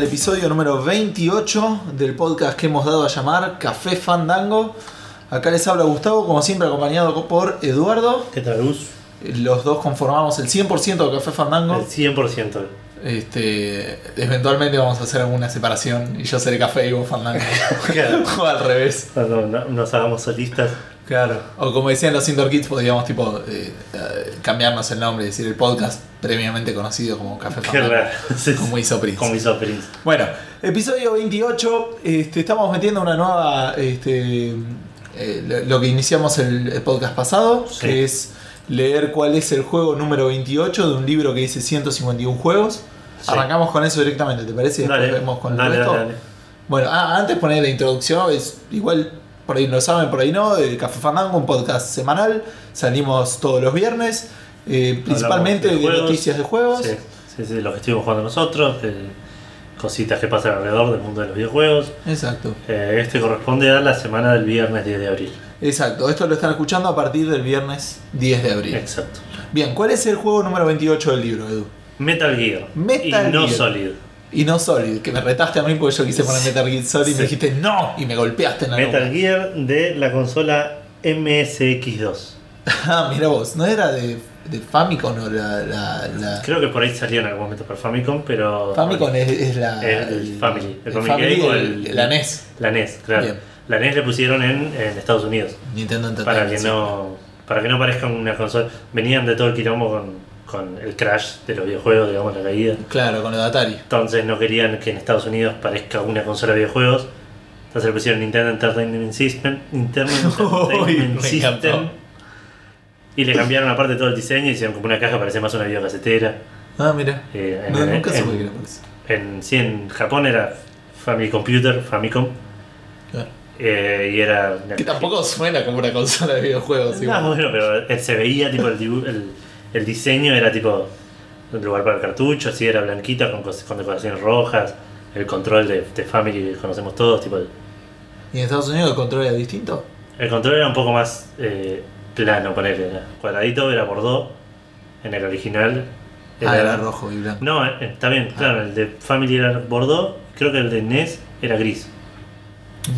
al episodio número 28 del podcast que hemos dado a llamar Café Fandango. Acá les habla Gustavo, como siempre acompañado por Eduardo. ¿Qué tal, Gus? Los dos conformamos el 100% de Café Fandango. El 100%. Este, eventualmente vamos a hacer alguna separación y yo seré café y vos fandango. O al revés. Cuando no- nos hagamos solistas. Claro. O como decían los Indoor Kids, podríamos tipo eh, eh, cambiarnos el nombre y decir el podcast previamente conocido como Café Fandango. Como hizo Prince. Como hizo Prince. Bueno, episodio 28. Este, estamos metiendo una nueva. Este, eh, lo- que iniciamos el, el podcast pasado, Sí. que es leer cuál es el juego número 28 de un libro que dice 151 juegos. Sí. Arrancamos con eso directamente, ¿te parece? Después Dale, vemos con dale, el resto. dale. Bueno, ah, antes poner la introducción, es igual, por ahí no saben, por ahí no, el Café Fandango, un podcast semanal, salimos todos los viernes, eh, principalmente de, de juegos. noticias de juegos. Sí, sí, sí, los que estuvimos jugando nosotros. eh, cositas que pasan alrededor del mundo de los videojuegos. Exacto, Eh, este corresponde a la semana del viernes 10 de abril. exacto, esto lo están escuchando a partir del viernes 10 de abril. Exacto. Bien, ¿cuál es el juego número 28 del libro, Edu? Metal Gear. Metal y no Gear. Solid. Y no Solid, que me retaste a mí porque yo quise poner Metal Gear Solid y me dijiste no, y me golpeaste en la Metal nuca. Gear de la consola MSX2. Ah, mira vos, ¿no era de, de Famicom o la, la, la- Creo que por ahí salió en algún momento para Famicom, pero. Famicom es, es la... El- el Family. El el Family Game o el- la NES. La NES, claro. Bien. La NES le pusieron en, en Estados Unidos. Nintendo Entertainment. Para que no. Para que no parezca una consola. Venían de todo el quilombo con, con el crash de los videojuegos, digamos, la caída. Claro, con de Atari. Entonces no querían que en Estados Unidos parezca una consola de videojuegos. Entonces le pusieron Nintendo Entertainment System. Nintendo Entertainment me System. Y le cambiaron aparte todo el diseño y hicieron como una caja, parece más una videocasetera. Ah, mira. Eh, en- No, en- nunca en- supe que era. En, sí, en Japón era Family Computer, Famicom. Claro. eh, y era. Que tampoco suena como una consola de videojuegos. No, igual. bueno, pero se veía tipo el, el, el diseño era tipo un lugar para el cartucho, así era blanquita con, con decoraciones rojas, el control de, de Family que conocemos todos, tipo ¿Y en Estados Unidos el control era distinto? el control era un poco más eh, plano, ponerle, era cuadradito, era Bordeaux, en el original. Ah, era rojo y blanco. No, eh, está bien, claro, el de Family era Bordeaux, creo que el de NES era gris.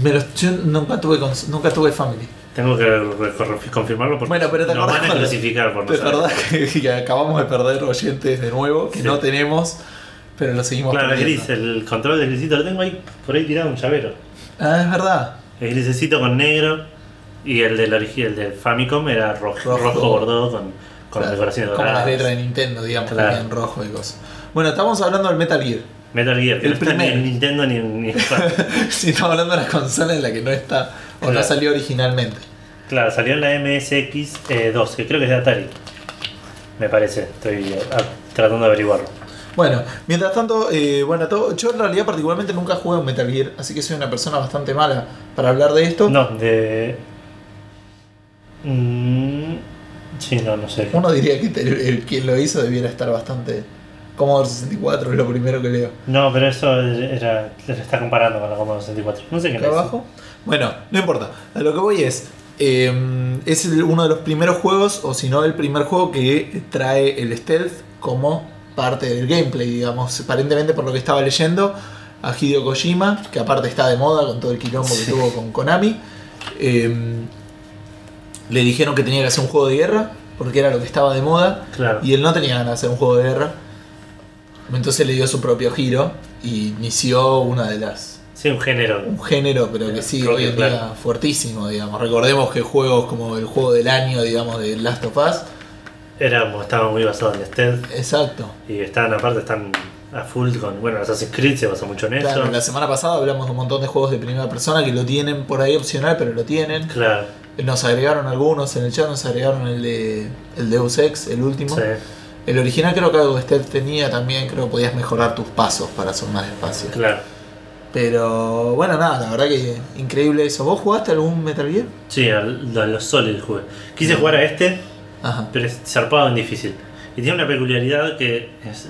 Pero yo nunca tuve, nunca tuve Family. Tengo que confirmarlo porque Bueno, pero te nos acordás van a clasificar por no ¿Te saber. acordás que, acabamos de perder oyentes de nuevo? Que Sí. no tenemos, pero lo seguimos Claro, perdiendo. gris, el control del grisito lo tengo ahí por ahí tirado un llavero. Ah, es verdad. El grisecito con negro y el del el del Famicom era rojo, Rojo. bordeaux con, con Claro, decoraciones Como las doradas. letras de Nintendo, digamos, que tenían rojo y cosas. Bueno, estamos hablando del Metal Gear. Metal Gear, que El no está ni en Nintendo ni en, ni en. Si estamos hablando de la consola en la que no está o no Claro. salió originalmente. Claro, salió en la MSX2, que creo que es de Atari. Me parece, estoy ah, tratando de averiguarlo. Bueno, mientras tanto, eh, bueno, todo- yo en realidad particularmente nunca jugué a un Metal Gear, así que soy una persona bastante mala para hablar de esto. No, de. Mm, sí, no, no sé. Uno diría que te- el, quien lo hizo debiera estar bastante... Commodore 64 es lo primero que leo. No, pero eso era. Se está comparando con la Commodore 64. No sé qué acá es. Bueno, no importa. A lo que voy es. eh, es uno de los primeros juegos, o si no el primer juego que trae el stealth como parte del gameplay, digamos. Aparentemente, por lo que estaba leyendo, a Hideo Kojima, que aparte está de moda con todo el quilombo Sí. que tuvo con Konami, eh, le dijeron que tenía que hacer un juego de guerra, porque era lo que estaba de moda, Claro. y él no tenía ganas de hacer un juego de guerra. Entonces le dio su propio giro y inició una de las Sí, un género. un género, pero que sigue Propio, hoy en día claro. fuertísimo, digamos. Recordemos que juegos como el juego del año, digamos, de Last of Us, Era, estaba muy basado en stealth. exacto. Y están, aparte, están a full con. Bueno, Assassin's Creed se basa mucho en eso. La semana pasada hablamos de un montón de juegos de primera persona que lo tienen por ahí opcional, pero lo tienen. Claro, Nos agregaron algunos en el chat, nos agregaron el de el Deus Ex, el último. sí, El original creo que algo que Stealth tenía también, creo que podías mejorar tus pasos para hacer más despacio. claro. Pero bueno, nada, la verdad que increíble eso. ¿Vos jugaste algún Metal Gear? Sí, a, los Solid jugué. Quise jugar a este, Ajá. pero es zarpado en difícil. Y tiene una peculiaridad que es-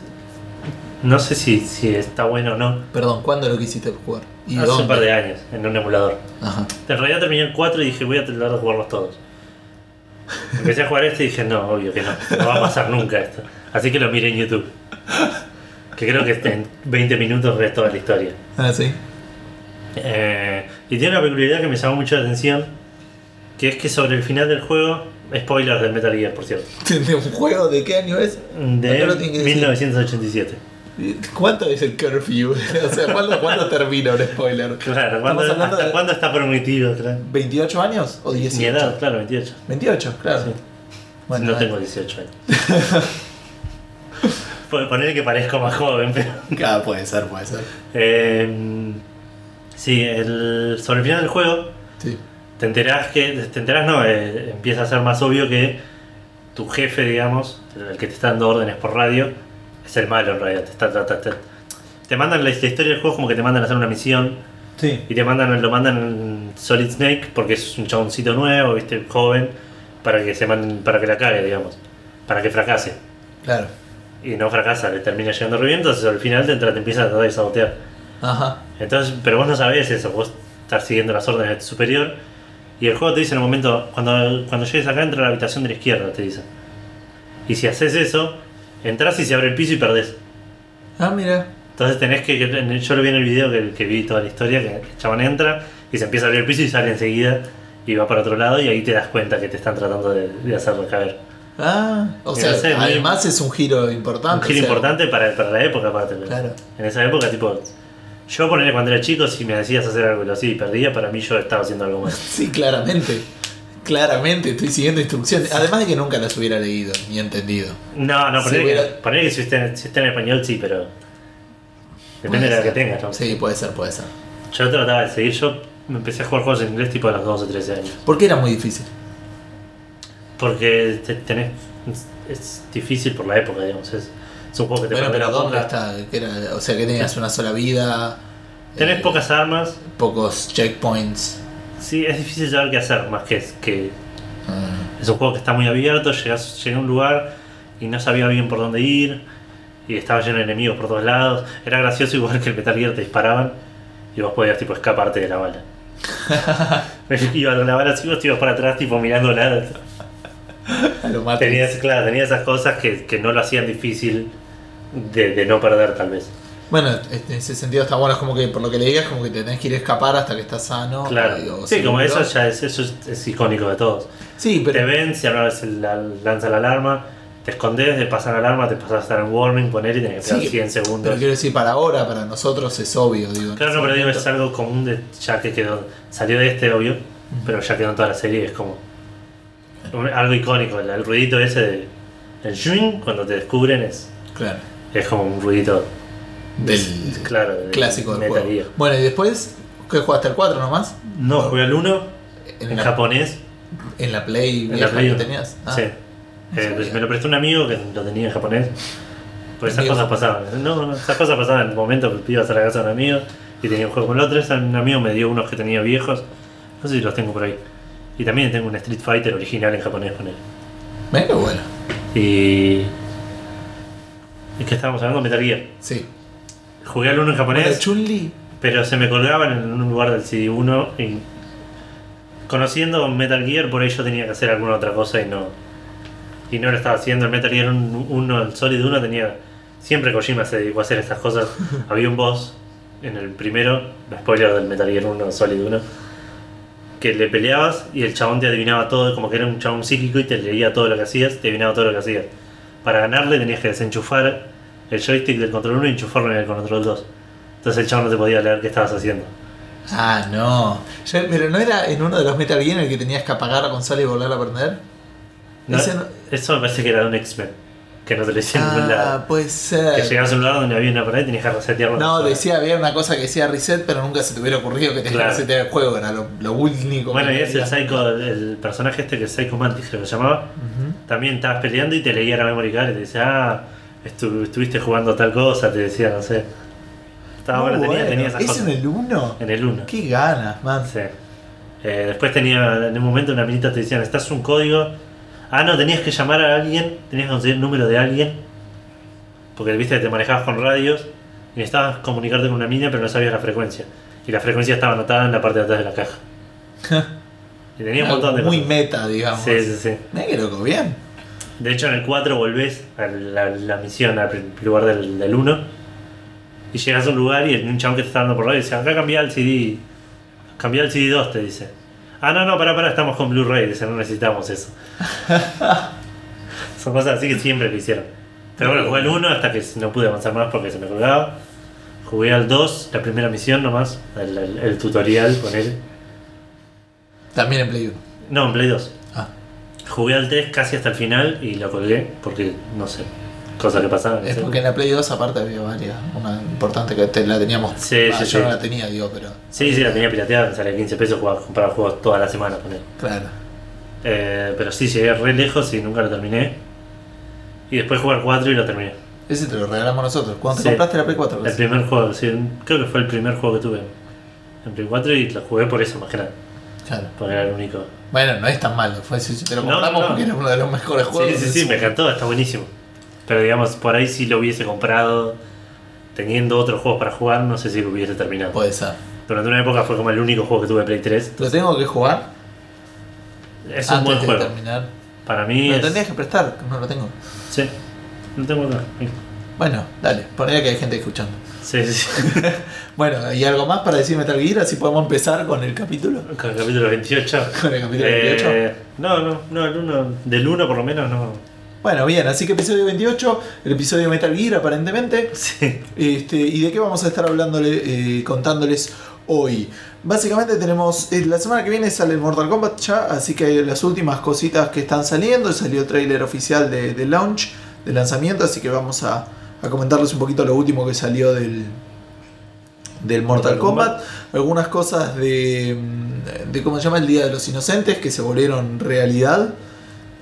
no sé si, si está bueno o no. Perdón, ¿cuándo lo quisiste jugar? ¿Y Hace dónde? un par de años, en un emulador. Ajá. En realidad terminé en 4 y dije voy a tratar de jugarlos todos. Empecé a jugar este y dije no, obvio que no, no va a pasar nunca esto. Así que lo miré en YouTube. Que creo que en 20 minutos ves toda la historia. Ah, sí. Eh, y tiene una peculiaridad que me llamó mucho la atención, que es que sobre el final del juego, spoilers del Metal Gear, por cierto, ¿De un juego de qué año es? de Acá lo tiene que decir. 1987. ¿Cuánto es el curfew? o sea, ¿cuándo, ¿cuándo termina un spoiler? Claro, ¿cuándo, ¿hasta de cuándo está permitido? Claro. ¿28 años o 18? Mi edad, claro, 28. 28, claro. Sí. Bueno, no dale. tengo 18 años. Poner que parezco más joven, pero. Claro, puede ser, puede ser. Eh, sí, el, sobre el final del juego, Sí. te enterás que. Te enterás, no, eh, empieza a ser más obvio que tu jefe, digamos, el que te está dando órdenes por radio, es el malo en realidad. Te, está, te, te- te mandan la, la historia del juego como que te mandan a hacer una misión Sí. y te mandan, lo mandan en Solid Snake porque es un chaboncito nuevo, viste, joven, para que se manden, para que la cague, digamos, para que fracase. Claro. Y no fracasa, le termina llegando re bien, entonces al final te, entra- te empieza a tratar de sabotear. Ajá. Entonces, pero vos no sabés eso, vos estás siguiendo las órdenes de tu superior y el juego te dice en un momento, cuando, cuando llegues acá entra a la habitación de la izquierda, te dice. Y si haces eso, entras y se abre el piso y perdés. Ah, mira. Entonces tenés que, el- yo lo vi en el video que, que vi toda la historia, que el chabón entra y se empieza a abrir el piso y sale enseguida y va para otro lado y ahí te das cuenta que te están tratando de, de hacerlo caer. Ah, o sea, además es un giro importante. Un giro o sea, importante para, para la época, aparte. Claro. En esa época, tipo, yo ponerle cuando era chico, si me decías hacer algo así y perdía, para mí yo estaba haciendo algo mal. Sí, claramente. Claramente, estoy siguiendo instrucciones. Además de que nunca las hubiera leído ni entendido. No, no, Si poner, hubiera- que, si está, en, si está en español, sí, pero. Depende de la que tengas, ¿no? Sí, puede ser, puede ser. Yo trataba de seguir, yo me empecé a jugar juegos en inglés tipo a los 12 o 13 años. ¿Por qué era muy difícil? Porque te- tenés. Es difícil por la época, digamos. Es, es un juego que te Bueno, pero ¿dónde está? Que era- o sea, que tenías una sola vida. Tenés eh, pocas armas. Pocos checkpoints. Sí, es difícil saber qué hacer, más que, que Ah, Es un juego que está muy abierto, llegas, llegué a un lugar y no sabía bien por dónde ir y estaba lleno de enemigos por todos lados. Era gracioso igual que el Metal Gear te disparaban y vos podías tipo escaparte de la bala. Iba con la bala así, vos te ibas para atrás tipo mirándola. lo. Tenías, claro, tenía esas cosas que, que no lo hacían difícil de, de no perder tal vez. Bueno, en ese sentido está bueno, es como que por lo que le digas, como que te tenés que ir a escapar hasta que estás sano. Claro. o- o Sí, como eso ya es, eso es, es icónico de todos. Sí, Te pero. ven, si se la- lanza la alarma, te escondes, te pasa la alarma, te pasas a estar en warning, poner y tenés que esperar Sí, 100 segundos. Pero quiero decir, para ahora, para nosotros es obvio, digo. Claro, no, pero digo, es algo común de ya que quedó. Salió de este, obvio, pero ya quedó en toda la serie. Es como un- algo icónico. El, ruidito ese de. El swing, cuando te descubren, es, Claro. es como un ruidito. Del claro, del clásico del juego. Gear. Bueno, y después, ¿qué jugaste el 4 nomás? No, jugué al 1 en, En, la, japonés. en la Play En la Play que tenías. Ah, sí. no Eh, pues me lo prestó un amigo que lo tenía en japonés. Pues esas cosas pasaban. No, no, esas cosas pasaban en el momento que ibas a la casa de un amigo y tenía un juego con el otro. Un amigo me dio unos que tenía viejos. No sé si los tengo por ahí. Y también tengo un Street Fighter original en japonés con él. Qué bueno. Y. Es que estábamos hablando de Metal Gear. Sí. Jugué al 1 en Bueno, japonés, Chun-Li. pero se me colgaban en un lugar del CD1 y. Conociendo Metal Gear, por ahí yo tenía que hacer alguna otra cosa y no. Y no lo estaba haciendo. El Metal Gear 1, el Solid 1 tenía. Siempre Kojima se dedicó a hacer estas cosas. Había un boss en el primero, spoiler del Metal Gear 1, Solid 1, que le peleabas y el chabón te adivinaba todo, como que era un chabón psíquico y te leía todo lo que hacías, te adivinaba todo lo que hacías. Para ganarle tenías que desenchufar el joystick del control 1 y enchufarlo en el control 2. Entonces el chabón no te podía leer qué estabas haciendo. Ah, no. Yo- pero no era en uno de los Metal Gear en el que tenías que apagar la consola y volverla a prender. No, no- Eso me parece que era un X-Men, que no te lo decía en ningún Ah, lado. puede Que ser. llegabas a un lugar donde había una pared y tenías que resetearlo. No, decía, había una cosa que decía reset, pero nunca se te hubiera ocurrido que tenías Claro. que resetear el juego, era lo, lo único Bueno, que y ese el, psycho, el personaje este que es Psycho Mantis, creo que se llamaba, también estabas peleando y te leía la memory card y te decía, ah, estu- estuviste jugando tal cosa, te decía, no sé. Estaba bueno, tenía, tenía esas ¿Es cosas. en el 1? En el 1. Qué ganas, man. Sí. Eh, después tenía, en un momento una minita te decía, necesitas un código. Ah, no, tenías que llamar a alguien, tenías que conseguir el número de alguien. Porque viste que te manejabas con radios y necesitabas comunicarte con una mina, pero no sabías la frecuencia. Y la frecuencia estaba anotada en la parte de atrás de la caja. Y tenía un montón de Muy cosas. meta, digamos. Sí, sí, sí. Loco, bien. De hecho, en el 4 volvés a la, la misión al lugar del, del 1 Y llegas a un lugar y un chabón que te está dando por radio dice, acá cambia el CD. Cambia el CD 2, te dice. Ah, no, no, pará, pará, estamos con Blu-ray, no necesitamos eso. Son cosas así que siempre lo hicieron. Pero bueno, jugué al 1 hasta que no pude avanzar más porque se me colgaba. Jugué al 2, la primera misión nomás, el, el- el tutorial con él. También en Play 1. No, en Play 2. Ah, Jugué al 3 casi hasta el final y lo colgué porque, no sé, cosas que pasaban. es porque en la Play 2 aparte había varias. Una importante que te- la teníamos. Sí, Ah, sí, yo sí. no la tenía, digo, pero. Sí, sí, la tenía pirateada, salía 15 pesos jugaba, comprar juegos toda la semana con él. Claro. Eh, pero sí, llegué re lejos y nunca lo terminé. Y después jugué al 4 y lo terminé. Ese te lo regalamos nosotros. Cuando te Sí. compraste la Play 4, El primer juego, sí, creo que fue el primer juego que tuve en Play 4 y lo jugué por eso más que nada, Claro. porque era el único. Bueno, no es tan malo. Fue si te lo No, compramos no. porque era uno de los mejores juegos. Sí, sí, sí, me encantó, está buenísimo. Pero digamos, por ahí si lo hubiese comprado teniendo otros juegos para jugar, no sé si lo hubiese terminado. Puede ser. Durante una época fue como el único juego que tuve en Play 3. Lo tengo que jugar Es un antes buen de juego. terminar. Para mí lo es... tendrías que prestar, no lo tengo. Sí, lo tengo acá. Bueno, dale, ponele que hay gente escuchando. Sí, sí. Bueno, ¿y algo más para decir Metal Gear? Así podemos empezar con el capítulo. Con el capítulo 28. Con el capítulo 28. Eh, no, no, no, el uno, del 1 por lo menos no. Bueno, bien, así que episodio 28, el episodio de Metal Gear aparentemente. Sí. Este, ¿Y de qué vamos a estar hablándole, eh, contándoles hoy? Básicamente tenemos, eh, la semana que viene sale el Mortal Kombat ya, así que las últimas cositas que están saliendo, salió el trailer oficial de, de launch, de lanzamiento, así que vamos a, a comentarles un poquito lo último que salió del, del Mortal, Mortal Kombat. Kombat. algunas cosas de, de, ¿cómo se llama? El Día de los Inocentes, que se volvieron realidad,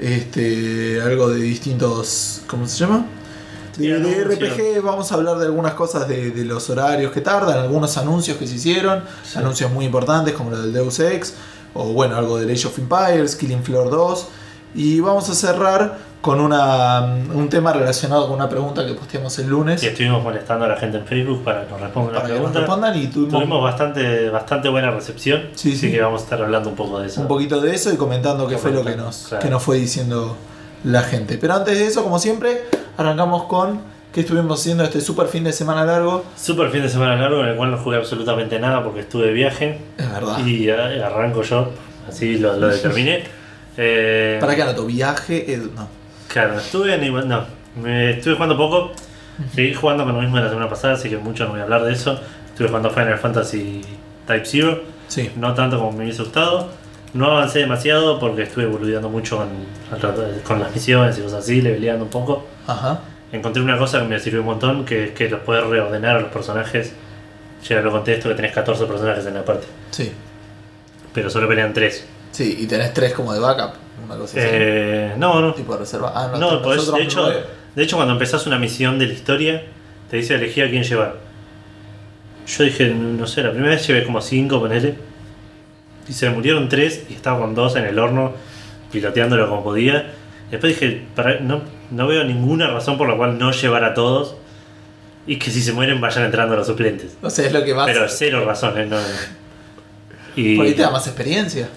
este, algo de distintos, ¿cómo se llama? De, de. RPG vamos a hablar de algunas cosas de, de los horarios que tardan, algunos anuncios que se hicieron, Sí. anuncios muy importantes como lo del Deus Ex, o bueno, algo de Age of Empires, Killing Floor 2. Y vamos a cerrar con una, un tema relacionado con una pregunta que posteamos el lunes Y estuvimos molestando a la gente en Facebook para que nos respondan la para que nos respondan y tuvimos, Tuvimos bastante, bastante buena recepción, Sí, así sí. que vamos a estar hablando un poco de eso. un poquito de eso y comentando qué fue lo que nos, Claro. que nos fue diciendo la gente. Pero antes de eso, como siempre, arrancamos con qué estuvimos haciendo este super fin de semana largo. Super fin de semana largo en el cual no jugué absolutamente nada porque estuve de viaje Es verdad. y eh, arranco yo, así lo, lo determiné. Eh, ¿Para qué anoto? Viaje, edu- no. Claro, estuve en igual, no, me estuve jugando poco, seguí jugando con lo mismo de la semana pasada, así que mucho no voy a hablar de eso. Estuve jugando Final Fantasy Type Zero, Sí. no tanto como me hubiese gustado. No avancé demasiado porque estuve boludeando mucho con, con las misiones y cosas así, leveleando un poco. Ajá. Encontré una cosa que me sirvió un montón, que es que los puedes reordenar a los personajes. Ya lo conté esto, que tenés 14 personajes en la parte, Sí. pero solo pelean 3. Sí, y tenés tres como de backup. Así. Eh, no, no, Tipo de reserva. Ah, no, No, podés- otros de, hecho, de hecho cuando empezás una misión de la historia, te dice elegir a quién llevar. Yo dije, no sé, la primera vez llevé como 5, ponele. Y se me murieron 3 y estaba con 2 en el horno, piloteándolo como podía. Después dije, para, no, no veo ninguna razón por la cual no llevar a todos. Y que si se mueren vayan entrando los suplentes. O sea, es lo que más. Pero cero razones, no. Y Por ahí te da más experiencia.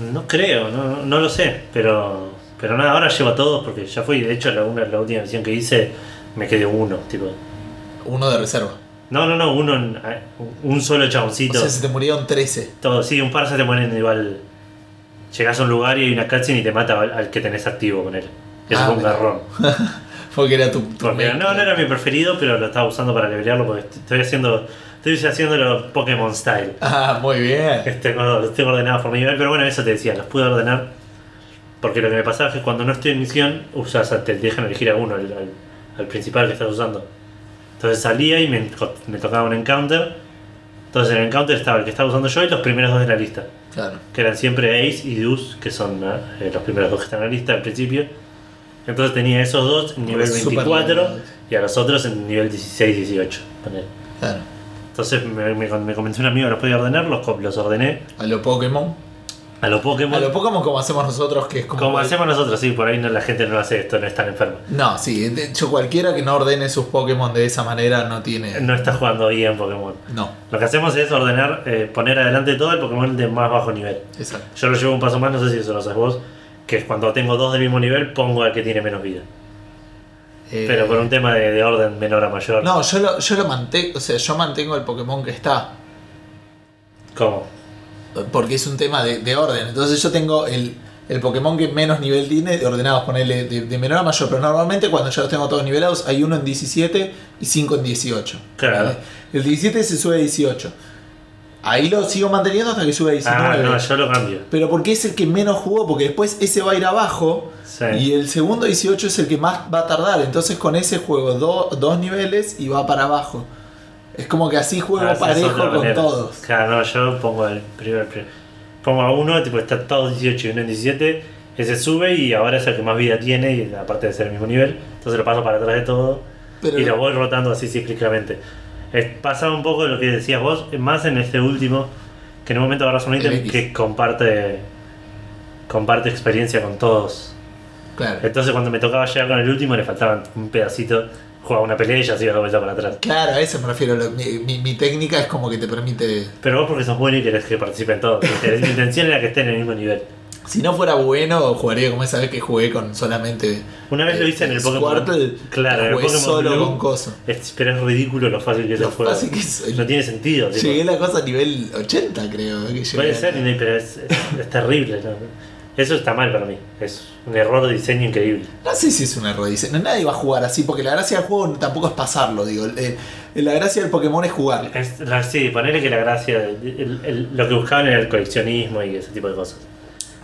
No creo, no, no lo sé, pero pero nada, ahora llevo a todos porque ya fui, de hecho la, una, la última misión que hice me quedé uno, tipo. Uno de reserva. No, no, no, uno, en- un solo O chaboncito. sea, se te murieron 13. Todo, sí, un par se te mueren igual. Llegas a un lugar y hay una cutscene y te mata al, al que tenés activo con él. Eso Ah, fue un garrón. Porque era tu. tu Porque no, no era mi preferido, pero lo estaba usando para levelearlo porque estoy haciendo. Estoy haciéndolo Pokémon style. Ah, muy bien. Tengo, los tengo ordenados por nivel, pero bueno, eso te decía, los pude ordenar. Porque lo que me pasaba es que cuando no estoy en misión, usas, a- te dejan elegir a uno, al, al- al principal que estás usando. Entonces salía y me, me tocaba un encounter. Entonces en el encounter estaba el que estaba usando yo y los primeros dos de la lista. Claro. Que eran siempre Ace y Deuce, que son eh, los primeros dos que están en la lista al principio. Entonces tenía esos dos en nivel Súper 24 levelados. y a los otros en nivel 16-18. ponele. Claro. Entonces me, me, me comentó un amigo que los podía ordenar, los, los ordené A lo Pokémon. a lo Pokémon. A lo Pokémon como hacemos nosotros, que es como. Como hacemos nosotros, sí, por ahí no, la gente no hace esto, no es tan enferma. No, sí, de hecho cualquiera que no ordene sus Pokémon de esa manera no tiene. No está jugando bien Pokémon. No, Lo que hacemos es ordenar, eh, poner adelante todo el Pokémon de más bajo nivel. exacto. Yo lo llevo un paso más, no sé si eso lo sabes vos, que es cuando tengo dos del mismo nivel, pongo al que tiene menos vida. Eh, Pero por un tema de, de orden menor a mayor. No, yo lo, yo lo mantengo, o sea, yo mantengo el Pokémon que está. ¿Cómo? Porque es un tema de, de orden. Entonces yo tengo el, el Pokémon que menos nivel tiene, de ordenados, ponerle de, de menor a mayor. Pero normalmente cuando ya los tengo todos nivelados, hay uno en 17 y 5 en 18. Claro. ¿vale? El 17 se sube a 18. Ahí lo sigo manteniendo hasta que sube a 19. Ah, no, yo lo cambio. Pero porque es el que menos jugó, porque después ese va a ir abajo. Sí. Y el segundo 18 es el que más va a tardar. Entonces con ese juego do- dos niveles y va para abajo. Es como que así juego Ah, parejo con manera. todos. Claro, no, yo pongo el primer, primer- Pongo a uno, tipo, está todo 18 y uno en 17. Ese sube y ahora es el que más vida tiene, y aparte de ser el mismo nivel. Entonces lo paso para atrás de todo. Pero y lo voy rotando así cíclicamente. Es, pasa un poco lo que decías vos, más en este último, que en un momento agarras un ítem que comparte comparte experiencia con todos. Claro. Entonces cuando me tocaba llegar con el último le faltaban un pedacito, jugaba una pelea y ya se iba de vuelta para atrás. Claro, a eso me refiero. Lo- mi, mi- mi técnica es como que te permite. Pero vos porque sos bueno y querés que participen todos. Mi intención era que estén en el mismo nivel. Si no fuera bueno, jugaría como esa vez que jugué con solamente. Una vez lo hice en el Pokémon. Squirtle, Claro, el Pokémon solo Blue. con. Es- pero es ridículo lo fácil que es Lo el juego. fácil que es. No tiene sentido. Llegué la cosa a nivel 80, creo. eh, que Puede ser, pero es, terrible. ¿no? Eso está mal para mí. Es un error de diseño increíble. No sé si es un error, dice. No, nadie va a jugar así, porque la gracia del juego tampoco es pasarlo, digo. Eh, la gracia del Pokémon es jugar. Es, sí, ponerle que la gracia, el- el- lo que buscaban era el coleccionismo y ese tipo de cosas.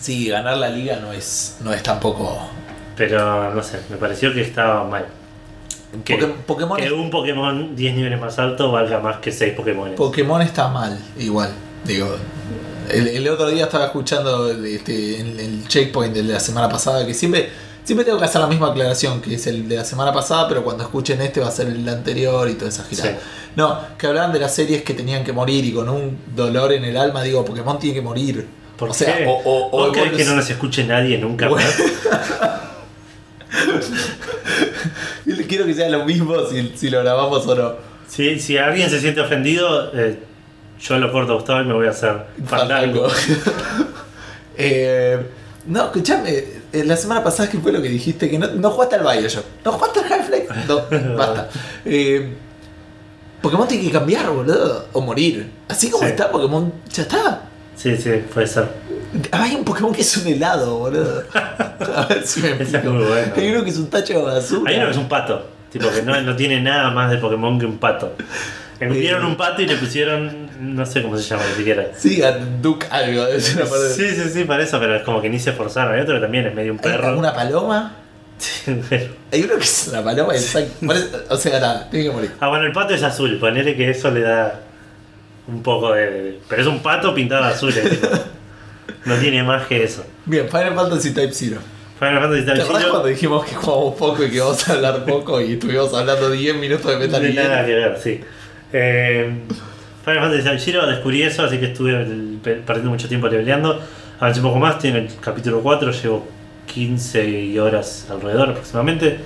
Sí, ganar la liga no es, no es tampoco. Pero no sé, me pareció que estaba mal. Que, Poké- Pokémon, que es- un Pokémon 10 niveles más alto valga más que 6 Pokémon. Pokémon está mal, igual. Digo, el, el otro día estaba escuchando este, el, el checkpoint de la semana pasada, que siempre, siempre tengo que hacer la misma aclaración, que es el de la semana pasada, pero cuando escuchen este va a ser el anterior y toda esa girada. Sí. No, que hablaban de las series que tenían que morir y con un dolor en el alma, digo, Pokémon tiene que morir. ¿Por o sea, qué? o, o, o ¿Vos crees que no nos escuche nadie nunca más? Quiero que sea lo mismo si, si lo grabamos o no. Si, si alguien se siente ofendido, eh, yo lo corto a Gustavo y me voy a hacer fandango. Eh, no, escuchame, eh, la semana pasada, ¿qué fue lo que dijiste? Que no, no jugaste al Bioshock. ¿No jugaste al Half-Life? No, basta. Eh, Pokémon tiene que cambiar, boludo. O morir. Así como Sí. está Pokémon, ya está. Sí, sí, puede ser. Hay un Pokémon que es un helado, boludo. A ver si me Ese es explico. muy bueno. Hay uno que es un tacho de basura. Hay uno que es un pato. Tipo que no, no tiene nada más de Pokémon que un pato. Enviaron un pato y le pusieron. No sé cómo se llama ni siquiera. Sí, a Duke algo. Es una parte- Sí, sí, sí, para eso, pero es como que ni se esforzaron. Hay otro que también es medio un ¿Hay perro. una paloma? Pero- Hay uno que es una paloma exacto. O sea, nada, tiene que morir. Ah, bueno, el pato es azul. Ponele que eso le da un poco de. Pero es un pato pintado azul. No tiene más que eso. Bien, Final Fantasy Type Zero. Final Fantasy ¿Te Type acordás Zero, cuando dijimos que jugamos poco y que vamos a hablar poco y estuvimos hablando 10 minutos de Metal tiene nada Gear? que ver, sí. Eh, Final Fantasy Type Zero, descubrí eso, así que estuve perdiendo mucho tiempo leveleando. Avancé un poco más, en el capítulo 4, llevo 15 horas alrededor aproximadamente.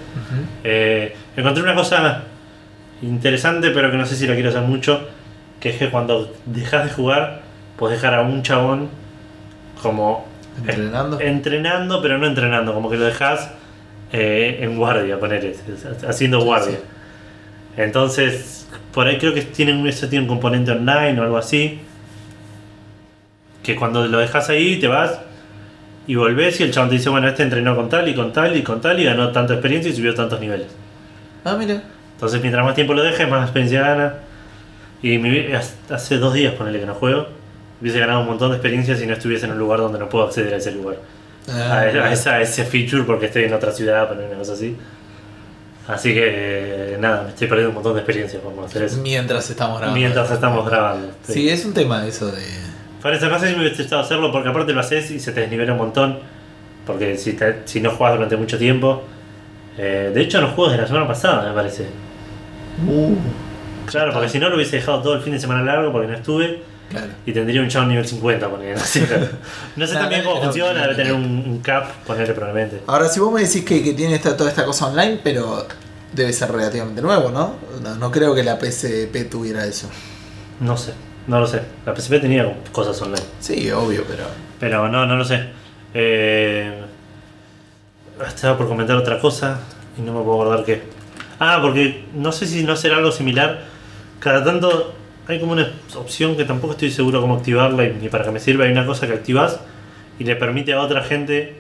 Eh, encontré una cosa interesante, pero que no sé si la quiero hacer mucho, que es que cuando dejas de jugar, puedes dejar a un chabón como ¿Entrenando? eh, entrenando, pero no entrenando, como que lo dejas eh, en guardia, poner haciendo guardia. Entonces, por ahí creo que tienen, eso tiene un componente online o algo así. Que cuando lo dejas ahí, te vas y volvés y el chabón te dice, bueno, este entrenó con tal y con tal y con tal y ganó tanta experiencia y subió tantos niveles. Ah, mira. Entonces, mientras más tiempo lo dejes, más experiencia gana. Y mi- hace dos días, ponele que no juego, hubiese ganado un montón de experiencia si no estuviese en un lugar donde no puedo acceder a ese lugar. Ah, a, a esa, a ese feature porque estoy en otra ciudad, poner una cosa así. Así que, nada, me estoy perdiendo un montón de experiencia por hacer eso. Mientras estamos grabando. Mientras estamos grabando. Sí, es un tema eso de. Parece, no sé si me hubiese gustado hacerlo porque aparte lo haces y se te desnivela un montón. Porque si, te- si no juegas durante mucho tiempo. eh, de hecho, los juegos de la semana pasada, me parece. Uh, Claro, porque si no lo hubiese dejado todo el fin de semana largo porque no estuve claro. y tendría un chavo nivel 50. Poner, no sé, no sé también cómo funciona, debe tener un, un cap, ponerle probablemente. Ahora, si vos me decís que, que tiene esta, toda esta cosa online, pero debe ser relativamente nuevo, ¿no? No, no creo que la PSP tuviera eso. No sé, no lo sé. La PSP tenía cosas online. Sí, obvio, pero. Pero no, no lo sé. Eh, estaba por comentar otra cosa. y no me puedo acordar qué. Ah, porque no sé si no será algo similar. Cada tanto hay como una opción que tampoco estoy seguro cómo activarla y ni para que me sirva. Hay una cosa que activas y le permite a otra gente,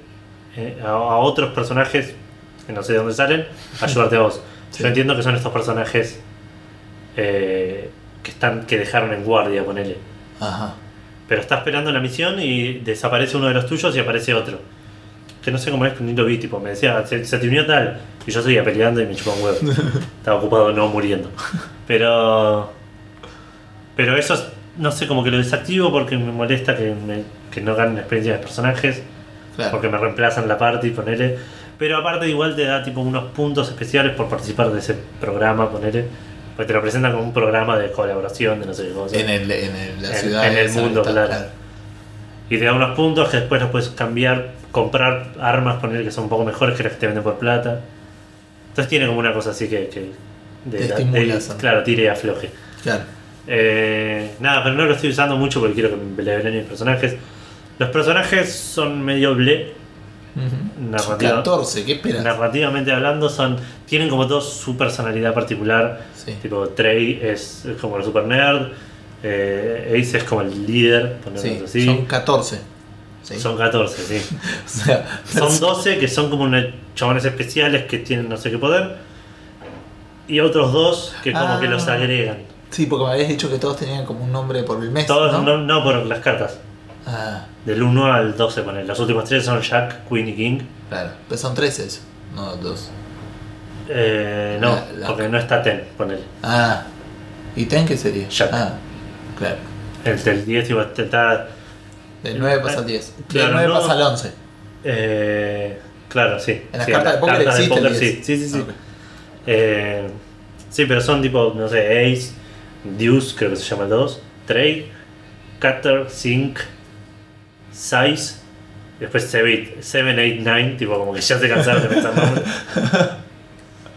eh, a, a otros personajes, que no sé de dónde salen, ayudarte a vos. Sí. Yo entiendo que son estos personajes eh, que están que dejaron en guardia, ponele. Ajá. Pero está esperando la misión y desaparece uno de los tuyos y aparece otro. Que no sé cómo es, ni lo vi, tipo, me decía, se, se te unió tal. Y yo seguía peleando y me chupaba un huevo. Estaba ocupado no muriendo. Pero. Pero eso, es- no sé, como que lo desactivo porque me molesta que, me- que no ganen experiencia de personajes. Claro. Porque me reemplazan la party, ponele. Pero aparte igual te da tipo unos puntos especiales por participar de ese programa, ponele. Pues te lo presentan como un programa de colaboración, de no sé qué cosa. En, el, en el- la En- ciudad. en el mundo, claro. Y te da unos puntos que después los puedes cambiar, comprar armas, poner que son un poco mejores que las que te venden por plata. Entonces tiene como una cosa así que. que Te estimula eso. claro, tire y afloje. Claro. Eh, nada, pero no lo estoy usando mucho porque quiero que me levelen mis personajes. Los personajes son medio ble, Ujú. Narrativa. 14, ¿qué esperas? narrativamente hablando, son tienen como todos su personalidad particular. Sí. Tipo, Trey es, es como el super nerd, eh, Ace es como el líder, Sí, así. Son 14. Sí. Son 14, sí. O sea, Son 12 que son como unos chabones especiales que tienen no sé qué poder. Y otros dos que como Ah. que los agregan. Sí, porque me habías dicho que todos tenían como un nombre por el mes. Todos ¿no? no, no por las cartas. Ah, Del 1 al 12, poner. Los últimos tres son Jack, Queen y King. claro. Pero son 13 eso. No, dos. Eh, no, La- la- porque no está Ten, poner. Ah. ¿Y Ten qué sería? Jack. Ah, claro. El del 10 igual está. Del 9 pasa al 10. Del Claro, 9 no. pasa al 11. Eh, claro, sí. En las Sí, cartas de póker existe el póker, 10. sí, sí, sí. sí. Ok. Eh, sí, pero son tipo, no sé, Ace, Deuce, creo que se llama el 2, Trey, Cutter, Sync, Size, después 7, 8, 9, tipo como que ya se cansaron de pensar nombres.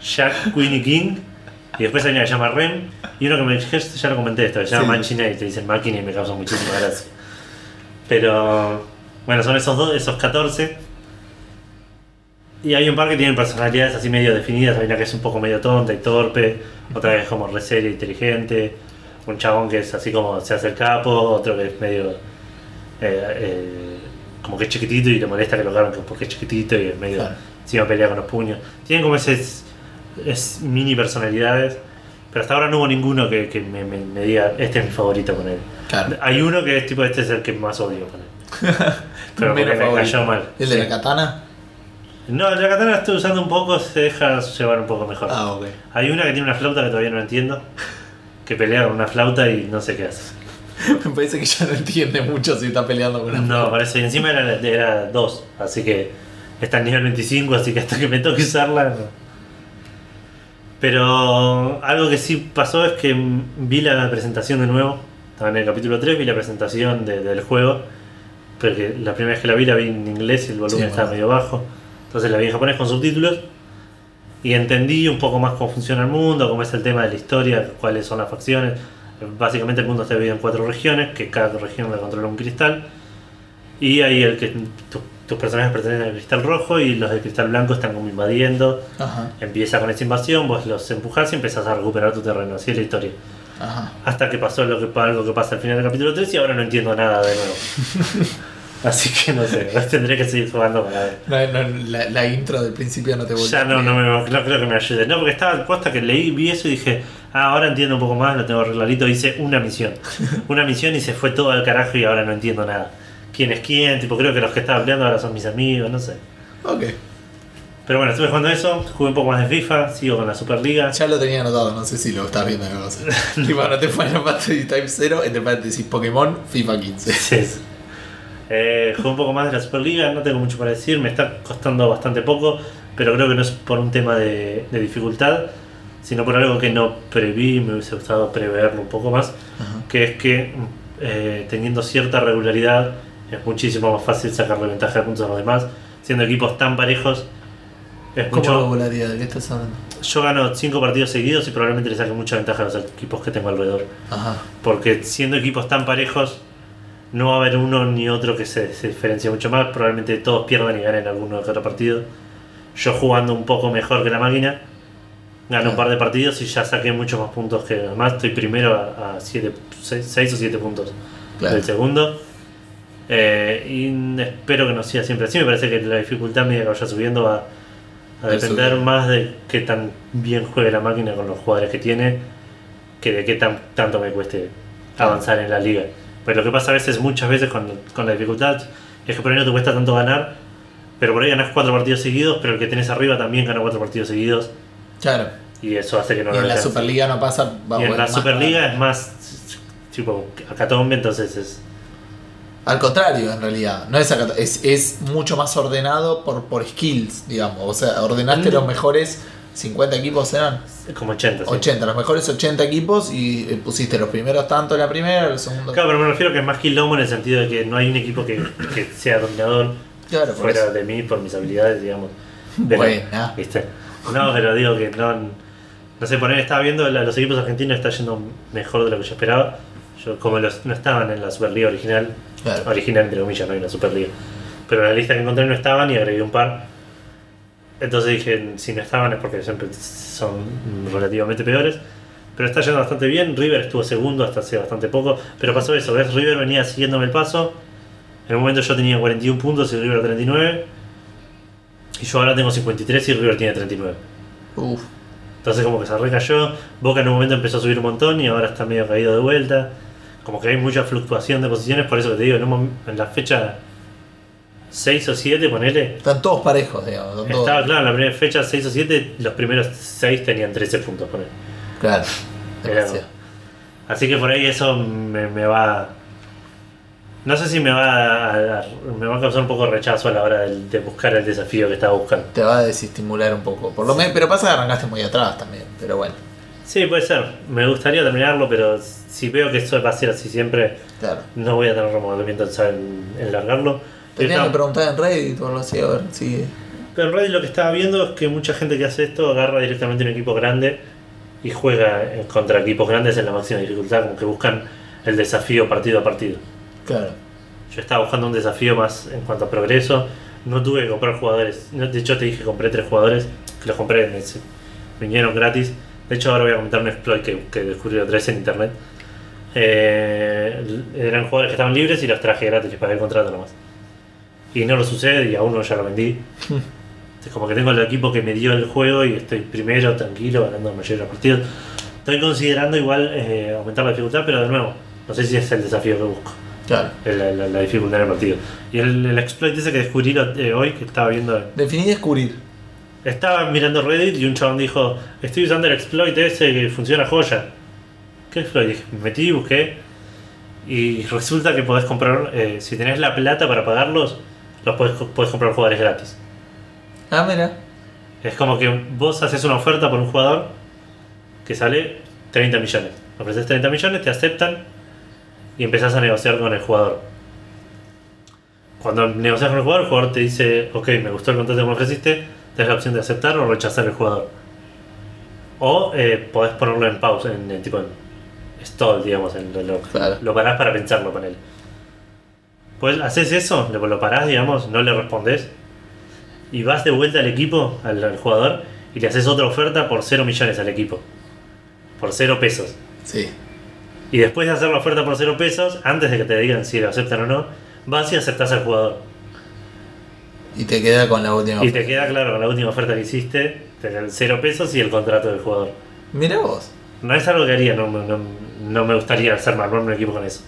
Jack, Queen y King, y después hay una que se llama Rem, y uno que me dijiste, ya lo comenté esto, que se llama Sí. Y te dicen máquina y me causa muchísima gracia. Pero, bueno, son esos dos, esos 14. Y hay un par que tienen personalidades así medio definidas. Hay una que es un poco medio tonta y torpe, otra que es como re seria e inteligente, un chabón que es así como se hace el capo, otro que es medio. eh, eh, como que es chiquitito y le molesta que lo hagan porque es chiquitito y es medio. Claro. encima pelea con los puños. Tienen como ese. Es, mini personalidades, pero hasta ahora no hubo ninguno que, que me, me- me diga este es mi favorito con él. Claro. Hay uno que es tipo este es el que más odio con él. Pero me cayó mal. ¿El de Sí. la katana? No, la katana la estoy usando un poco, se deja llevar un poco mejor. Ah, ok. Hay una que tiene una flauta que todavía no entiendo. Que pelea con una flauta y no sé qué hace. Me parece que ya no entiende mucho si está peleando con una. No, parece. Encima era, era 2, así que está en nivel 25, así que hasta que me toque usarla. no. Pero algo que sí pasó es que vi la presentación de nuevo. Estaba en el capítulo 3, vi la presentación de- del juego. Porque la primera vez que la vi la vi en inglés y el volumen Sí, estaba bueno. medio bajo. Entonces la vi en japonés con subtítulos. Y entendí un poco más cómo funciona el mundo, cómo es el tema de la historia, cuáles son las facciones. Básicamente el mundo está dividido en cuatro regiones, que cada región la controla un cristal. Y ahí el que tu- tus personajes pertenecen al cristal rojo y los del cristal blanco están como invadiendo. Ajá, Empieza con esa invasión, vos los empujás y empezás a recuperar tu terreno. Así es la historia. ajá. Hasta que pasó lo que, algo que pasa al final del capítulo 3 y ahora no entiendo nada de nuevo. Así que no sé, tendré que seguir jugando para ver. No, no, la, la intro del principio no te volvió. Ya no, no, me, no creo que me ayude. No, porque estaba puesta que leí, vi eso y dije, ah, ahora entiendo un poco más, lo tengo arregladito. Hice una misión. Una misión y se fue todo al carajo y ahora no entiendo nada. ¿Quién es quién? Tipo, creo que los que estaba peleando ahora son mis amigos, no sé. Ok. Pero bueno, estuve jugando eso, jugué un poco más de FIFA, sigo con la Superliga. Ya lo tenía anotado, no sé si lo estás viendo tipo, no te Final Fantasy Type 0, entre paréntesis Pokémon, FIFA 15. Sí, sí. Eh, jugué un poco más de la Superliga, no tengo mucho para decir, me está costando bastante poco, pero creo que no es por un tema de, de dificultad, sino por algo que no preví, me hubiese gustado preverlo un poco más, Ajá. que es que eh, teniendo cierta regularidad es muchísimo más fácil sacarle ventaja de puntos a los demás, siendo equipos tan parejos. Es ¿Cómo mucho, regularidad? ¿De qué estás hablando? yo gano 5 partidos seguidos y probablemente le saque mucha ventaja a los equipos que tengo alrededor. Ajá. Porque siendo equipos tan parejos, no va a haber uno ni otro que se, se diferencie mucho más. Probablemente todos pierdan y ganen alguno que otro partido. yo jugando un poco mejor que la máquina, gané un par de partidos y ya saqué muchos más puntos que además estoy primero a 6 o 7 puntos Claro. del segundo. Eh, y espero que no sea siempre así. Me parece que la dificultad medida que vaya subiendo va a depender más de qué tan bien juegue la máquina con los jugadores que tiene que de qué tan, tanto me cueste avanzar en la liga. Pues lo que pasa a veces, muchas veces con, con la dificultad, es que por ahí no te cuesta tanto ganar, pero por ahí ganas cuatro partidos seguidos, pero el que tenés arriba también gana cuatro partidos seguidos, Claro. y eso hace que no y en la alcance. Superliga no pasa. va Y en la Superliga para- es más tipo acatombe, entonces es. Al contrario, en realidad. No es, es, es mucho más ordenado por, por skills, digamos. O sea, ordenaste Mm. los mejores 50 equipos, eran como 80. sí. 80, los mejores 80 equipos y eh, pusiste los primeros tanto en la primera, los segundos. Claro, pero me refiero que es más quilombo en el sentido de que no hay un equipo que, que sea dominador Claro, fuera eso. de mí por mis habilidades, digamos. Pero, Buena. ¿viste? No, pero digo que no. No sé, poner, estaba viendo la- los equipos argentinos está yendo mejor de lo que yo esperaba. Yo, como los, no estaban en la Superliga original, Claro. original entre comillas, no hay una Superliga. Pero en la lista que encontré no estaban y agregué un par. Entonces dije, si no estaban es porque siempre son relativamente peores. Pero está yendo bastante bien. River estuvo segundo hasta hace bastante poco. Pero pasó eso, ¿ves? River venía siguiéndome el paso. En un momento yo tenía 41 puntos y River 39. Y yo ahora tengo 53 y River tiene 39. Uf. Entonces como que se recayó. Boca en un momento empezó a subir un montón y ahora está medio caído de vuelta. Como que hay mucha fluctuación de posiciones, por eso que te digo, en, un en la fecha 6 o 7, ponele. Están todos parejos, digamos. Todos- Estaba claro, en la primera fecha 6 o 7, los primeros 6 tenían 13 puntos, ponele. Claro. Demasiado. Así que por ahí eso me, me va. No sé si me va a, me va a causar un poco de rechazo a la hora de, buscar el desafío que estaba buscando. Te va a desestimular un poco. Por lo menos, pero pasa que arrancaste muy atrás también. Pero bueno, Sí, puede ser. Me gustaría terminarlo, pero si veo que esto va a ser así siempre, claro. no voy a tener remordimiento en, en largarlo. Pero que preguntar en Reddit o algo así, a ver si. pero en Reddit lo que estaba viendo es que mucha gente que hace esto agarra directamente un equipo grande y juega en- contra equipos grandes en la máxima dificultad, como que buscan el desafío partido a partido. Claro. Yo estaba buscando un desafío más en cuanto a progreso. No tuve que comprar jugadores. De hecho, te dije que compré tres jugadores. Que los compré, me se- vinieron gratis. De hecho, ahora voy a comentar un exploit que, que descubrí otra vez en internet. Eh, eran jugadores que estaban libres y los traje gratis, les pagué el contrato nomás. Y no lo sucede y a uno ya lo vendí. Es como que tengo el equipo que me dio el juego y estoy primero, tranquilo, ganando la mayoría de los partidos. Estoy considerando igual eh, aumentar la dificultad, pero de nuevo, no sé si es el desafío que busco Claro. la, la- la dificultad del partido. Y el, el exploit ese que descubrí eh, hoy, que estaba viendo, Definí descubrir. estaba mirando Reddit y un chabón dijo, estoy usando el exploit ese que funciona joya. ¿Qué exploit? Me metí y busqué. Y resulta que podés comprar, eh, si tenés la plata para pagarlos, los podés, podés comprar jugadores gratis. Ah, mira. Es como que vos haces una oferta por un jugador que sale 30 millones. Ofreces 30 millones, te aceptan y empezás a negociar con el jugador. Cuando negocias con el jugador, el jugador te dice, ok, me gustó el contrato que me ofreciste, tenés la opción de aceptar o rechazar el jugador. O eh, podés ponerlo en pausa, en, en tipo en stall, digamos, en, lo, Claro. lo parás para pensarlo con él. Pues haces eso, lo, lo parás, digamos, no le respondés y vas de vuelta al equipo, al, al jugador, y le haces otra oferta por 0 millones al equipo. Por 0 pesos. Sí. Y después de hacer la oferta por 0 pesos, antes de que te digan si lo aceptan o no, vas y aceptás al jugador. Y te queda con la última. Y te queda claro con la última oferta que hiciste, te dan 0 pesos y el contrato del jugador. Mira vos. No es algo que haría, no, me- no, no me gustaría hacer armarme un equipo con eso.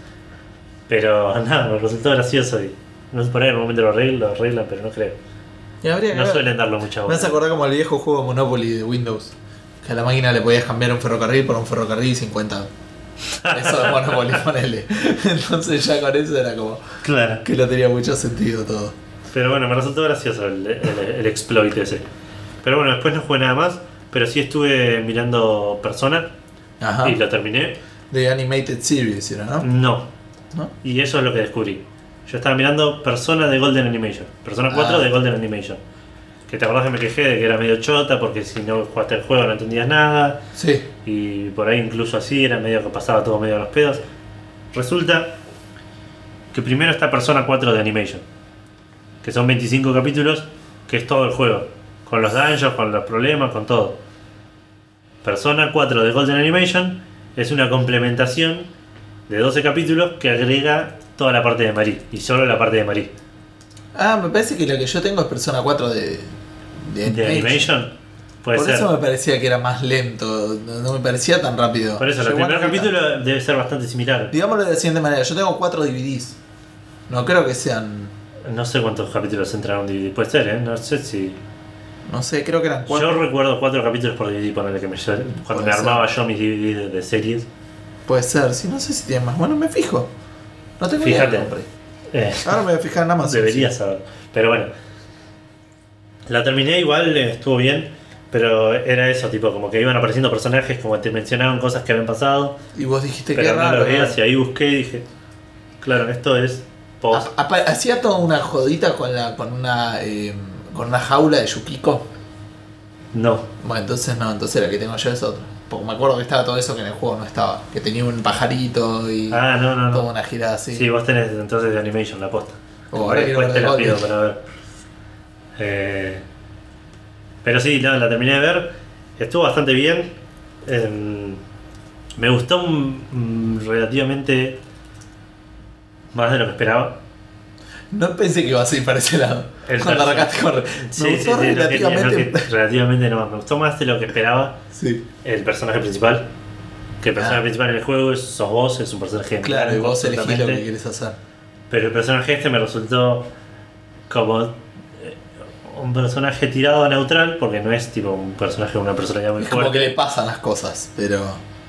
Pero nada, me resultó gracioso y no sé por ahí en algún momento lo arreglan, lo arreglan, pero no creo. Y habría que No suelen darlo mucha Me bola. hace acordar como el viejo juego Monopoly de Windows. Que a la máquina le podías cambiar un ferrocarril por un ferrocarril y 50 Eso de Monopoly, ponele. Entonces ya con eso era como Claro. que no tenía mucho sentido todo. Pero bueno, me resultó gracioso el, el- el exploit ese. Pero bueno, después no jugué nada más, pero sí estuve mirando Persona Ajá. y lo terminé. De Animated Series era, ¿no? No. ¿No? Y eso es lo que descubrí. Yo estaba mirando Persona de Golden Animation. Persona 4 Ah. de Golden Animation. Que te acordás que me quejé de que era medio chota porque si no jugaste el juego no entendías nada. Sí. Y por ahí incluso así era medio que pasaba todo medio a los pedos. Resulta que primero está Persona 4 de Animation. Que son 25 capítulos, que es todo el juego. Con los dungeons, con los problemas, con todo. Persona 4 de Golden Animation es una complementación de 12 capítulos que agrega toda la parte de Marie. Y solo la parte de Marie. Ah, me parece que la que yo tengo es Persona 4 de, de ¿De Animation? Puede Por ser. eso me parecía que era más lento, no, me parecía tan rápido. Por eso, el primer capítulo debe ser bastante similar. Digámoslo de la siguiente manera, yo tengo 4 DVDs. No creo que sean, No sé cuántos capítulos entraron en DVD. Puede ser, ¿eh? No sé si. no sé, creo que eran 4. Yo recuerdo cuatro capítulos por DVD, ponerle que me cuando Puede me ser. armaba yo mis DVD de, de series. Puede ser, sí, no sé si tiene más. Bueno, me fijo. No tengo idea Fíjate. compré. Eh, Ahora me voy a fijar en Amazon. debería saber. Pero bueno. La terminé igual, eh, estuvo bien. Pero era eso, tipo, como que iban apareciendo personajes, como te mencionaban cosas que habían pasado. Y vos dijiste que no raro. lo y ahí busqué y dije, claro, esto es post. Hacía toda una jodita con la con una eh, con una jaula de Yukiko. No, Bueno, entonces no, entonces la que tengo yo es otra. Porque me acuerdo que estaba todo eso que en el juego no estaba. Que tenía un pajarito y ah, no, no, toda una gira así. Sí, vos tenés entonces de Animation la posta. Oh, ahora Después te la pido para ver. Eh, pero sí, la terminé de ver. Estuvo bastante bien. Em, me gustó relativamente más de lo que esperaba. No pensé que ibas a ir para ese lado. El Cuando arrancaste con. Me Sí, sí, gustó sí, no relativamente. relativamente no. Me gustó más de lo que esperaba Sí. el personaje principal. Que el personaje Ah. principal en el juego es, sos vos, es un personaje Claro, y vos elegís lo que quieres hacer. Pero el personaje este me resultó como eh, un personaje tirado a neutral, porque no es tipo un personaje con una personalidad muy Es como fuerte. que le pasan las cosas, pero.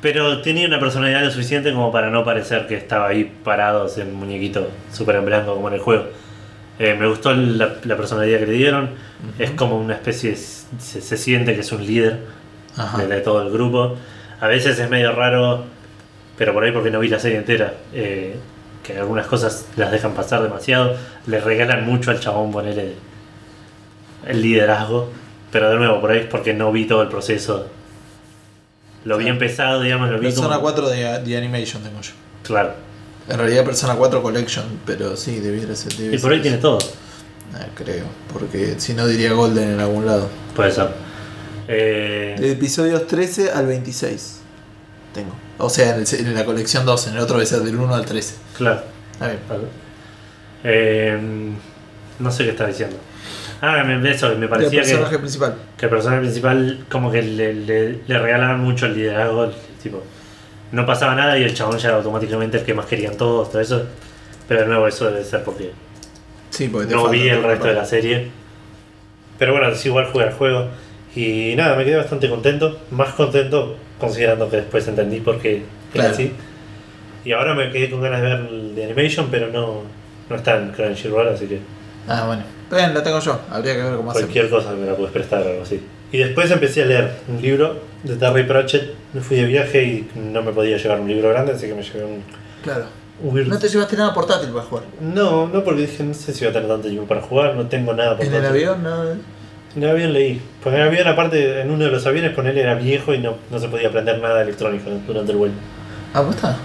Pero tenía una personalidad lo suficiente como para no parecer que estaba ahí parado en muñequito súper en blanco como en el juego. Eh, me gustó la, la personalidad que le dieron. Es como una especie, de- se, se siente que es un líder de, de todo el grupo. A veces es medio raro, pero por ahí porque no vi la serie entera, eh, que algunas cosas las dejan pasar demasiado. Le regalan mucho al chabón ponerle el liderazgo, pero de nuevo, por ahí es porque no vi todo el proceso. Lo vi empezado, digamos, lo vi Persona como... 4 de, de Animation tengo yo. Claro. En realidad Persona 4 Collection, pero sí, debiera ser. debe Y por ahí tiene todo. Ah, creo, porque si no diría Golden en algún lado. Puede ser. Eh, De episodios 13 al 26 tengo. O sea, en, el- en la colección 2, en el otro debe ser del 1 al 13. claro. Está bien. Eh, no sé qué estaba diciendo. Ah, me, eso, me El parecía que... personaje principal. que el personaje principal como que le, le, le regalaban mucho el liderazgo, el- tipo, no pasaba nada y el chabón ya era automáticamente el que más querían todos, todo eso. Pero de nuevo eso debe ser porque Sí, porque no vi el resto de la serie. Pero bueno, sí, igual jugué al juego. Y nada, me quedé bastante contento. Más contento considerando que después entendí por qué era Claro. así. Y ahora me quedé con ganas de ver el de Animation, pero no, no está en Crunchyroll, así que Ah, bueno. Bien, la tengo yo. Habría que ver cómo hacer. cualquier cosa me la puedes prestar o algo así. Y después empecé a leer un libro de Terry Pratchett. Me fui de viaje y no me podía llevar un libro grande, así que me llevé un, Claro. Weird- No te llevaste nada portátil para jugar. No, no, porque dije, no sé si voy a tener tanto tiempo para jugar, no tengo nada por En el avión, no. En el avión leí. Porque en el avión, aparte, en uno de los aviones, ponerle era viejo y no, no se podía aprender nada electrónico durante el vuelo. Ah, ¿vos está?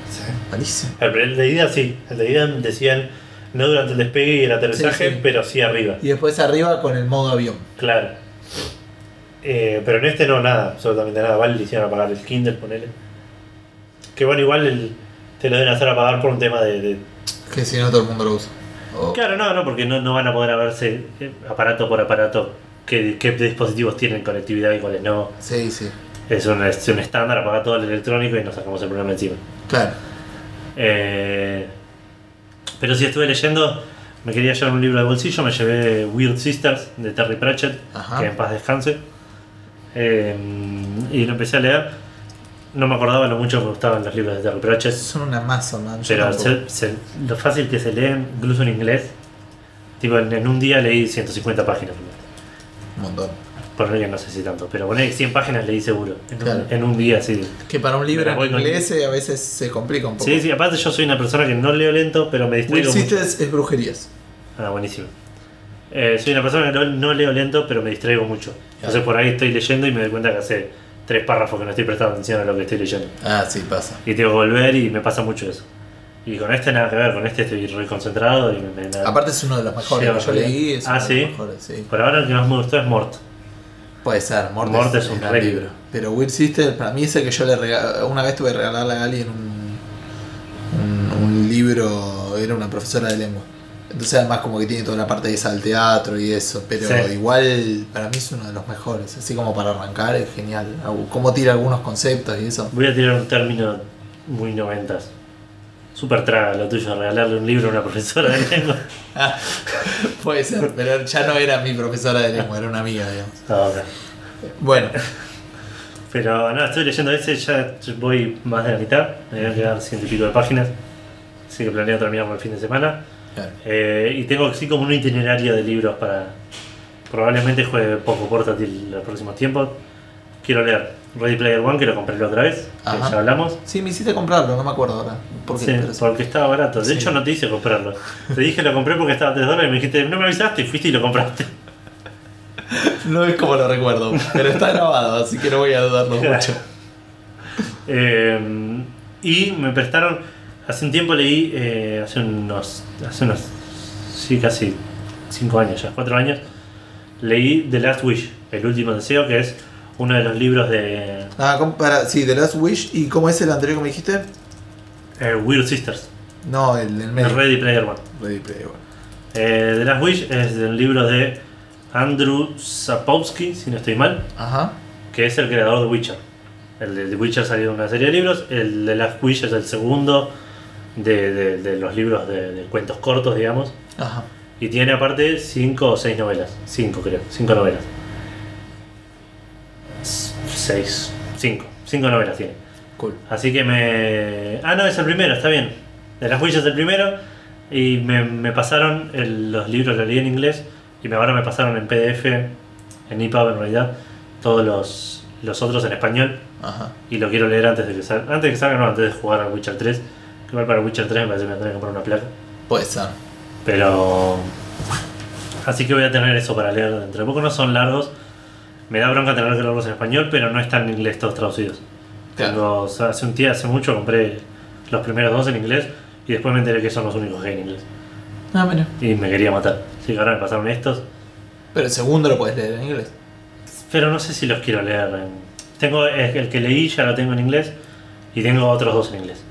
Malísimo. El, el de ida sí, el de ida decían no durante el despegue y el aterrizaje, Sí, sí. pero sí arriba. Y después arriba con el modo avión. Claro. Eh, pero en este no, nada, absolutamente nada. Vale, le hicieron apagar el Kindle, ponele. Que bueno, igual el- te lo deben hacer apagar por un tema de. de- Que si no todo el mundo lo usa. O- Claro, no, no, porque no, no van a poder verse eh, aparato por aparato qué, qué dispositivos tienen conectividad y cuáles no. Sí, sí. Es un, es un estándar, apagar todo el electrónico y nos sacamos el programa encima. Claro. Eh, pero si estuve leyendo, me quería llevar un libro de bolsillo, me llevé Weird Sisters de Terry Pratchett, Ajá. que en paz descanse. Eh, y lo empecé a leer. No me acordaba lo mucho que me gustaban los libros de Terry Pratchett, Son una masa, man. Yo pero tampoco. se- se- lo fácil que se leen, incluso en inglés. Tipo, en, en un día leí 150 páginas. Un montón. Poner que no sé si tanto, pero poner 100 páginas leí seguro. En, Claro. un, en un día, sí. Que para un libro en voy con- inglés eh, a veces se complica un poco. Sí, sí, aparte yo soy una persona que no leo lento, pero me Will distraigo mucho. Sisters es brujerías. Ah, buenísimo. Eh, soy una persona que no, no leo lento, pero me distraigo mucho. Entonces por ahí estoy leyendo y me doy cuenta que hace tres párrafos que no estoy prestando atención a lo que estoy leyendo. Ah, sí, pasa. Y tengo que volver y me pasa mucho eso. Y con este nada que ver, con este estoy re concentrado y me. Aparte es uno de los mejores Sí, que yo leí. Es Ah, uno de ¿sí? los mejores, sí. Por ahora el que más me gustó es Mort. Puede ser, Morte es un gran libro. Pero Weird Sister, para mí es el que yo le regalé. Una vez tuve que regalarle a alguien un, un, un libro, era una profesora de lengua. Entonces, además, como que tiene toda la parte de esa del teatro y eso. Pero Sí. igual, para mí es uno de los mejores. Así como para arrancar, es genial. Cómo tira algunos conceptos y eso. Voy a tirar un término muy noventas. Super traga lo tuyo, regalarle un libro a una profesora de lengua. Ah, puede ser, pero ya no era mi profesora de lengua, era una amiga, digamos. Ah, ok. Bueno, Pero nada, estoy leyendo ese, ya voy más de la mitad, me voy a quedar ciento y pico de páginas. Así que planeo terminarlo el fin de semana. Claro. Eh, y tengo así como un itinerario de libros para. Probablemente juegue poco portátil en los próximos tiempos. Quiero leer Ready Player One, que lo compré la otra vez, que ya hablamos. Sí, me hiciste comprarlo, no me acuerdo ahora. ¿Por qué? Sí, Pero sí. porque estaba barato. De Sí. hecho, no te hice comprarlo. Te dije lo compré porque estaba a 3 dólares y me dijiste, no me avisaste, y fuiste y lo compraste. No es como lo recuerdo, pero está grabado, así que no voy a dudarlo Claro. mucho. Eh, y me prestaron, hace un tiempo leí, eh, hace unos, hace unos, sí, casi 5 años ya, 4 años, leí The Last Wish, el último deseo, que es uno de los libros de Ah, ¿cómo- para, sí, The Last Wish. ¿Y cómo es el anterior que me dijiste? eh, Weird Sisters, No, el, el de medio. Ready Player One. Ready Player One. Eh, The Last Wish es del libro de Andrew Sapkowski, si no estoy mal, Ajá. que es el creador de Witcher. El de The Witcher salió una serie de libros, el de Last Wish es el segundo de, de- de los libros de, de cuentos cortos, digamos. Ajá. Y tiene aparte 5 o 6 novelas. 5 creo, 5 novelas. 6, 5, 5 novelas tiene. Cool. Así que me... Ah, no, es el primero, está bien. De las Wish es el primero. Y me, me pasaron el- los libros, los leí en inglés. Y ahora me pasaron en PDF, en EPUB en realidad, todos los, los otros en español. Ajá. Y lo quiero leer antes de que salga. Antes de que salga, no, antes de jugar al Witcher 3. Que igual para Witcher 3 me parece que me voy a tener que comprar una placa. Puede ser. Pero. Así que voy a tener eso para leer dentro de poco. No son largos. Me da bronca tener que leerlos en español, pero no están en inglés todos traducidos. Claro. Tengo- o sea, hace un día, hace mucho, compré los primeros dos en inglés y después me enteré que son los únicos que hay en inglés. Ah, mira. Y me quería matar. Así que ahora me pasaron estos. Pero el segundo lo puedes leer en inglés. Pero no sé si los quiero leer. en- Tengo el que leí, ya lo tengo en inglés. Y tengo otros dos en inglés.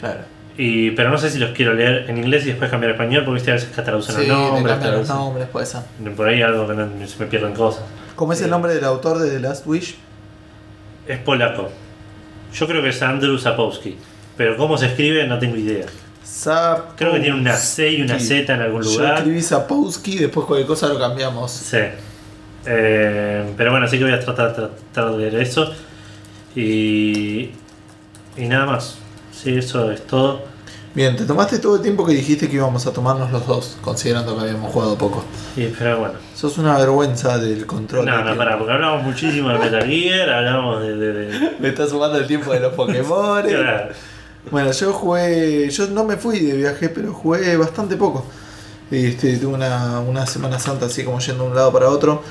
Claro. Y, pero no sé si los quiero leer en inglés y después cambiar a español, porque viste, a veces que traducen Sí, los nombres, cambian los traducen- nombres, puede ser. por ahí algo que no- se me pierden cosas. ¿Cómo es Sí. el nombre del autor de The Last Wish? Es polaco. Yo creo que es Andrew Sapkowski. Pero cómo se escribe no tengo idea. Creo que tiene una C y una Z en algún Yo lugar. escribí Sapkowski, después cualquier cosa lo cambiamos. Sí. Eh, pero bueno, así que voy a tratar, tratar de leer eso. Y, y nada más. Sí, eso es todo. Bien, te tomaste todo el tiempo que dijiste que íbamos a tomarnos los dos, considerando que habíamos jugado poco. Y, pero bueno. Sos una vergüenza del control. No, no, pará, porque hablamos muchísimo de Metal Gear, hablamos de. de- de- Me estás sumando el tiempo de los Pokémon. Claro. Bueno, yo jugué, yo no me fui de viaje, pero jugué bastante poco. Este, tuve una, una Semana Santa así como yendo de un lado para otro.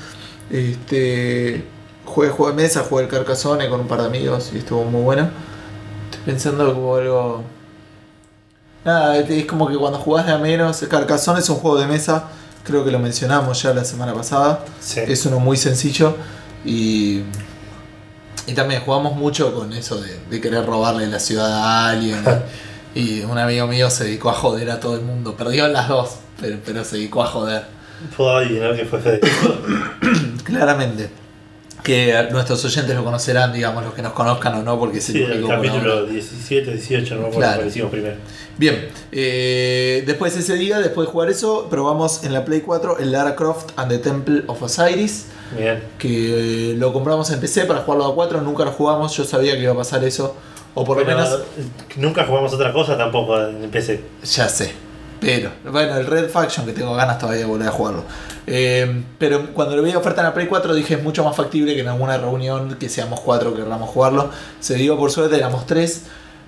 Este, jugué juego de mesa, jugué el Carcassonne con un par de amigos y estuvo muy bueno. Pensando como algo... Nada, es como que cuando jugás de a menos, Carcassonne es un juego de mesa, creo que lo mencionamos ya la semana pasada. Sí. Es uno muy sencillo y, y también jugamos mucho con eso de, de querer robarle la ciudad a alguien. y, un amigo mío se dedicó a joder a todo el mundo. Perdió en las dos, pero, pero se dedicó a joder. Puedo adivinar que fue. Claramente. Que nuestros oyentes lo conocerán, digamos, los que nos conozcan o no, porque es el Sí, único capítulo 17, 18, no Claro. hicimos primero. Bien, eh, después ese día, después de jugar eso, probamos en la Play 4 el Lara Croft and the Temple of Osiris. Bien. que eh, lo compramos en PC para jugarlo a 4, nunca lo jugamos, yo sabía que iba a pasar eso, o por lo menos nunca jugamos otra cosa tampoco en PC. ya sé. Pero, bueno, el Red Faction, que tengo ganas todavía de volver a jugarlo. Eh, pero cuando lo vi oferta en la Play 4 dije es mucho más factible que en alguna reunión que seamos 4 querramos jugarlo. Se dio por suerte, éramos 3.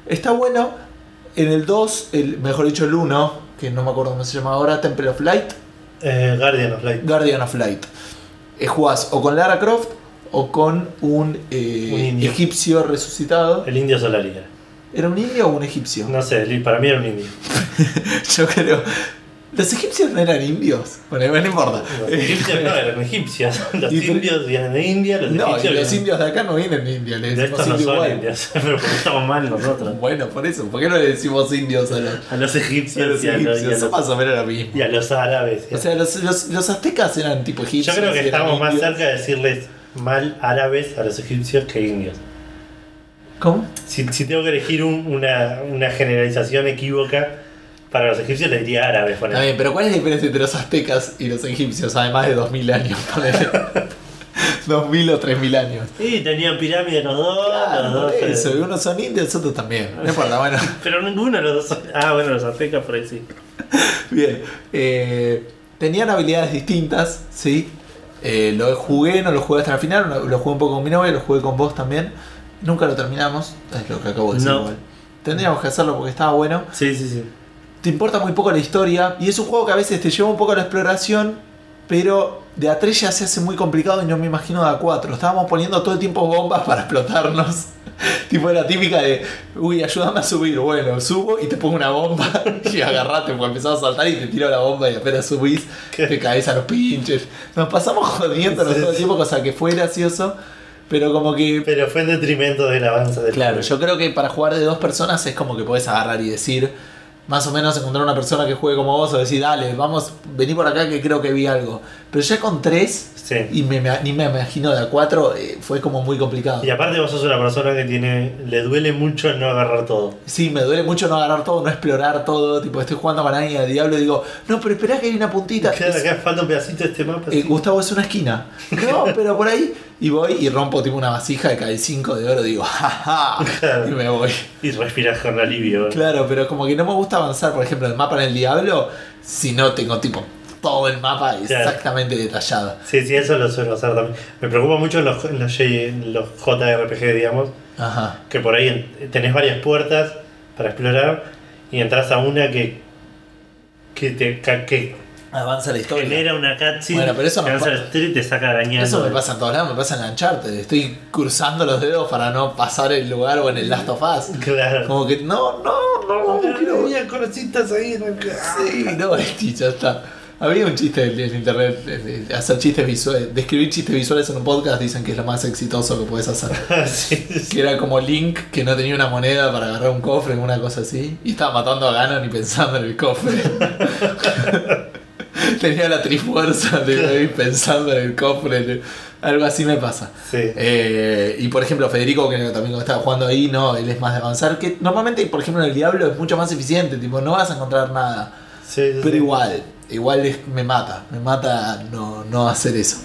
Está bueno. En el 2, el, mejor dicho el 1, que no me acuerdo cómo se llama ahora, Temple of Light, Eh, Guardian of Light. Guardian of Light. Eh, jugás o con Lara Croft o con un, eh, Un egipcio resucitado. El indio Solaria. ¿Era un indio o un egipcio? No sé, para mí era un indio. Yo creo. Los egipcios no eran indios. Bueno, no importa. Los egipcios no eran egipcios. Los Y indios vienen de India, los No, y egipcios los vienen- indios de acá no vienen de India, le de estos no son igual. indios, pero porque estamos mal nosotros. Bueno, por eso, ¿por qué no le decimos indios a los, A los egipcios, a los, y a egipcios? Son más o menos lo mismo. y a los árabes. O sea, los, los, los aztecas eran tipo Yo egipcios. creo que estamos más cerca de decirles mal árabes a los egipcios que indios. ¿Cómo? Si, si tengo que elegir un- una, una generalización equívoca para los egipcios, le diría árabes. ponele. Está bien, pero ¿cuál es la diferencia entre los aztecas y los egipcios? Además de 2000 años, ponele. 2000 o 3000 años. Sí, tenían pirámides los dos. Claro, los dos eso, y unos son indios, otros también. No importa, bueno. Pero ninguno de los dos. son- Ah, bueno, los aztecas por ahí sí. Bien. eh, tenían habilidades distintas, ¿sí? Eh, lo jugué, no lo jugué hasta el final, lo lo jugué un poco con mi novia, lo jugué con vos también. Nunca lo terminamos, es lo que acabo de decir No. igual. Tendríamos que hacerlo porque estaba bueno. Sí, sí, sí. Te importa muy poco la historia y es un juego que a veces te lleva un poco a la exploración, pero de A3 ya se hace muy complicado y no me imagino de A4. Estábamos poniendo todo el tiempo bombas para explotarnos. tipo la típica de, uy, ayúdame a subir. Bueno, subo y te pongo una bomba y agarrate, porque empezás a saltar y te tiro la bomba y apenas subís, ¿Qué? te caes a los pinches. Nos pasamos jodiéndonos Sí, todo el tiempo, cosa que fue gracioso, pero como que Pero fue en detrimento del avance del Claro, juego. yo creo que para jugar de dos personas es como que puedes agarrar y decir, más o menos encontrar una persona que juegue como vos o decir, dale, vamos, vení por acá que creo que vi algo. Pero ya con tres, Sí. y me, me- ni me imagino de a cuatro, eh, fue como muy complicado. Y aparte vos sos una persona que tiene. le duele mucho no agarrar todo. Sí, me duele mucho no agarrar todo, no explorar todo. Tipo, estoy jugando con alguien al diablo y digo, no, pero esperá que hay una puntita. Claro, acá falta un pedacito de este mapa. eh. Gustavo es una esquina. No, pero por ahí. Y voy y rompo tipo una vasija de cae 5 de oro. Digo, jaja. Claro. Y me voy. Y respiras con alivio. Claro, pero como que no me gusta avanzar, por ejemplo, el mapa en el Diablo, si no tengo tipo todo el mapa Claro. exactamente detallado. Sí, sí, eso lo suelo hacer también. Me preocupa mucho en los, en los, en los JRPG, digamos, Ajá. que por ahí en- tenés varias puertas para explorar y entras a una que que te que Avanza la historia. genera una cutscene Bueno, pero eso no avanza la historia y te saca arañando. Eso me pasa en todos lados, me pasa en Uncharted. Estoy cruzando los dedos para no pasar el lugar o en el Last of Us. Claro. Como que no, no, no, no quiero. Ahí. ¿no? Sí, no, este, ya está. Había un chiste en internet, de- hacer chistes visuales, de escribir chistes visuales en un podcast, dicen que es lo más exitoso que puedes hacer. Sí, sí. Que era como Link, que no tenía una moneda para agarrar un cofre, una cosa así. Y estaba matando a Ganon y pensando en el cofre. tenía la trifuerza de ir pensando en el cofre. Algo así me pasa. Sí. Eh, y por ejemplo, Federico, que también estaba jugando ahí, no, él es más de avanzar. Que normalmente, por ejemplo, en el Diablo es mucho más eficiente, tipo, no vas a encontrar nada. Sí, Pero igual, igual es- me mata, me mata no, no hacer eso.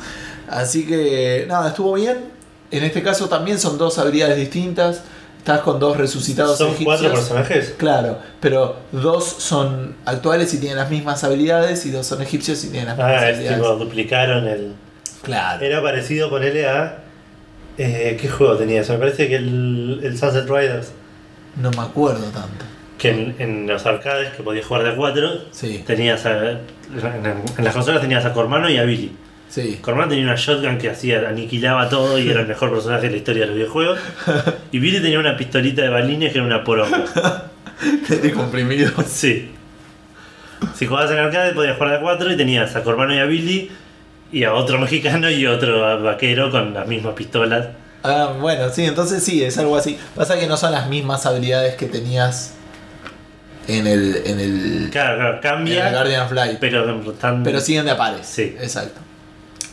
Así que nada, estuvo bien. En este caso también son dos habilidades distintas. Estás con dos resucitados Son egipcios. cuatro personajes. Claro, pero dos son actuales y tienen las mismas habilidades y dos son egipcios y tienen las mismas Ah, es habilidades. tipo, duplicaron el. Claro. Era parecido, ponele a. Eh, ¿Qué juego tenía eso? Me parece que el, el Sunset Riders. No me acuerdo tanto. Que en, en los arcades que podías jugar de a 4, Sí, tenías a, en, en las consolas tenías a Cormano y a Billy. sí. Cormano tenía una shotgun que hacía, aniquilaba todo y era el mejor personaje de la historia de los videojuegos. Y Billy tenía una pistolita de balines que era una poronga. De comprimido. Sí. Si jugabas en arcade podías jugar de a 4 y tenías a Cormano y a Billy y a otro mexicano y otro vaquero con las mismas pistolas. Ah, bueno, sí, entonces sí, es algo así. Pasa que no son las mismas habilidades que tenías en el, en el, Claro, claro, en el cambia, Guardian of Light. pero están... Pero siguen de a pares. Sí. Exacto.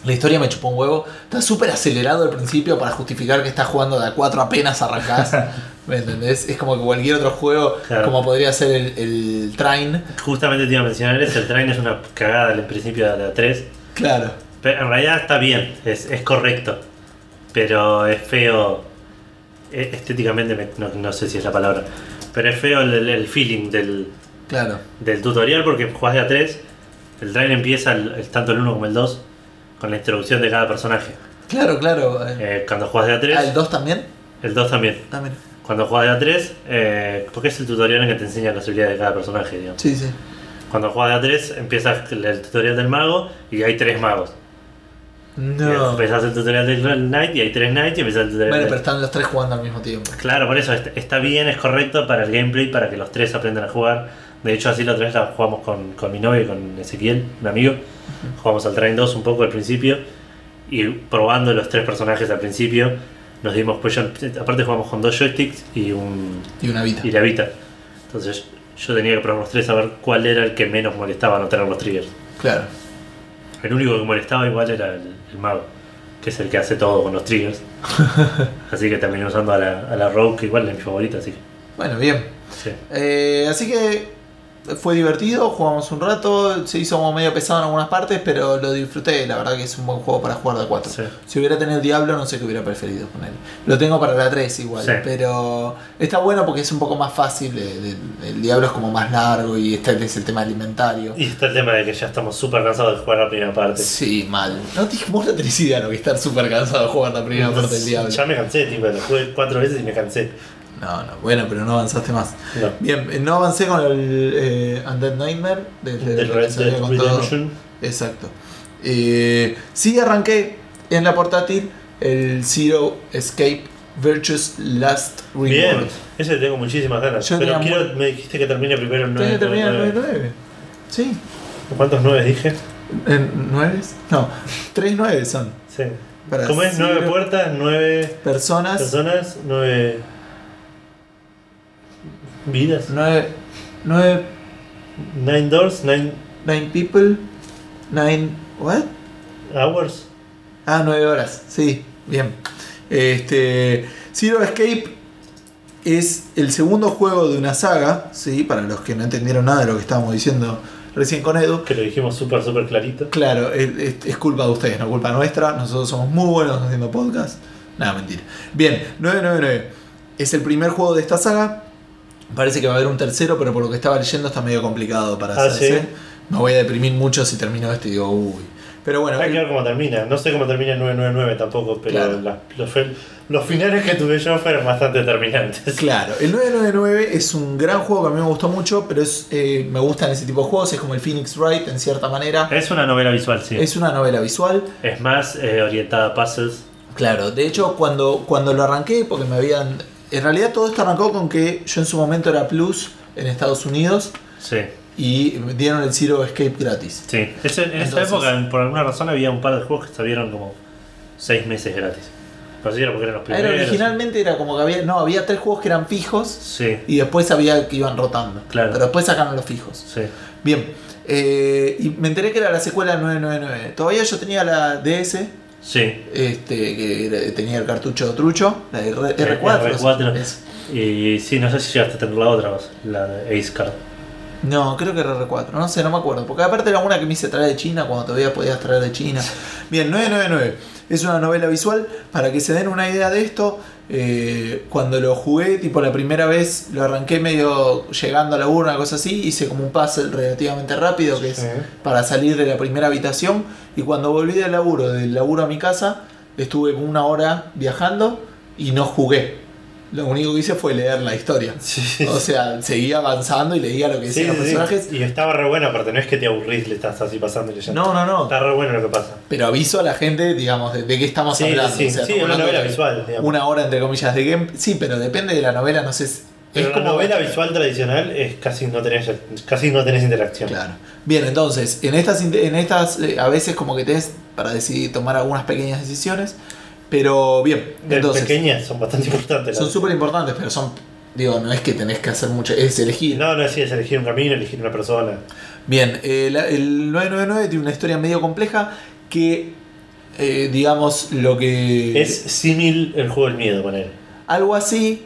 La historia me chupó un huevo. Está súper acelerado al principio para justificar que estás jugando de a 4 apenas arrancás. ¿Me entendés? Es como que cualquier otro juego, Claro. como podría ser el, el Train. Justamente te iba a mencionar eso, el train es una cagada al principio de la 3. Claro. Pero en realidad está bien, es, es correcto. Pero es feo. e- Estéticamente, me- no, no sé si es la palabra. Pero es feo el, el- el feeling del, Claro. del tutorial porque jugás de a 3. El train empieza el- tanto el 1 como el 2 con la introducción de cada personaje. Claro, claro. Eh, Eh, cuando jugás de a 3, ah, ¿El 2 también? el 2 también. También. Cuando jugás de a 3, eh, porque es el tutorial en que te enseña las habilidades de cada personaje, digamos. Sí, sí. Cuando jugás de a 3, empieza el, el tutorial del mago y hay tres magos. No. Empezás el tutorial del Knight y hay tres Knights y empezás el tutorial Bueno, del- pero están los tres jugando al mismo tiempo. Claro, por eso est- está bien, es correcto para el gameplay, para que los tres aprendan a jugar De hecho, así la otra vez la jugamos con, con mi novio y con Ezequiel, un amigo. Jugamos al Train 2 un poco al principio. Y probando los tres personajes al principio, nos dimos pues yo- aparte jugamos con dos joysticks y un Y una vida. y la Vita. Entonces yo tenía que probar los tres a ver cuál era el que menos molestaba no tener los triggers. Claro. El único que molestaba igual era el, el mago, que es el que hace todo con los triggers. así que terminé usando a la, a la Rogue, que igual es mi favorita, así que Bueno, bien. sí. Eh, así que fue divertido, jugamos un rato, se hizo como medio pesado en algunas partes, pero lo disfruté, la verdad que es un buen juego para jugar de 4. Sí. Si hubiera tenido Diablo, no sé qué hubiera preferido con él. Lo tengo para la 3 igual, Sí. pero está bueno porque es un poco más fácil, de- el Diablo es como más largo y este es el tema alimentario. Y está el tema de que ya estamos súper cansados de jugar la primera parte. Sí, mal. No te, vos no tenés idea lo que es estar súper cansado de jugar la primera parte del Diablo. Ya me cansé, tipo, lo jugué cuatro veces y me cansé. No, no, bueno, pero no avanzaste más. No. Bien, eh, no avancé con el eh, Undead Nightmare desde que Red Dead. Redemption. Exacto. Eh, sí arranqué en la portátil el Zero Escape Virtuous Last Reward. Bien, ese tengo muchísimas ganas. Yo pero quiero, me dijiste que termine primero en Tenés que terminar en 9. 9-9. Sí. ¿Cuántos nueve dije? ¿En 9? No, 3 9 son. Sí. Para ¿Cómo es? Nueve puertas, nueve Personas. personas, nueve vidas. 9 9 Nine doors, nine 9 people. 9 what? hours. Ah, 9 horas, sí, bien. Este, Zero Escape es el segundo juego de una saga, sí, para los que no entendieron nada de lo que estábamos diciendo recién con Edu. Que lo dijimos súper, súper clarito. Claro, es, es- es culpa de ustedes, no culpa nuestra. Nosotros somos muy buenos haciendo podcast. Nada, mentira. Bien, 999 es el primer juego de esta saga. Parece que va a haber un tercero, pero por lo que estaba leyendo está medio complicado para Ah, hacerse. ¿sí? Me voy a deprimir mucho si termino esto y digo, uy. Pero bueno, Hay que ver cómo termina. No sé cómo termina el 999 tampoco, pero Claro. la- los, finales que tuve yo fueron bastante determinantes. Claro, el 999 es un gran juego que a mí me gustó mucho, pero es, eh, me gustan ese tipo de juegos, es como el Phoenix Wright en cierta manera. Es una novela visual, sí. Es, Es una novela visual. más eh, orientada a puzzles. Claro, de hecho cuando, cuando lo arranqué, porque me habían... En realidad todo esto arrancó con que yo en su momento era Plus en Estados Unidos Sí, y me dieron el Zero Escape gratis. sí. Es- en esa Entonces- época, por alguna razón, había un par de juegos que salieron como seis meses gratis. Era porque eran los Era, primeros. originalmente era como que había... No, había tres juegos que eran fijos Sí, y después había que iban rotando. Claro. Pero después sacaron los fijos. sí. Bien, eh, y me enteré que era la secuela 999. Todavía yo tenía la DS, Sí. este, que tenía el cartucho trucho, la R- Eh, R4. R4. es- Y sí, no sé si llegaste a tener la otra, la de Ace Card. No, creo que era R4, no sé, no me acuerdo. Porque aparte era una que me hice traer de China cuando todavía podías traer de China. Bien, 999. Es una novela visual. Para que se den una idea de esto, eh, cuando lo jugué, tipo la primera vez, lo arranqué medio llegando a la urna, una cosa así. Hice como un puzzle relativamente rápido, que es para salir de la primera habitación. Y cuando volví del laburo, del laburo a mi casa, estuve una hora viajando y no jugué. Lo único que hice fue leer la historia. Sí. O sea, seguía avanzando y leía lo que Sí, decían los sí, sí. personajes. Y estaba re bueno, aparte no es que te aburrís, le estás así pasando y leyendo. No, no, no. Está re bueno lo que pasa. Pero aviso a la gente, digamos, de, de qué estamos Sí, hablando. sí, o sea, sí, una novela de visual, digamos. Una hora, entre comillas, de game. Sí, pero depende de la novela, no sé. Es Pero es la novela visual tradicional es casi no tenés, casi no tenés interacción. Claro. Bien, entonces, en estas, en estas eh, a veces como que tenés para decidir tomar algunas pequeñas decisiones. Pero bien, De entonces. pequeñas son bastante importantes. Son súper importantes, pero son. Digo, no es que tenés que hacer mucho, es elegir. No, no es, es elegir un camino, elegir una persona. Bien, eh, la- el 999 tiene una historia medio compleja que, eh, digamos, lo que... Es símil el juego del miedo, poner. Algo así,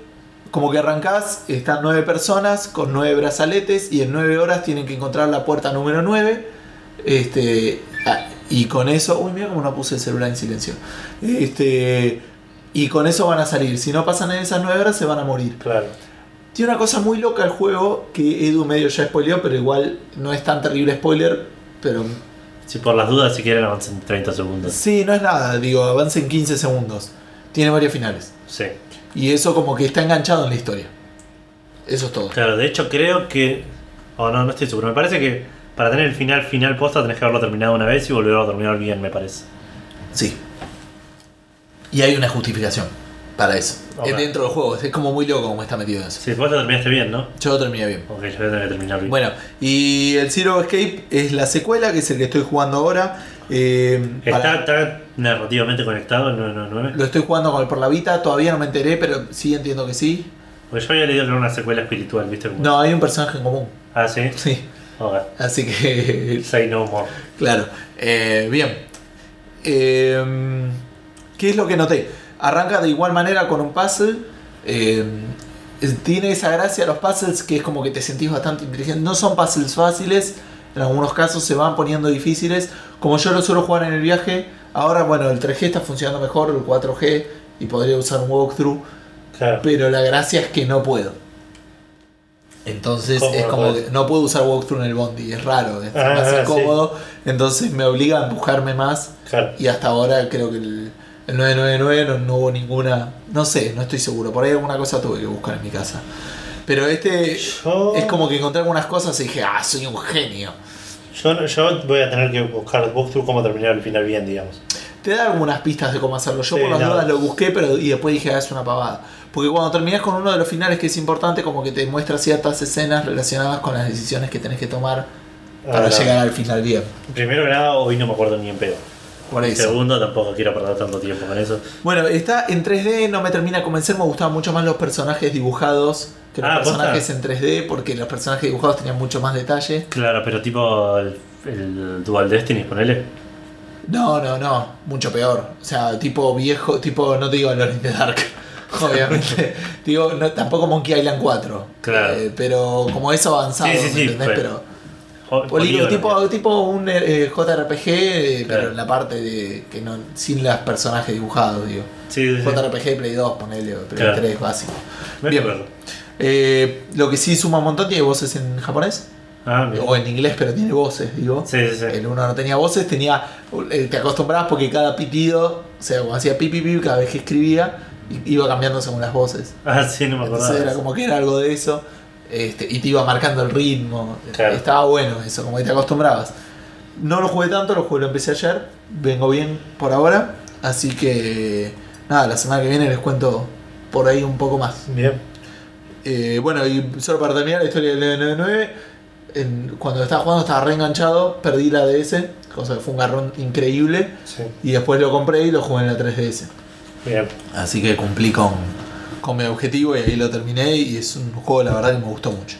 como que arrancás, están nueve personas con nueve brazaletes y en nueve horas tienen que encontrar la puerta número 9. Este, y con eso... Uy, mira cómo no puse el celular en silencio. Este, y con eso van a salir. Si no pasan en esas nueve horas se van a morir. Claro. Tiene una cosa muy loca el juego que Edu medio ya spoileó, pero igual no es tan terrible spoiler, pero Si por las dudas, si quieren, avancen 30 segundos. Sí, no es nada, digo, avanza en 15 segundos. Tiene varios finales. Sí. Y eso como que está enganchado en la historia. Eso es todo. Claro, de hecho, creo que. O no, no estoy seguro. Me parece que para tener el final final posta tenés que haberlo terminado una vez y volverlo a terminar bien, me parece. Sí. Y hay una justificación. para eso. Es dentro del juego, es como muy loco como está metido en eso. Sí, vos lo terminaste bien, ¿no? Yo lo terminé bien. Ok, yo voy a tener que terminar bien. Bueno, y el Zero Escape es la secuela, que es el que estoy jugando ahora. Eh, ¿Está, para- está narrativamente conectado el 999? Lo estoy jugando con el por la Vita, todavía no me enteré, pero sí entiendo que sí. Porque yo había leído que era una secuela espiritual, ¿viste? Como- No, hay un personaje en común. Ah, sí. Sí. Así que, Say no more. claro. Eh, bien. Eh, ¿Qué es lo que noté? Arranca de igual manera con un puzzle. eh, es- tiene esa gracia los puzzles que es como que te sentís bastante inteligente. No son puzzles fáciles. En algunos casos se van poniendo difíciles. Como yo lo suelo jugar en el viaje. Ahora, bueno, el 3G está funcionando mejor, el 4G. Y podría usar un walkthrough. Claro. Pero la gracia es que no puedo. Entonces ¿Cómo es como que no puedo usar walkthrough en el bondi, es raro, es Ah, más sí. incómodo. Entonces me obliga a empujarme más. Claro. Y hasta ahora creo que el, el 999 no, no hubo ninguna. No sé, no estoy seguro. Por ahí alguna cosa tuve que buscar en mi casa. Pero este Yo- es como que encontré algunas cosas y dije, ah, soy un genio. Yo, yo voy a tener que buscar walkthrough cómo terminar el final bien, digamos. Te da algunas pistas de cómo hacerlo. Yo Sí, por las no. dudas lo busqué, pero y después dije, ah, es una pavada. Porque cuando terminás con uno de los finales que es importante, como que te muestra ciertas escenas relacionadas con las decisiones que tenés que tomar para Ah, no. llegar al final bien. Primero que nada, hoy no me acuerdo ni en pedo. Por eso. Segundo, tampoco quiero perder tanto tiempo con eso. Bueno, está en 3D, no me termina de convencer, me gustaban mucho más los personajes dibujados que los Ah, ¿posta? personajes en 3D, porque los personajes dibujados tenían mucho más detalle. Claro, pero tipo el, el Dual Destiny, ponele. No, no, no, mucho peor. O sea, tipo viejo, tipo, no te digo Alone in the Dark, obviamente. digo, no, tampoco Monkey Island 4. Claro. Eh, pero como eso avanzado, Sí, sí, ¿me sí, entendés? Pero, polígono, tipo, tipo un eh, JRPG, eh, pero en la parte de que no, sin los personajes dibujados, digo. JRPG Play 2, ponele, Play Claro. 3 básico. Me Bien. Eh, lo que sí suma un montón tiene voces en japonés Ah, bien. o en inglés, pero tiene voces, digo. Sí, sí, sí. El uno no tenía voces, tenía eh, te acostumbrabas porque cada pitido, o sea, hacía pi pi pi cada vez que escribía, iba cambiando según las voces. Ah, sí, no me acordaba. Entonces era como que era algo de eso. Este, y te iba marcando el ritmo. Claro. Estaba bueno eso, como que te acostumbrabas. No lo jugué tanto, lo jugué, lo empecé ayer. Vengo bien por ahora. Así que nada, la semana que viene les cuento por ahí un poco más. Bien. Eh, bueno, y solo para terminar la historia del 999, en- cuando estaba jugando estaba reenganchado, perdí la DS, cosa que fue un garrón increíble, Sí. y después lo compré y lo jugué en la 3DS. Bien. Así que cumplí con, con mi objetivo y ahí lo terminé y es un juego la verdad que me gustó mucho.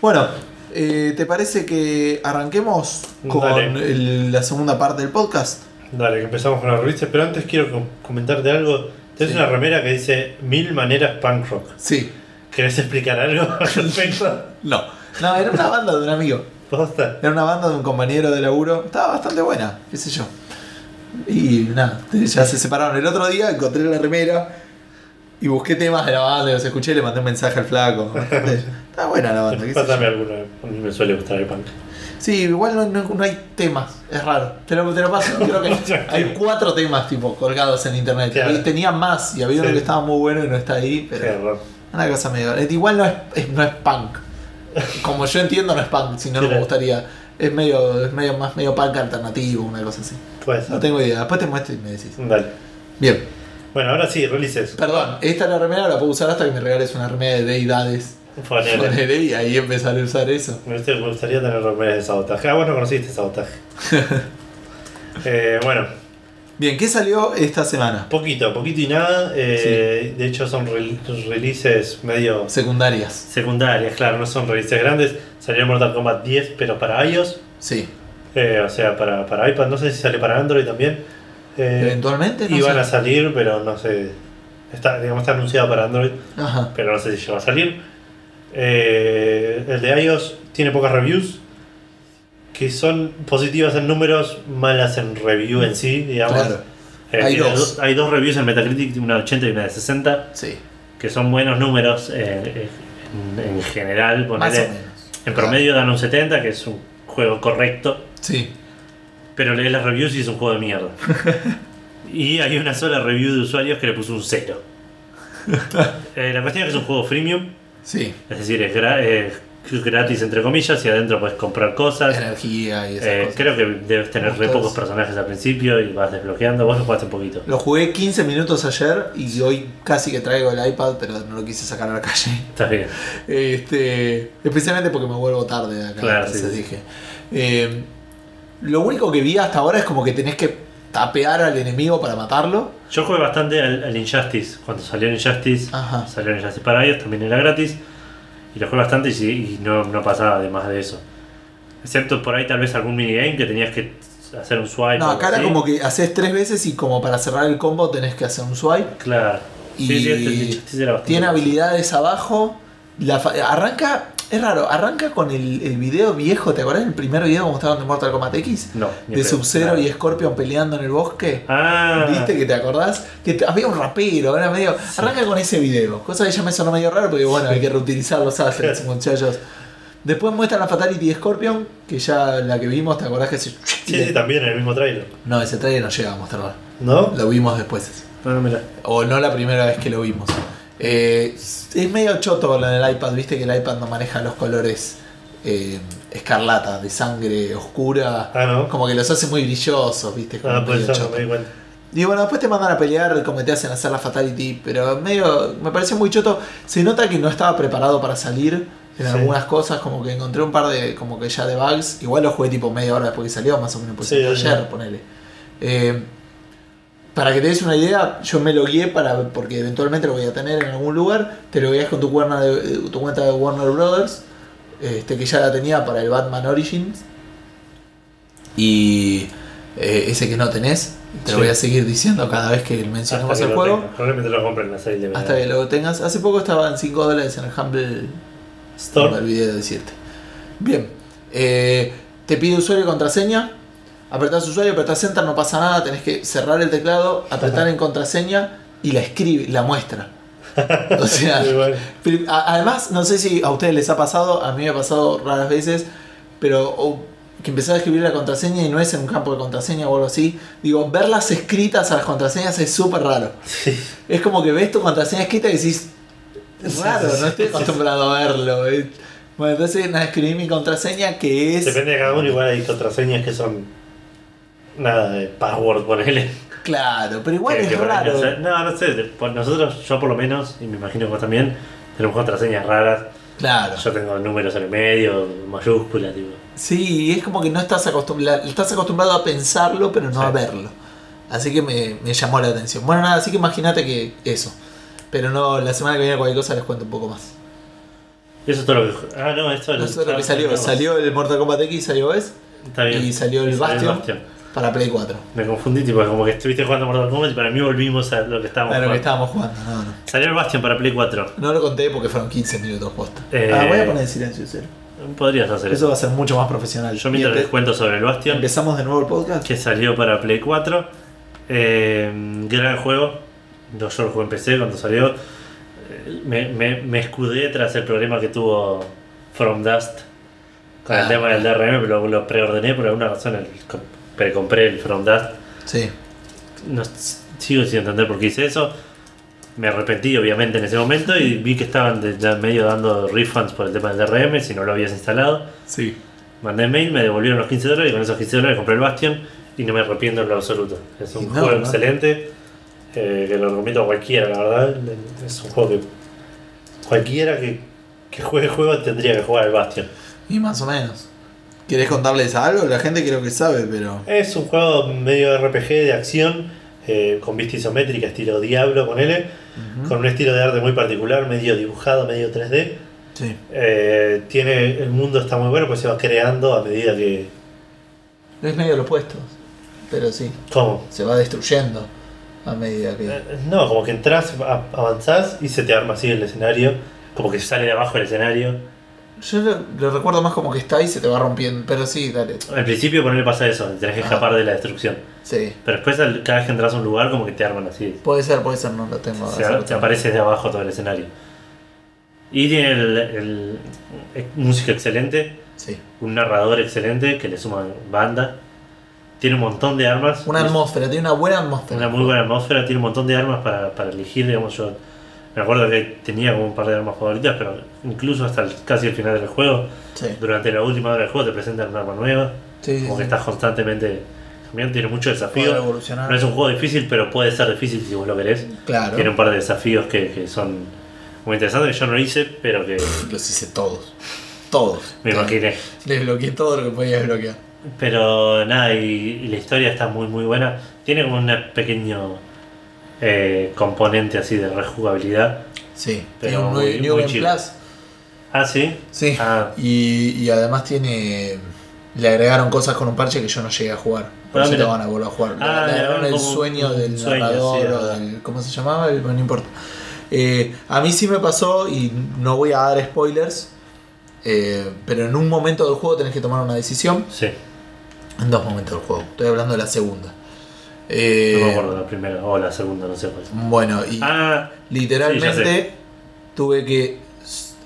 Bueno, eh, ¿te parece que arranquemos con el- la segunda parte del podcast? Dale, que empezamos con la revista. Pero antes quiero com- comentarte algo. Tienes Sí. una remera que dice Mil maneras punk rock. Sí, ¿Querés explicar algo al respecto? no. No, era una banda de un amigo. Posta. Era una banda de un compañero de laburo. Estaba bastante buena, qué sé yo. Y nada, ya se separaron. El otro día encontré la remera y busqué temas de la banda, los escuché y le mandé un mensaje al flaco. Estaba buena la banda, qué. Pásame alguno. A mí me suele gustar el punk. Sí, igual no, no- no hay temas, es raro. Te lo, te lo paso, creo que hay cuatro temas tipo colgados en internet. Claro. Y tenía más y había uno Sí. que estaba muy bueno y no está ahí, Qué pero raro. una cosa medio. Igual no es, es- no es punk. Como yo entiendo no es punk, si no no me gustaría. Es medio, es medio más medio punk alternativo, una cosa así. Puede No tengo idea, después te muestro y me decís. Dale. Bien, Bueno, ahora sí, releases. perdón, esta es la remera, la puedo usar hasta que me regales una remera de deidades. Ponele. Ponele, y ahí empezaré a usar eso. Me gustaría- me gustaría tener remeras de sabotaje. Ah, vos no conociste sabotaje. eh, bueno, Bien, ¿qué salió esta semana? poquito, poquito y nada. eh, De hecho, son rel- releases medio Secundarias. secundarias, claro, no son releases grandes. Salió Mortal Kombat 10, pero para iOS. Sí. eh, o sea, para, para iPad. No sé si sale para Android también. Eh, Eventualmente, no iban sé. a salir, pero no sé. Está, digamos, está anunciado para Android, Ajá. pero no sé si llega a salir. Eh, el de iOS tiene pocas reviews. Que son positivas en números, malas en review en sí, digamos. Claro. Eh, Hay dos. do- hay dos reviews en Metacritic, una de 80 y una de 60, Sí. que son buenos números eh, eh, en, en general. Más o ponele- menos. en promedio dan un 70, que es un juego correcto, Sí. pero lees las reviews y es un juego de mierda. y hay una sola review de usuarios que le puso un 0. Eh, la cuestión es que es un juego freemium, Sí. es decir, es, gra- eh, gratis entre comillas y adentro puedes comprar cosas. Energía y esas Eh, cosas. creo que debes tener re pocos personajes al principio y vas desbloqueando. Vos lo jugaste un poquito. Lo jugué 15 minutos ayer y hoy casi que traigo el iPad, pero no lo quise sacar a la calle. Está bien. Este, especialmente porque me vuelvo tarde de acá. Claro, entonces sí. dije. Eh, lo único que vi hasta ahora es como que tenés que tapear al enemigo para matarlo. Yo jugué bastante al, al Injustice. Cuando salió el Injustice, Ajá. salió el Injustice para ellos, también era gratis. Y lo jugué bastante y, no, no pasaba de más de eso. Excepto por ahí tal vez algún minigame que tenías que hacer un swipe. No, acá era como que haces tres veces y como para cerrar el combo tenés que hacer un swipe. Claro. Y Sí, sí, este Injustice era bastante tiene habilidades abajo. La arranca, es raro, arranca con el, el video viejo, ¿te acordás del primer video que mostraron de Mortal Kombat X? No, De. Sub-Zero y Scorpion peleando en el bosque. Ah, ¿Viste que te acordás? Que te- había un rapero, era medio. Arranca con ese video. Cosa que ya me sonó medio raro porque bueno, hay que reutilizar los assets, muchachos. Después muestran la Fatality Scorpion, que ya la que vimos, ¿te acordás que se. Sí, sí, también en el mismo trailer. No, ese trailer no llega a mostrarlo. ¿No? Lo vimos después. Ah, mira. O no la primera vez que lo vimos. Eh, es medio choto con lo del iPad, viste que el iPad no maneja los colores eh, escarlata, de sangre oscura. Ah, ¿no? Como que los hace muy brillosos, viste. Como Ah, medio choto. Y bueno, después te mandan a pelear como te hacen hacer la Fatality, pero medio, me pareció muy choto. Se nota que no estaba preparado para salir en Sí. algunas cosas, como que encontré un par de, como que ya de bugs. Igual lo jugué tipo media hora después que salió, más o menos, pues Sí, ayer, ponele. Eh, para que te des una idea, yo me logué para, porque eventualmente lo voy a tener en algún lugar, te logueas con tu, cuerna de- tu cuenta de Warner Brothers, este, que ya la tenía para el Batman Origins. Y eh, ese que no tenés, te lo voy a seguir diciendo cada vez que mencionemos Hasta que el lo juego. Probablemente lo compren en la serie Hasta que lo tengas. Hace poco estaba en 5 dólares en el Humble. No me Store. olvidé de decirte. Bien. eh, te pide usuario y contraseña. Apretás usuario, apretás enter, no pasa nada. Tenés que cerrar el teclado, apretar en contraseña y la escribe, la muestra. O sea, bueno. Además, no sé si a ustedes les ha pasado, a mí me ha pasado raras veces, pero que empezás a escribir la contraseña y no es en un campo de contraseña o algo así. Digo, verlas escritas a las contraseñas es súper raro. Sí. Es como que ves tu contraseña escrita y decís, es raro, no estoy acostumbrado a verlo. eh. Bueno, entonces nada, escribí mi contraseña que es... Depende de cada uno, igual hay contraseñas que son. Nada de password, ponele. Claro, pero igual Que- es que raro. no sé. No, no sé. por Nosotros, yo por lo menos, y me imagino que vos también, tenemos contraseñas raras. Claro. Yo tengo números en el medio, mayúsculas, tipo. Sí, es como que no estás acostumbrado, estás acostumbrado a pensarlo, pero no Sí. a verlo. Así que me, me llamó la atención. Bueno, nada, así que imagínate que eso. Pero no, la semana que viene cualquier cosa les cuento un poco más. Y eso es todo lo que. Ah, no, esto Eso es lo que salió. no, Salió el Mortal Kombat X, iOS, Está bien. y salió el Y salió Bastion. Para Play 4. Me confundí, tipo, como que estuviste jugando Mortal Kombat y para mí volvimos a lo que estábamos A lo que jugando. estábamos jugando, no, no. Salió el Bastion para Play 4. No lo conté porque fueron 15 minutos posta. Eh, Ah, voy a poner en silencio, cero. Podrías hacer Eso eso. va a ser mucho más profesional. Yo mientras les cuento sobre el Bastion, empezamos de nuevo el podcast. que salió para Play 4. Eh, gran juego. No, yo lo jugué en PC cuando salió. Eh, Me, me, me escudé tras el problema que tuvo From Dust con Ah, el tema del DRM, pero lo, lo preordené por alguna razón. El, precompré el From Dust. Sí. No, sigo sin entender por qué hice eso. Me arrepentí obviamente en ese momento y vi que estaban de, ya medio dando refunds por el tema del DRM si no lo habías instalado. Sí. Mandé mail, me devolvieron los 15 dólares y con esos 15 dólares compré el Bastion y no me arrepiento en lo absoluto. Es un No, juego no. excelente eh, que lo recomiendo a cualquiera, la verdad. Es un juego que cualquiera que, que juegue el juego tendría que jugar el Bastion. Y más o menos. ¿Querés contarles algo? La gente creo que sabe, pero. Es un juego medio RPG de acción eh, con vista isométrica, estilo Diablo, ponele. Ujú. con un estilo de arte muy particular, medio dibujado, medio 3D. Sí. Eh, tiene, el mundo está muy bueno, pues se va creando a medida que. Es medio lo opuesto. Pero sí. ¿Cómo? Se va destruyendo a medida que. Eh, No, como que entras, avanzás y se te arma así el escenario, como que sale de abajo el escenario. Yo lo, lo recuerdo más como que está y se te va rompiendo. Pero sí, dale. Al principio ponerle pasa eso, tenés que Ah. escapar de la destrucción. Sí. Pero después cada vez que entras a un lugar como que te arman así. Puede ser, puede ser, no lo tengo. Se, te aparece de abajo todo el escenario. Y tiene el, el- eh, música excelente, Sí. un narrador excelente que le suma banda. Tiene un montón de armas. Una Y- atmósfera, tiene una buena atmósfera. Una muy buena atmósfera, tiene un montón de armas para, para elegir, digamos yo. Me acuerdo que tenía como un par de armas favoritas, pero incluso hasta el- casi el final del juego, Sí. durante la última hora del juego te presentan un arma nueva. Sí, sí, Como que estás constantemente cambiando, tiene mucho desafío. No es un juego difícil, pero puede ser difícil si vos lo querés. Claro. Tiene un par de desafíos que, que son muy interesantes que yo no hice, pero que Los hice todos. Todos. me Claro. imaginé. Desbloqueé todo lo que podía desbloquear. Pero nada, y, y la historia está muy muy buena. Tiene como un pequeño eh, componente así de rejugabilidad. Sí. Pero Tiene un muy- New, muy Game chido. Plus. Ah, sí. Sí. Ah. Y, y además tiene. Le agregaron cosas con un parche que yo no llegué a jugar. Por Ah, eso te mira. van a volver a jugar. Ah, le le agregaron agregaron el sueño del sueño, narrador sí, o del. ¿Cómo se llamaba? No importa. Eh, a mí sí me pasó, y no voy a dar spoilers, eh, pero en un momento del juego tenés que tomar una decisión. Sí. En dos momentos del juego. Estoy hablando de la segunda. Eh, No me acuerdo la primera o la segunda, no sé cuál. Bueno, y Ah, literalmente Sí, tuve que.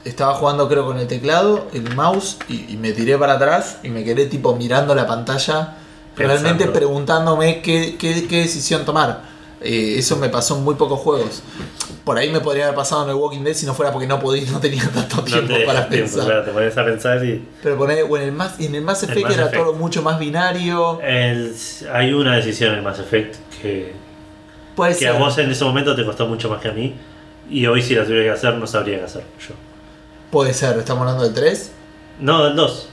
Estaba jugando, creo, con el teclado, el mouse, y, y me tiré para atrás y me quedé tipo mirando la pantalla, realmente preguntándome qué, qué- qué decisión tomar. Eh, eso me pasó en muy pocos juegos. Por ahí me podría haber pasado en el Walking Dead si no fuera porque no podía, no tenía tanto no tiempo te para tiempo, pensar. claro, te pones a pensar y. Pero poné, bueno, en el Mass, en el Mass Effect Mass era Effect. todo mucho más binario. El- hay una decisión en Mass Effect que, Puede que ser. a vos en ese momento te costó mucho más que a mí. Y hoy, si la tuviera que hacer, no sabría qué hacer yo. Puede ser, estamos hablando del 3. No, del 2.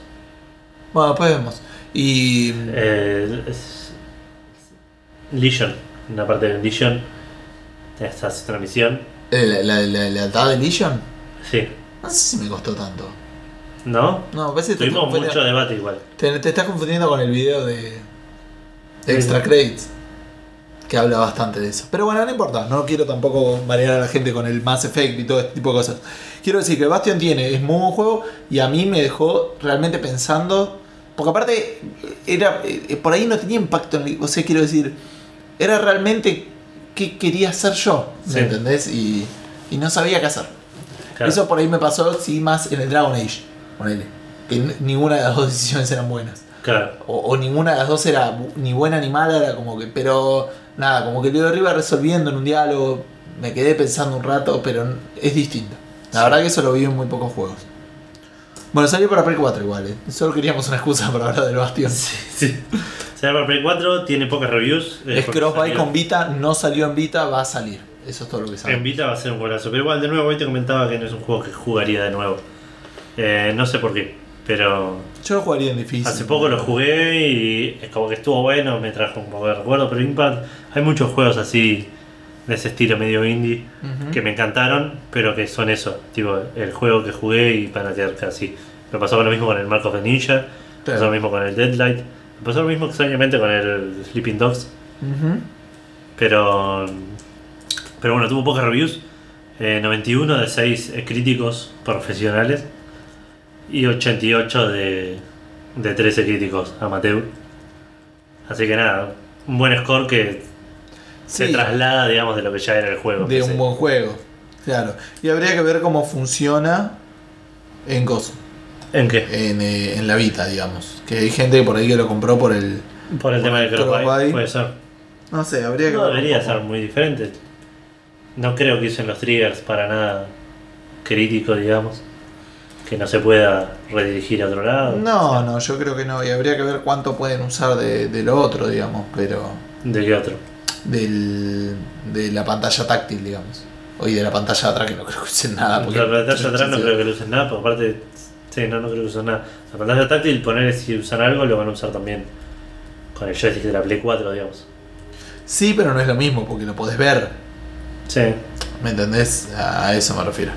Bueno, después vemos. Y. Eh, es- Legion, una parte de Legion. En una misión. eh, La, la, la lealtad de Legion. Sí. No sé si me costó tanto. ¿No? No, parece que te, Tuvimos estás mucho debate igual. te, te estás confundiendo con el video de, de Extra Credits. Que habla bastante de eso. Pero bueno, no importa. No quiero tampoco marear a la gente con el Mass Effect y todo este tipo de cosas. Quiero decir que Bastion tiene, es muy buen juego y a mí me dejó realmente pensando. Porque aparte, era eh, por ahí no tenía impacto en O sea, quiero decir, era realmente qué quería hacer yo. ¿Me Sí. entendés? Y, y no sabía qué hacer. Claro. Eso por ahí me pasó, sí, más en el Dragon Age. Ponele. Que ninguna de las dos decisiones eran buenas. Claro. O, o ninguna de las dos era ni buena ni mala, era como que. Pero nada, como que lo iba resolviendo en un diálogo. Me quedé pensando un rato, pero es distinto. La Sí. verdad que eso lo vi en muy pocos juegos. Bueno, salió para Play 4 igual, eh. Solo queríamos una excusa para hablar del Bastion. Sí. Sale para Play 4, tiene pocas reviews. eh, Es crossbuy con Vita, no salió en Vita, va a salir. Eso es todo lo que En sabemos. Vita va a ser un golazo. Pero igual, de nuevo, hoy te comentaba que no es un juego que jugaría de nuevo. Eh, no sé por qué, pero Yo lo jugaría en difícil. hace poco lo jugué y es como que estuvo bueno, me trajo un poco de recuerdo. Pero Impact, hay muchos juegos así, de ese estilo medio indie, que me encantaron, pero que son eso. Tipo, el juego que jugué y van a quedar casi. Me pasó lo mismo con el Mark of the Ninja, me Claro. pasó lo mismo con el Deadlight, me pasó lo mismo extrañamente con el Sleeping Dogs. Pero, pero bueno, tuvo pocas reviews. Eh, 91 de 6 críticos profesionales y 88 de, de 13 críticos amateur. Así que nada, un buen score que se traslada, digamos, de lo que ya era el juego. de un buen juego. Claro. Y habría que ver cómo funciona en Gozo, ¿En qué? en, eh, en la Vita, digamos. Que hay gente por ahí que lo compró por el. Por el tema de Crossbuy. Puede ser. No sé, habría que No debería ser muy diferente. No creo que usen los triggers para nada crítico, digamos. Que no se pueda redirigir a otro lado. No, no, yo creo que no. Y habría que ver cuánto pueden usar de, de lo otro, digamos. Pero. ¿De qué otro? Del, de la pantalla táctil, digamos. O y de la pantalla de atrás, que no creo que usen nada. Porque la pantalla atrás no creo que lo usen nada, porque aparte, sí, no, no creo que usen nada. La pantalla táctil, poner si usan algo, lo van a usar también con el joystick de la Play 4, digamos. Sí, pero no es lo mismo, porque lo podés ver. Sí. ¿Me entendés? A eso me refiero.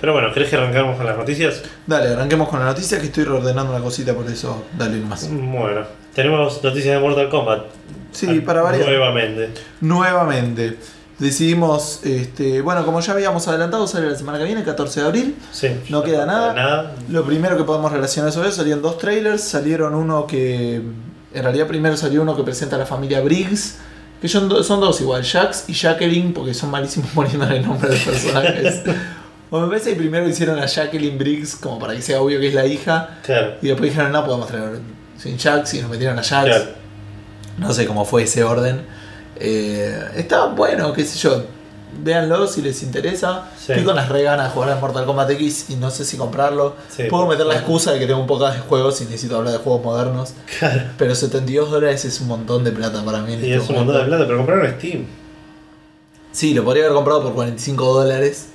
Pero bueno, ¿crees que arrancamos con las noticias? Dale, arranquemos con la noticia que estoy reordenando una cosita, por eso dale más. Bueno, tenemos noticias de Mortal Kombat. Sí, para variar. Nuevamente. Nuevamente. Decidimos, este, bueno, como ya habíamos adelantado, sale la semana que viene, 14 de abril. Sí. No queda nada. Nada. Lo primero que podemos relacionar sobre eso salieron dos trailers. Salieron uno que. En realidad, primero salió uno que presenta a la familia Briggs. Que son, son dos igual, Jax y Jacqueline, porque son malísimos poniéndole el nombre de los personajes. o me parece que primero hicieron a Jacqueline Briggs, como para que sea obvio que es la hija. Claro. Y después dijeron, no podemos traer sin Jax y nos metieron a Jax. Claro. No sé cómo fue ese orden. Eh, estaba bueno, qué sé yo. véanlo si les interesa. Sí. Estoy con las re ganas de jugar a Mortal Kombat X y no sé si comprarlo. Sí. Puedo meter la excusa de que tengo un poco de juegos y necesito hablar de juegos modernos. Claro. Pero 72 dólares es un montón de plata para mí. Y este es un montón de plata, pero compraron en Steam. Sí, lo podría haber comprado por 45 dólares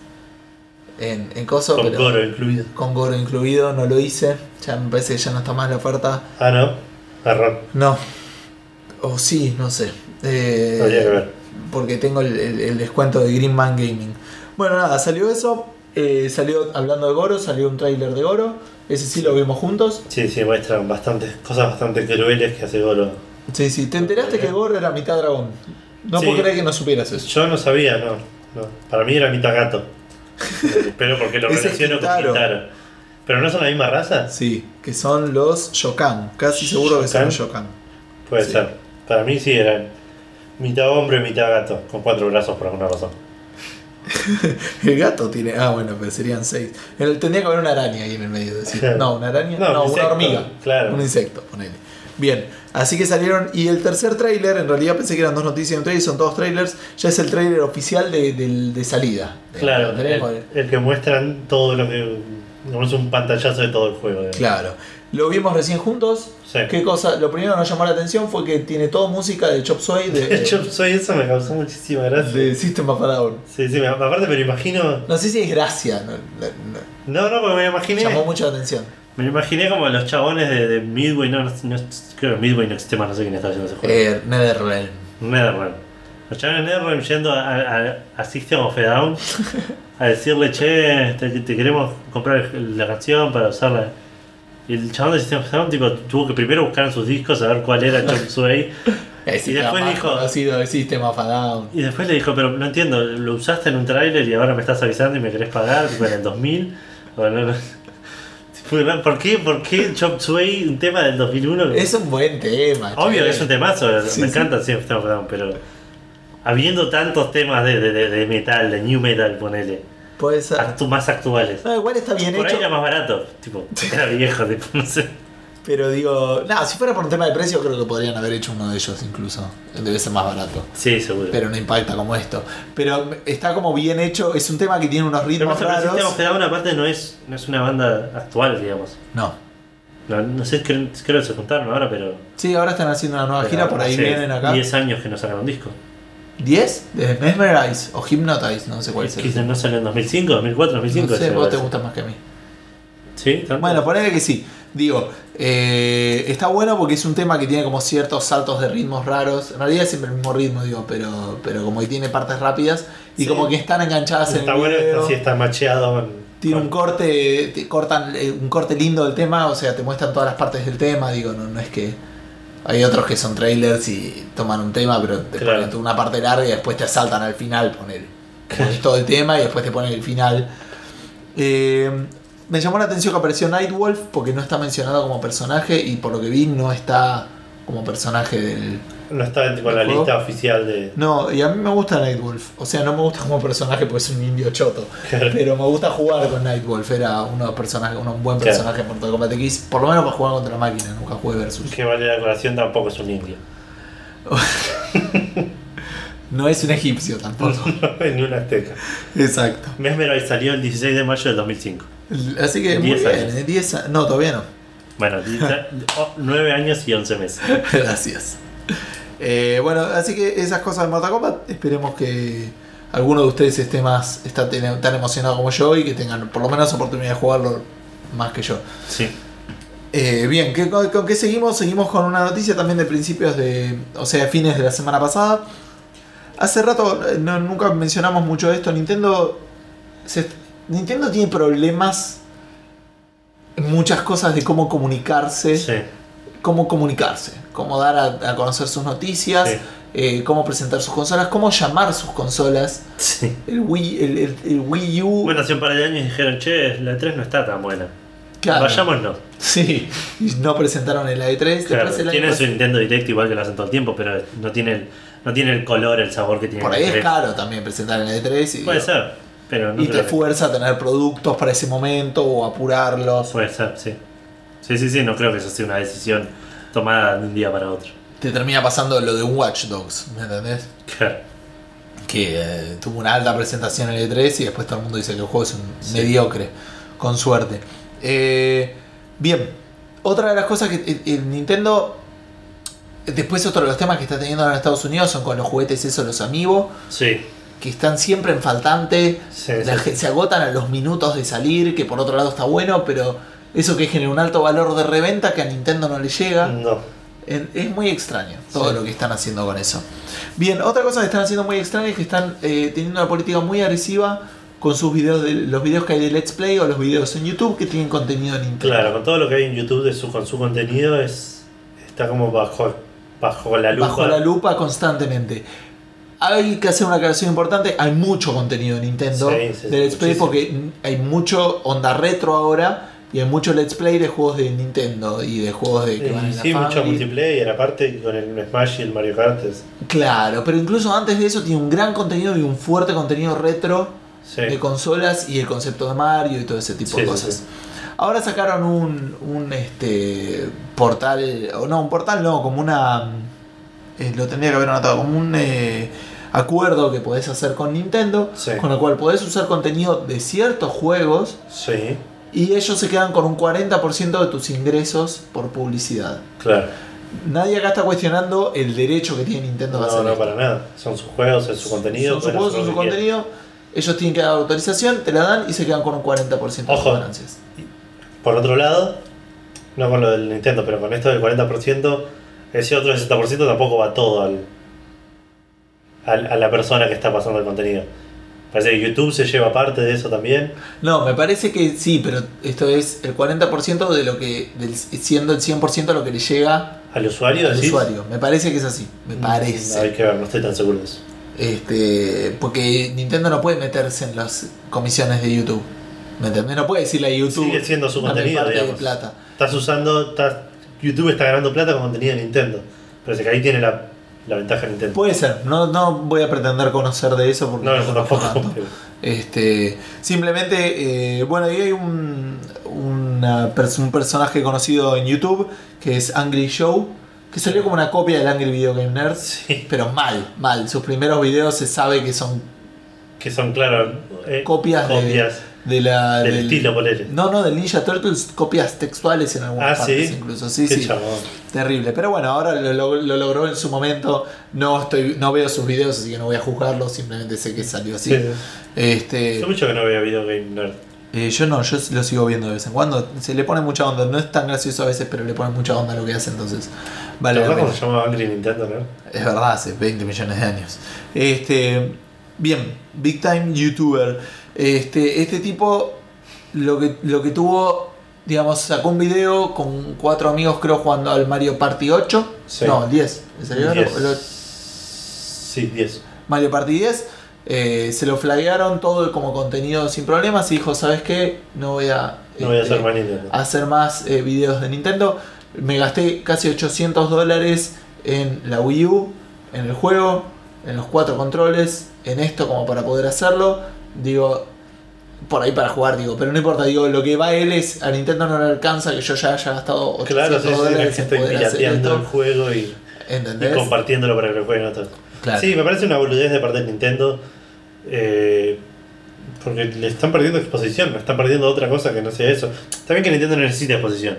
en, en coso, Con pero Goro incluido. con Goro incluido, no lo hice. Ya me parece que ya no está más la oferta. Ah, no. Error. No. O sí, no sé. Eh, ver. porque tengo el, el- el descuento de Green Man Gaming. Bueno, nada, salió eso. eh, salió, hablando de Goro, salió un tráiler de Goro. Ese sí lo vimos juntos. Sí, sí, muestran bastantes cosas bastante crueles que hace Goro. Sí, sí. ¿Te enteraste que Goro era mitad dragón? No Sí. puedo creer que no supieras eso. Yo no sabía, no. no. Para mí era mitad gato. Eh, Pero porque lo relaciono con. Kintaro. ¿Pero no son la misma raza? Sí, que son los Shokan. Casi seguro que son los ¿Shokan? Shokan. Puede Sí. ser. Para mí sí eran mitad hombre, mitad gato, con cuatro brazos por alguna razón. El gato tiene. Ah, bueno, pero serían seis. El- tendría que haber una araña ahí en el medio. decir. Claro. No, una araña. No, No, un una hormiga. claro. Un insecto, ponele. Bien, así que salieron. Y el tercer tráiler, en realidad pensé que eran dos noticias y un trailer, son todos trailers. Ya es el tráiler oficial de, del- de salida. De- Claro, de- el, el que muestran todo lo que. digamos, un pantallazo de todo el juego. digamos. Claro. Lo vimos recién juntos. Sí. ¿Qué cosa? Lo primero que nos llamó la atención fue que tiene todo música de Chop Suey de, De hecho, soy eso me causó muchísima gracia. de System of a Down. Sí, sí, me- aparte me lo imagino. No sé si es gracia, no- no- No, no, porque me no. imaginé. llamó mucho la atención. Me lo imaginé como los chabones de, de Midway, no, no, no- creo que Midway no existe más, no sé quién está haciendo ese juego. Eh, Netherrealm. Netherrealm. Los chabones de Netherrealm yendo a, a, a System of a Down a decirle, che, te, te queremos comprar la canción para usarla. Y el chabón de System of a Down tipo, tuvo que primero buscar en sus discos a ver cuál era Chop Suey. Y después más dijo- conocido de System of a Down. Y después le dijo, pero no entiendo, lo usaste en un tráiler y ahora me estás avisando y me querés pagar, tipo en el 2000. O no, no. Tipo, ¿Por qué? ¿Por qué Chop Suey, un tema del 2001? Es un buen tema. Obvio, che. es un temazo, Sí, me sí. encanta System of a Down, pero habiendo tantos temas de, de, de- de metal, de new metal, ponele, Puede ser. actu- más actuales. No, igual está bien Por ahí hecho. era más barato, tipo, era viejo, tipo, no sé. Pero digo, no, si fuera por un tema de precio, creo que podrían haber hecho uno de ellos incluso. Debe ser más barato. Sí, seguro. Pero no impacta como esto. Pero está como bien hecho. Es un tema que tiene unos Pero ritmos que raros. System of a Down aparte no es, no es una banda actual, digamos. No. No, no sé, creo, creo que se juntaron ahora, pero... Sí, ahora están haciendo una nueva pero gira, por ahí vienen acá. 10 años que no sacan un disco. ¿10? De Mesmerize o Hypnotize, no sé cuál es. Que no salió en 2005, 2004, 2005. No sé, vos te gusta más que a mí. Sí, tanto. Bueno, ponele que sí. Digo, eh, está bueno porque es un tema que tiene como ciertos saltos de ritmos raros. En realidad es siempre el mismo ritmo, digo, pero, pero como que tiene partes rápidas y Sí. como que están enganchadas en está el bueno, video. está, sí, está macheado. Tiene un corte, te cortan eh, un corte lindo del tema, o sea, te muestran todas las partes del tema, digo, no, no es que hay otros que son trailers y toman un tema, pero te Claro. ponen una parte larga y después te saltan al final, poner todo el tema y después te ponen el final. Eh, me llamó la atención que apareció Nightwolf porque no está mencionado como personaje y por lo que vi no está como personaje del... No está tipo, en la lista oficial de... No, y a mí me gusta Nightwolf, o sea, no me gusta como personaje porque es un indio choto. Pero me gusta jugar con Nightwolf, era uno uno, un buen Claro. personaje en Mortal Kombat X, por lo menos para jugar contra la máquina, nunca jugué versus. Que vale la aclaración, tampoco es un indio. No es un egipcio tampoco. Ni una azteca. Exacto. Mesmerize salió el 16 de mayo del 2005. Así que muy 10 bien, años. 10 a- No, todavía no. Bueno, 9 años y 11 meses. Gracias. Eh, bueno, así que esas cosas de Mortal Kombat, esperemos que alguno de ustedes esté más está tan emocionado como yo y que tengan por lo menos oportunidad de jugarlo más que yo. Sí. Eh, bien, ¿qué- con, con qué seguimos? Seguimos con una noticia también de principios de, o sea, fines de la semana pasada. Hace rato eh, no- nunca mencionamos mucho esto. Nintendo, se- Nintendo tiene problemas en muchas cosas de cómo comunicarse, Sí. Cómo comunicarse, cómo dar a, a conocer sus noticias, Sí. eh, cómo presentar sus consolas, cómo llamar sus consolas. Sí. El Wii, el, el- el Wii U, Bueno, hace un par de años dijeron, che, la 3 no está tan buena. claro, Vayámonos. sí, y no presentaron el E3. Después Claro, el año tienen su Nintendo Direct igual que lo hacen todo el tiempo, pero no tiene el, no tiene el color, el sabor que tiene Por ahí el es 3. caro también presentar en el E3 y, Puede ser, pero no y te fuerza a tener productos para ese momento o apurarlos. Puede ser, sí. Sí, sí, sí, no creo que eso sea una decisión tomada de un día para otro. Te termina pasando lo de un Watch Dogs, ¿me entendés? Claro. que eh, tuvo una alta presentación en el E3 y después todo el mundo dice que el juego es un Sí. mediocre, con suerte. Eh, bien, otra de las cosas que el, el Nintendo, después otro de los temas que está teniendo ahora en Estados Unidos son con los juguetes esos, los Amiibo, Sí, que están siempre en faltante, sí, se agotan a los minutos de salir, que por otro lado está bueno, pero eso que genera un alto valor de reventa que a Nintendo no le llega. No. En- Es muy extraño todo Sí. lo que están haciendo con eso. Bien, otra cosa que están haciendo muy extraña es que están eh, teniendo una política muy agresiva con sus videos, de, los videos que hay de Let's Play o los videos en YouTube que tienen contenido de Nintendo. Claro, con todo lo que hay en YouTube de su, con su contenido es está como bajo, bajo la lupa. Bajo la lupa constantemente. Hay que hacer una aclaración importante, hay mucho contenido de Nintendo Sí, sí, de Let's Play muchísimo. porque hay mucho onda retro ahora y hay mucho Let's Play de juegos de Nintendo y de juegos de que van en la sí, mucho Family. multiplayer, aparte con el Smash y el Mario Kart. es- Claro, pero incluso antes de eso tiene un gran contenido y un fuerte contenido retro Sí. de consolas y el concepto de Mario y todo ese tipo Sí, de sí, cosas. sí. Ahora sacaron un, un este portal, o no, un portal no, como una... eh, lo tendría que haber anotado, como un eh, acuerdo que podés hacer con Nintendo, Sí. con el cual podés usar contenido de ciertos juegos Sí, y ellos se quedan con un 40% de tus ingresos por publicidad. claro. Nadie acá está cuestionando el derecho que tiene Nintendo a hacer No, no, para nada. Son sus juegos, es su contenido. son sus juegos, son su contenido. Ellos tienen que dar autorización, te la dan y se quedan con un 40% de Ojo. sus ganancias. Por otro lado, no con lo del Nintendo, pero con esto del 40%, ese otro 60% tampoco va todo al, al- a la persona que está pasando el contenido. Parece que YouTube se lleva parte de eso también. No, me parece que sí, pero esto es el 40% de lo que, del- siendo el 100% lo que le llega ¿Al usuario? al decís? usuario. Me parece que es así, me No, parece. hay que ver, no estoy tan seguro de eso. Este, porque Nintendo no puede meterse en las comisiones de YouTube. ¿Me entendés? No puede decirle a YouTube. Sigue siendo su "Dame contenido, parte de digamos. plata. Estás usando, estás- YouTube está ganando plata con contenido de Nintendo. Parece que ahí tiene la, la ventaja Nintendo. Puede ser, no, no voy a pretender conocer de eso porque no, no, tampoco. tanto. Este, simplemente, eh, bueno, y hay un, una un personaje conocido en YouTube que es Angry Show, que salió como una copia del Angry Video Game Nerd, Sí, pero mal, mal. Sus primeros videos se sabe que son que son, claro, eh, copias, de- copias de, la. del, estilo, ponele. No, no, del Ninja Turtles, copias textuales en algunas Ah, partes ¿sí? incluso. Sí, Qué sí. chabón. Terrible. Pero bueno, ahora lo, lo- lo logró en su momento. No estoy, no veo sus videos, así que no voy a juzgarlo, simplemente sé que salió así. Sí. Este. Hace mucho que no veo Video Game Nerd. Eh, yo no, yo lo sigo viendo de vez en cuando. Se le pone mucha onda. No es tan gracioso a veces, pero le pone mucha onda a lo que hace, entonces vale ¿Te la acuerdas pena. cómo se llamaba Angry Nintendo, no? Es verdad, hace 20 millones de años. Este, bien, Big Time YouTuber. Este, este tipo lo que, lo que tuvo, digamos, sacó un video con cuatro amigos, creo, jugando al Mario Party 8. Sí. No, el 10. ¿Le salió? Diez. El o- Sí, 10. Mario Party 10. eh, se lo flaguearon todo como contenido sin problemas y dijo, ¿sabes qué? No voy a... No voy a este, hacer más Nintendo. hacer más eh, videos de Nintendo. Me gasté casi 800 dólares en la Wii U, en el juego, en los cuatro controles, en esto como para poder hacerlo. Digo, por ahí para jugar, digo, pero no importa, digo, lo que va él es, a Nintendo no le alcanza que yo ya haya gastado 800 Claro, sí, sí, dólares que estoy pirateando el juego y, y compartiéndolo para que lo jueguen otros. Claro. Sí, me parece una boludez de parte de Nintendo. eh, porque le están perdiendo exposición, no están perdiendo otra cosa que no sea eso. Está bien que Nintendo no necesita exposición.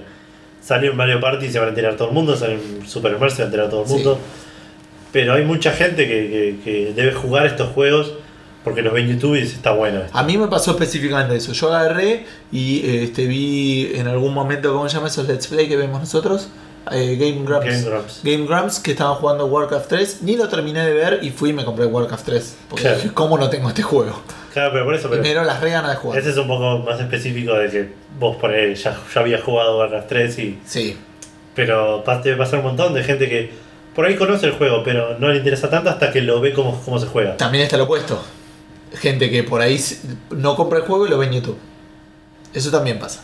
Sale un Mario Party y se van a enterar todo el mundo, sale un Super Smash se va a enterar todo el Sí. mundo. Pero hay mucha gente que, que- que debe jugar estos juegos porque los ve en YouTube y dice está bueno. esto". A mí me pasó específicamente eso. Yo agarré y este, vi en algún momento, ¿cómo se llama esos Let's Play que vemos nosotros? Eh, Game Grumps. Game Grumps. Game Grumps que estaban jugando Warcraft 3. Ni lo terminé de ver y fui y me compré Warcraft 3. Porque Claro. dije, ¿cómo no tengo este juego? Claro, pero por eso, Y pero me dieron las re ganas de jugar. ese es un poco más específico de que vos por ahí ya, ya habías jugado Warcraft 3 y Sí. Pero pa- debe pasar un montón de gente que por ahí conoce el juego, pero no le interesa tanto hasta que lo ve cómo, cómo se juega. También está lo opuesto. Gente que por ahí no compra el juego y lo ve en YouTube. Eso también pasa.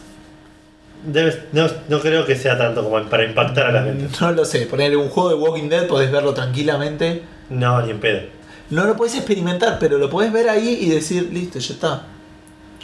Debes- no, no creo que sea tanto como para impactar a la gente. No lo sé. Ponerle un juego de Walking Dead, podés verlo tranquilamente. No, ni en pedo. No lo podés experimentar, pero lo podés ver ahí y decir, listo, ya está.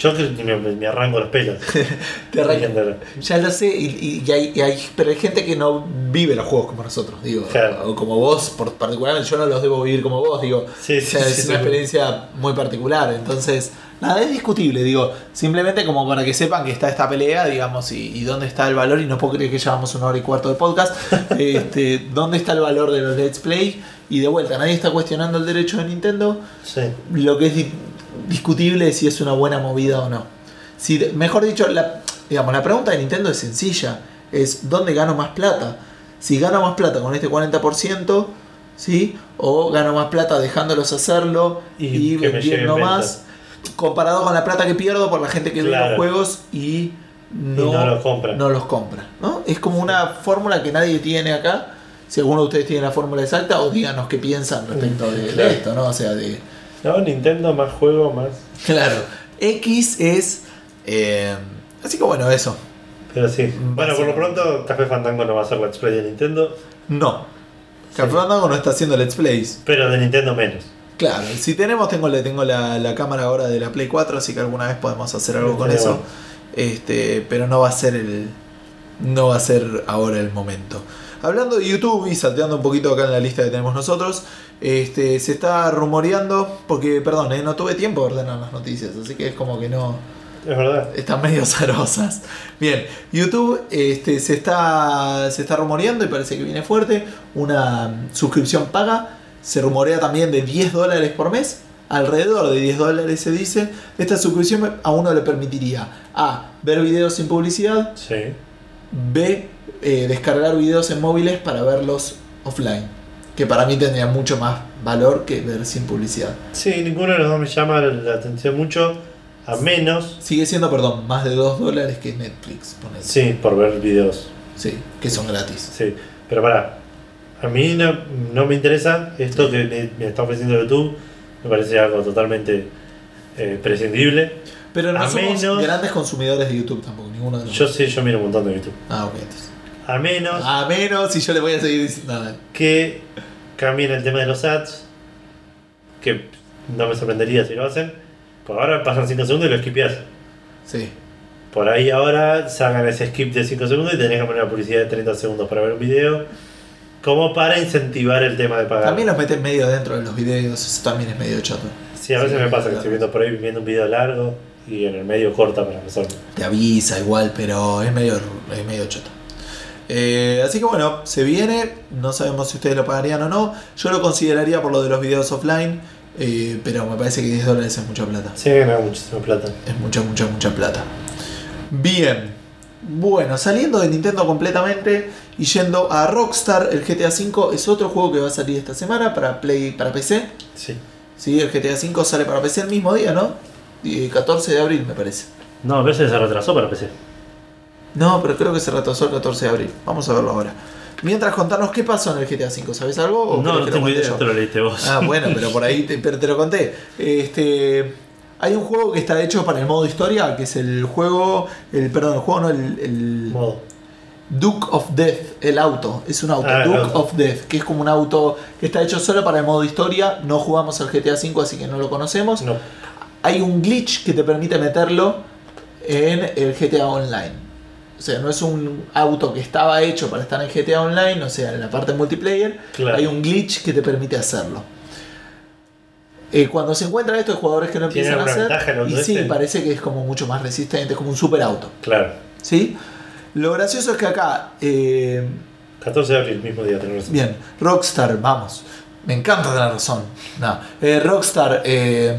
Yo que me, me arranco los pelos. Te Viéndolo. Ya lo sé, y, y hay, y hay- pero hay gente que no vive los juegos como nosotros, digo, Claro. o como vos, por particularmente yo no los debo vivir como vos, digo, Sí, o sí, sea, sí, es sí, una experiencia muy particular, entonces, nada, es discutible, digo, simplemente como para que sepan que está esta pelea, digamos, y, y dónde está el valor, y no puedo creer que llevamos una hora y cuarto de podcast, este, dónde está el valor de los Let's Play, y de vuelta, nadie está cuestionando el derecho de Nintendo, Sí. lo que es discutible si es una buena movida o no. Si, mejor dicho, la, digamos, la pregunta de Nintendo es sencilla. Es ¿dónde gano más plata? Si gano más plata con este 40%, ¿sí? O gano más plata dejándolos hacerlo Y vendiendo más. Comparado con la plata que pierdo por la gente que ve Claro. los juegos y no, Y no los compra. no los compra, ¿no? Es como una fórmula que nadie tiene acá. Si alguno de ustedes tiene la fórmula exacta, o díganos qué piensan respecto de, de esto, ¿no? O sea, de, No, Nintendo más juego, más. Claro. X es. eh, así que bueno, eso. Pero sí. Bueno, por lo pronto, Café Fandango no va a ser Let's Play de Nintendo. No. Café Fandango no está haciendo Let's Plays. Pero de Nintendo menos. Claro, si tenemos, tengo, tengo la, la cámara ahora de la Play 4, así que alguna vez podemos hacer algo con eso. bueno. Este, pero no va a ser el. No va a ser ahora el momento. Hablando de YouTube y salteando un poquito acá en la lista que tenemos nosotros, este, se está rumoreando, porque, perdón, eh, no tuve tiempo de ordenar las noticias, así que es como que no, Es verdad. están medio zarosas. Bien, YouTube este, se, está, se está rumoreando y parece que viene fuerte. Una suscripción paga. Se rumorea también de 10 dólares por mes. Alrededor de 10 dólares se dice. Esta suscripción a uno le permitiría A. Ver videos sin publicidad. Sí. B. eh, descargar videos en móviles para verlos offline. Que para mí tendría mucho más valor que ver sin publicidad. Sí, ninguno de los dos me llama la atención mucho. A menos. Sigue siendo, perdón, más de 2 dólares que Netflix. Sí, por ver videos. Sí, que son gratis. Sí. Pero pará. A mí no, no me interesa esto que me, me está ofreciendo YouTube. Me parece algo totalmente eh, prescindible. Pero no A somos menos- grandes consumidores de YouTube tampoco, ninguno de Yo nosotros. sí, yo miro un montón de YouTube. Ah, ok, entonces. A menos A menos si yo le voy a seguir diciendo que cambien el tema de los ads. Que no me sorprendería si lo hacen. Por ahora pasan 5 segundos y lo skipeas. Sí. Por ahí ahora sacan ese skip de 5 segundos y tenés que poner una publicidad de 30 segundos para ver un video. Como para incentivar el tema de pagar. También los meten medio dentro de los videos, eso también es medio chato. Sí, a veces Sí, me pasa que estoy viendo por ahí viendo un video largo y en el medio corta para resolver. Te avisa igual, pero es medio, es medio chato. Eh, así que bueno, se viene, no sabemos si ustedes lo pagarían o no. Yo lo consideraría por lo de los videos offline, eh, pero me parece que 10 dólares es mucha plata. Sí, gana muchísima plata. Es mucha, mucha, mucha plata. Bien. Bueno, saliendo de Nintendo completamente y yendo a Rockstar, el GTA V es otro juego que va a salir esta semana para Play, para PC. Sí. Sí, el GTA V sale para PC el mismo día, ¿no? Y 14 de abril me parece. No, a veces se retrasó para PC. No, pero creo que se retrasó el 14 de abril. Vamos a verlo ahora. Mientras contarnos qué pasó en el GTA V, ¿sabes algo? ¿O No, no lo tengo idea, yo? esto lo leíste vos. Ah, bueno, pero por ahí te, pero te lo conté. Este, hay un juego que está hecho para el modo historia, que es el juego, el perdón, el juego no, el, el Modo. Duke of Death, el auto, es un auto, Ah, Duke of Death, que es como un auto que está hecho solo para el modo historia. No jugamos al GTA V, así que no lo conocemos. No. Hay un glitch que te permite meterlo en el GTA Online. O sea, no es un auto que estaba hecho para estar en GTA Online, o sea, en la parte multiplayer. Claro. Hay un glitch que te permite hacerlo. Eh, cuando se encuentra esto, hay jugadores que no ¿Tiene empiezan a hacer. Y sí, este? parece que es como mucho más resistente, es como un super auto. Claro. ¿Sí? Lo gracioso es que acá, eh, 14 de abril, mismo día, tenés razón. bien, Rockstar, vamos, me encanta tener razón. No, eh, Rockstar eh,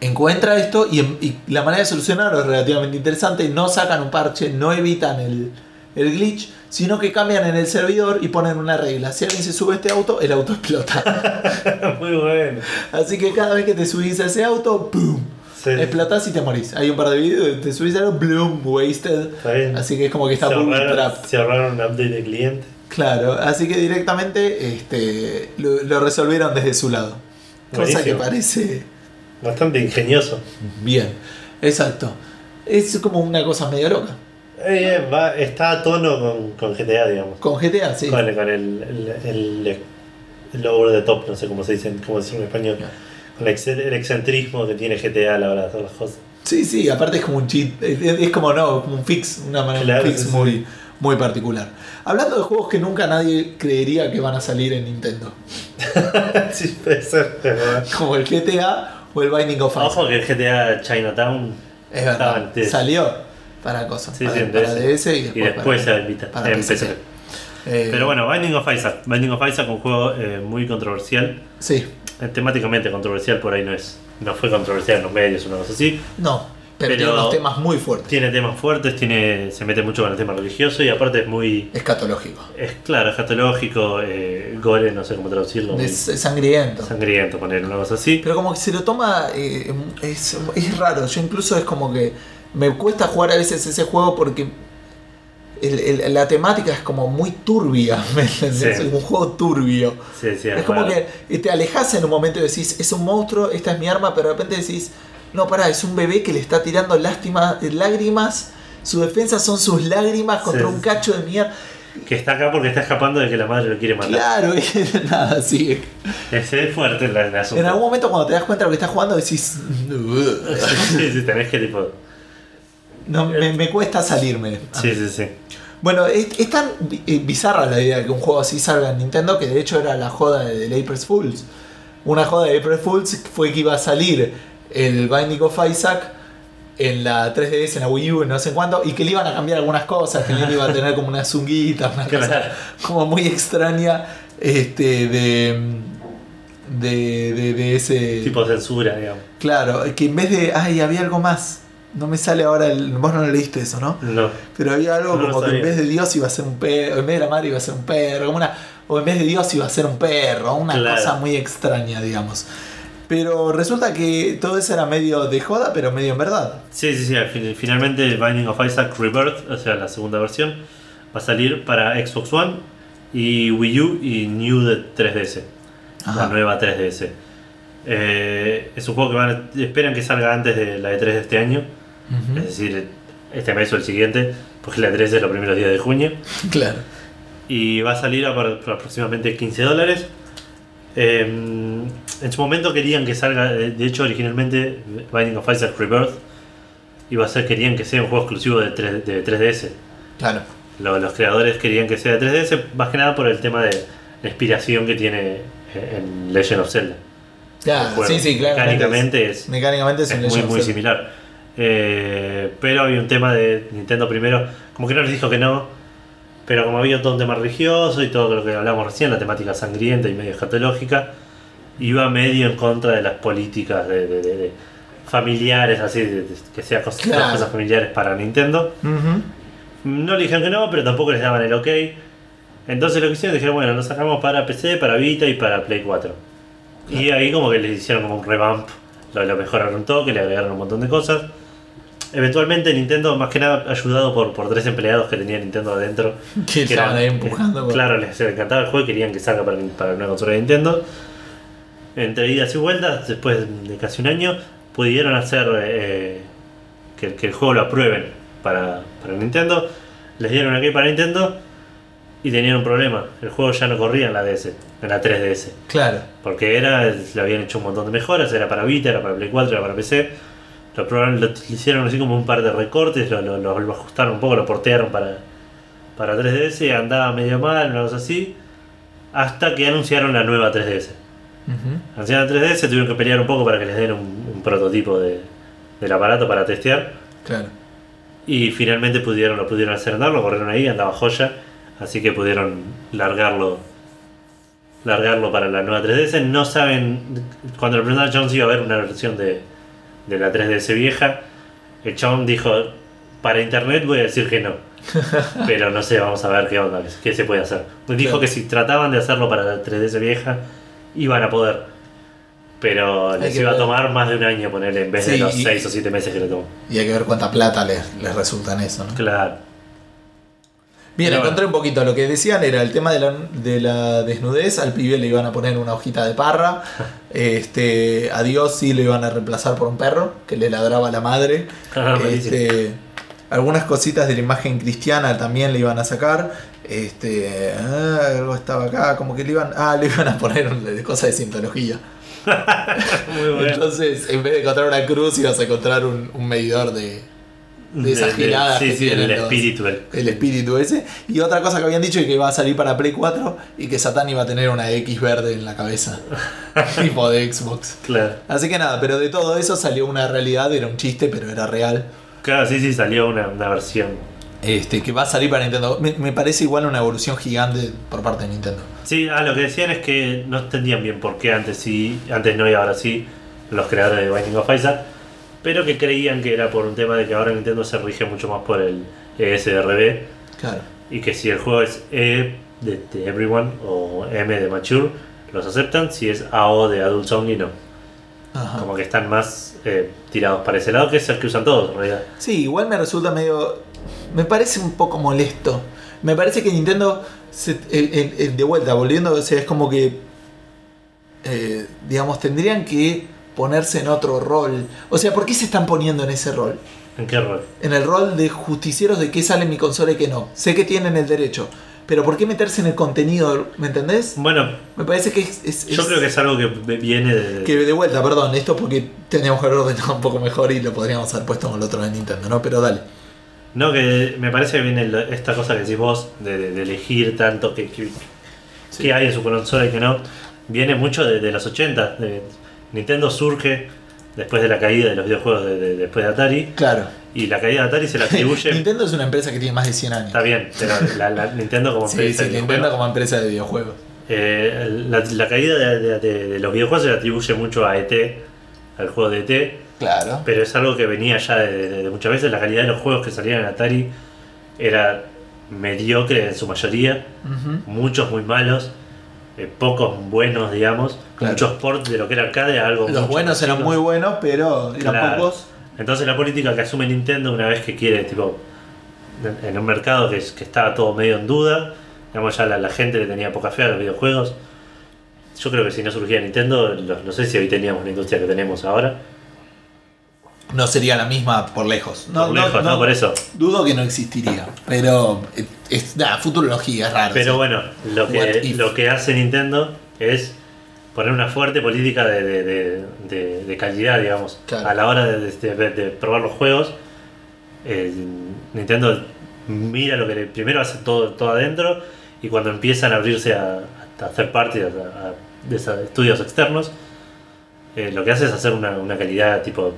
encuentra esto y, y la manera de solucionarlo es relativamente interesante. No sacan un parche, no evitan el, el glitch, sino que cambian en el servidor y ponen una regla. Si alguien se sube a este auto, el auto explota. Muy bueno. Así que cada vez que te subís a ese auto, ¡pum! Sí. Explotás y te morís. Hay un par de videos, te subís a algo, ¡bloom! Wasted. Está bien. Así que es como que está ahorraron, bootstrapped. se ahorraron un update de cliente. Claro, así que directamente este, lo, lo resolvieron desde su lado. Cosa que parece Bastante ingenioso. bien. Exacto. Es como una cosa medio loca. Eh, va- está a tono con, con GTA, digamos. Con GTA, sí. Con, con el, el, el, el over the top, no sé cómo se dice, cómo decirlo en español. El, ex- el excentrismo que tiene GTA a la hora de hacer las cosas. Sí, sí, aparte es como un cheat, es, es como no, como un fix, una manera Claro, un fix sí, sí. muy, muy particular. Hablando de juegos que nunca nadie creería que van a salir en Nintendo, sí, puede ser. como el GTA o el Binding of Isaac. Ojo que el GTA Chinatown Es verdad, sí. salió para cosas, Sí, para, sí, para DS. Y y después, para, se invita para en. Eh, Pero bueno, Binding of Isaac. Binding of Isaac, un juego eh, muy controversial. Sí, Eh, temáticamente controversial por ahí no es. No fue controversial en los medios, una cosa así. no, pero, Pero- tiene unos temas muy fuertes, Tiene temas fuertes, tiene, se mete mucho con el tema religioso y aparte es muy. escatológico, Es claro, escatológico, eh, gore, no sé cómo traducirlo. es, es sangriento. sangriento, poner una cosa así. Pero como que se lo toma. eh, es, es raro. Yo incluso es como que. Me cuesta jugar a veces ese juego porque. el- el- la temática es como muy turbia. ¿me entendés? Sí. Es un juego turbio. Sí, sí, es como raro. que te alejas en un momento y decís, es un monstruo, esta es mi arma, pero de repente decís, no, pará, es un bebé que le está tirando lástima, lágrimas. Su defensa son sus lágrimas contra Sí. un cacho de mierda. Que está acá porque está escapando de que la madre lo quiere matar. Claro, y nada, sí. Ese es fuerte el, el asunto. En algún momento cuando te das cuenta de lo que estás jugando decís, sí, sí, tenés que tipo. no, me, me cuesta salirme. Sí, sí, sí. Bueno, es, es tan eh, bizarra la idea de que un juego así salga en Nintendo que de hecho era la joda de, del April Fools. Una joda de April Fools fue que iba a salir el Binding of Isaac en la 3DS, en la Wii U, no sé cuánto, y que le iban a cambiar algunas cosas, que le iba a tener como una zunguita, una cosa como muy extraña este, de, de, de, de ese... Tipo censura, digamos. Claro, que en vez de... Ay, había algo más. No me sale ahora el... Vos no leíste eso, ¿no? No. Pero había algo No como que en vez de Dios iba a ser un perro, en vez de la madre iba a ser un perro, como una, o en vez de Dios iba a ser un perro, una Claro. cosa muy extraña, digamos. Pero resulta que todo eso era medio de joda, pero medio en verdad. Sí, sí, sí. al fin- Finalmente Binding of Isaac Rebirth, o sea, la segunda versión, va a salir para Xbox One y Wii U y New de 3DS. Ajá. La nueva 3DS. Eh, es un juego que van a- esperan que salga antes de la E3 de este año, es decir, este mes o el siguiente, porque la E3 es los primeros días de junio. Claro. y va a salir a por aproximadamente 15 dólares. Eh, en su momento querían que salga, de de hecho originalmente Binding of Isaac Rebirth iba a ser, querían que sea un juego exclusivo de, 3, de 3DS. Claro. Lo- los creadores querían que sea de 3DS, más que nada por el tema de la inspiración que tiene en Legend of Zelda. El Claro, sí, sí, claro. Mecánicamente es, Mecánicamente es, muy, muy similar. Eh, pero había un tema de Nintendo primero, como que no les dijo que no, pero como había todo un tema religioso y todo lo que hablamos recién, la temática sangrienta y medio escatológica, iba medio en contra de las políticas de, de- de- de familiares, así, de- de- que sea cosas, Claro. cosas familiares para Nintendo. No le dijeron que no, pero tampoco les daban el ok. Entonces lo que hicieron, dijeron, bueno, lo sacamos para PC, para Vita y para Play 4. Y ahí como que les hicieron como un revamp, lo, lo mejoraron un toque, le agregaron un montón de cosas. Eventualmente Nintendo, más que nada ayudado por, por tres empleados que tenía Nintendo adentro. Que estaban ahí empujando. por- Claro, les encantaba el juego y querían que salga para, para una consola de Nintendo. Entre idas y vueltas, después de casi un año, pudieron hacer eh, que, que el juego lo aprueben para, para Nintendo. Les dieron aquí para Nintendo y tenían un problema. El juego ya no corría en la DS, en la 3DS. Claro. Porque era, le habían hecho un montón de mejoras, era para Vita, era para Play 4, era para PC. Lo, probaron, lo hicieron así como un par de recortes, lo, lo- ajustaron un poco, lo portearon para, para 3DS, andaba medio mal, una cosa así. Hasta que anunciaron la nueva 3DS. Ujú. Anunciaron la 3DS, tuvieron que pelear un poco para que les den un, un prototipo de- del aparato para testear. Claro. Y finalmente pudieron, lo pudieron hacer andar, lo corrieron ahí, andaba joya. Así que pudieron largarlo largarlo para la nueva 3DS. No saben, cuando le preguntaron a John si iba a haber una versión de, de la 3DS vieja, el chabón dijo, para internet voy a decir que no. Pero no sé, vamos a ver qué onda, qué se puede hacer. Dijo Claro. que si trataban de hacerlo para la 3DS vieja, iban a poder. Pero les iba a tomar más de un año ponerle en vez de los y- 6 o 7 meses que le tomó. Y hay que ver cuánta plata les, les resulta en eso, ¿no? Claro. Bien, Pero encontré un poquito. Lo que decían era el tema de la, de la desnudez. Al pibe le iban a poner una hojita de parra. Este, a Dios sí lo iban a reemplazar por un perro que le ladraba a la madre. Ah. Este, algunas cositas de la imagen cristiana también le iban a sacar. Este, ah, algo estaba acá, como que le iban, ah, le iban a poner cosas de cientología. Muy bueno. Entonces, en vez de encontrar una cruz, ibas a encontrar un, un medidor de, de esas giradas Sí, que sí, el los- espíritu. el- el espíritu ese. Y otra cosa que habían dicho es que iba a salir para Play 4 y que Satán iba a tener una X verde en la cabeza. tipo de Xbox. Claro. Así que nada, pero de todo eso salió una realidad, era un chiste, pero era real. Claro, sí, sí, salió una, una versión. Este, que va a salir para Nintendo. Me, me parece igual una evolución gigante por parte de Nintendo. Sí, ah, lo que decían es que no entendían bien por qué antes sí, antes no y ahora sí, los creadores de Binding of Isaac, pero que creían que era por un tema de que ahora Nintendo se rige mucho más por el ESRB Claro. y que si el juego es E de, de Everyone o M de Mature, los aceptan, si es AO de Adults Only, no. Ajá. Como que están más eh, tirados para ese lado, que es el que usan todos en realidad. Sí, igual me resulta medio. Me parece un poco molesto. Me parece que Nintendo, se- el- el- el- de vuelta, volviendo, o sea, es como que. eh, digamos, tendrían que ponerse en otro rol. O sea, ¿por qué se están poniendo en ese rol? ¿En qué rol? En el rol de justicieros de qué sale en mi consola y qué no. Sé que tienen el derecho. Pero ¿por qué meterse en el contenido? ¿Me entendés? Bueno, Me parece que es. es- yo es- creo que es algo que viene de... que de vuelta, perdón, esto porque teníamos que haber ordenado un poco mejor y lo podríamos haber puesto con el otro de Nintendo, ¿no? Pero dale. No, que me parece que viene esta cosa que decís vos, de, de- de elegir tanto que, que, Sí. que hay en su consola y que no, viene mucho de, de los 80. de- Nintendo surge después de la caída de los videojuegos de, de- después de Atari, Claro. y la caída de Atari se la atribuye... Nintendo es una empresa que tiene más de 100 años. Está bien, pero la, la- Nintendo como Sí, empresa sí, de Nintendo videojuegos, como empresa de videojuegos. eh, la, la caída de, los videojuegos se le atribuye mucho a ET, al juego de ET, Claro. pero es algo que venía ya de, muchas veces. La calidad de los juegos que salían en Atari era mediocre en su mayoría, muchos muy malos, eh, pocos buenos, digamos, Claro. muchos ports de lo que era arcade a algo Los buenos eran muy buenos, pero eran Claro. pocos. Entonces la política que asume Nintendo una vez que quiere, tipo, en- un mercado que, que estaba todo medio en duda, digamos ya la, la gente le tenía poca fe a los videojuegos. Yo creo que si no surgía Nintendo, lo- no sé si hoy teníamos la industria que tenemos ahora. No sería la misma por lejos. No, por lejos, no, por eso. Dudo que no existiría. Pero eh, es nada, futurología, es raro. Pero sí. bueno, lo que, lo que hace Nintendo es poner una fuerte política de, de- de- de- de calidad, digamos, Claro. a la hora de, probar los juegos. eh, Nintendo mira lo que le- primero hace todo, todo adentro y cuando empiezan a abrirse a, a hacer parte de, esos estudios externos, eh, lo que hace es hacer una, una calidad tipo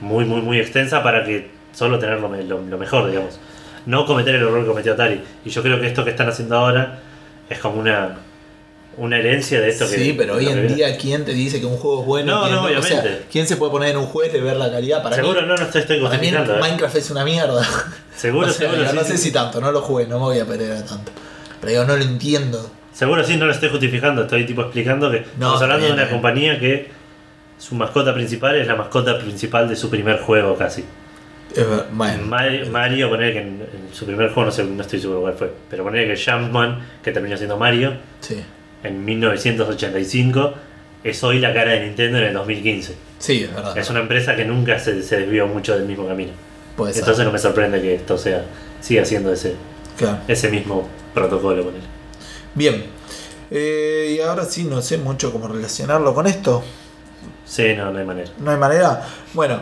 muy, muy, muy extensa para que solo tener lo- lo mejor, digamos. No cometer el error que cometió Atari. Y yo creo que esto que están haciendo ahora es como una, una herencia de esto que. Sí, pero hoy en día, ¿quién te dice que un juego es bueno? No, ¿Quién no, O sea, obviamente. ¿quién se puede poner en un juez de ver la calidad? Para Seguro mí, no, no te estoy para mí. ¿eh? Minecraft es una mierda. Seguro, O sea, seguro, sí, no sí, sé sí. si tanto, no lo jugué, no me voy a pelear tanto. Pero yo no lo entiendo. Seguro sí, no lo estoy justificando. Estoy tipo explicando que No, estamos hablando de una bien, compañía que su mascota principal es la mascota principal de su primer juego casi. Bueno, Mario, poner que en, en su primer juego, no sé, no estoy seguro cuál fue, pero poner que Jumpman, que terminó siendo Mario, sí. en 1985, es hoy la cara de Nintendo en el 2015. Sí, es verdad. Es una empresa que nunca se, se desvió mucho del mismo camino. Puede ser. Entonces no me sorprende que esto sea siga siendo ese, Claro. ese mismo protocolo con él. Bien. Eh, y ahora sí, no sé mucho cómo relacionarlo con esto. Sí, no, no hay manera. No hay manera. Bueno,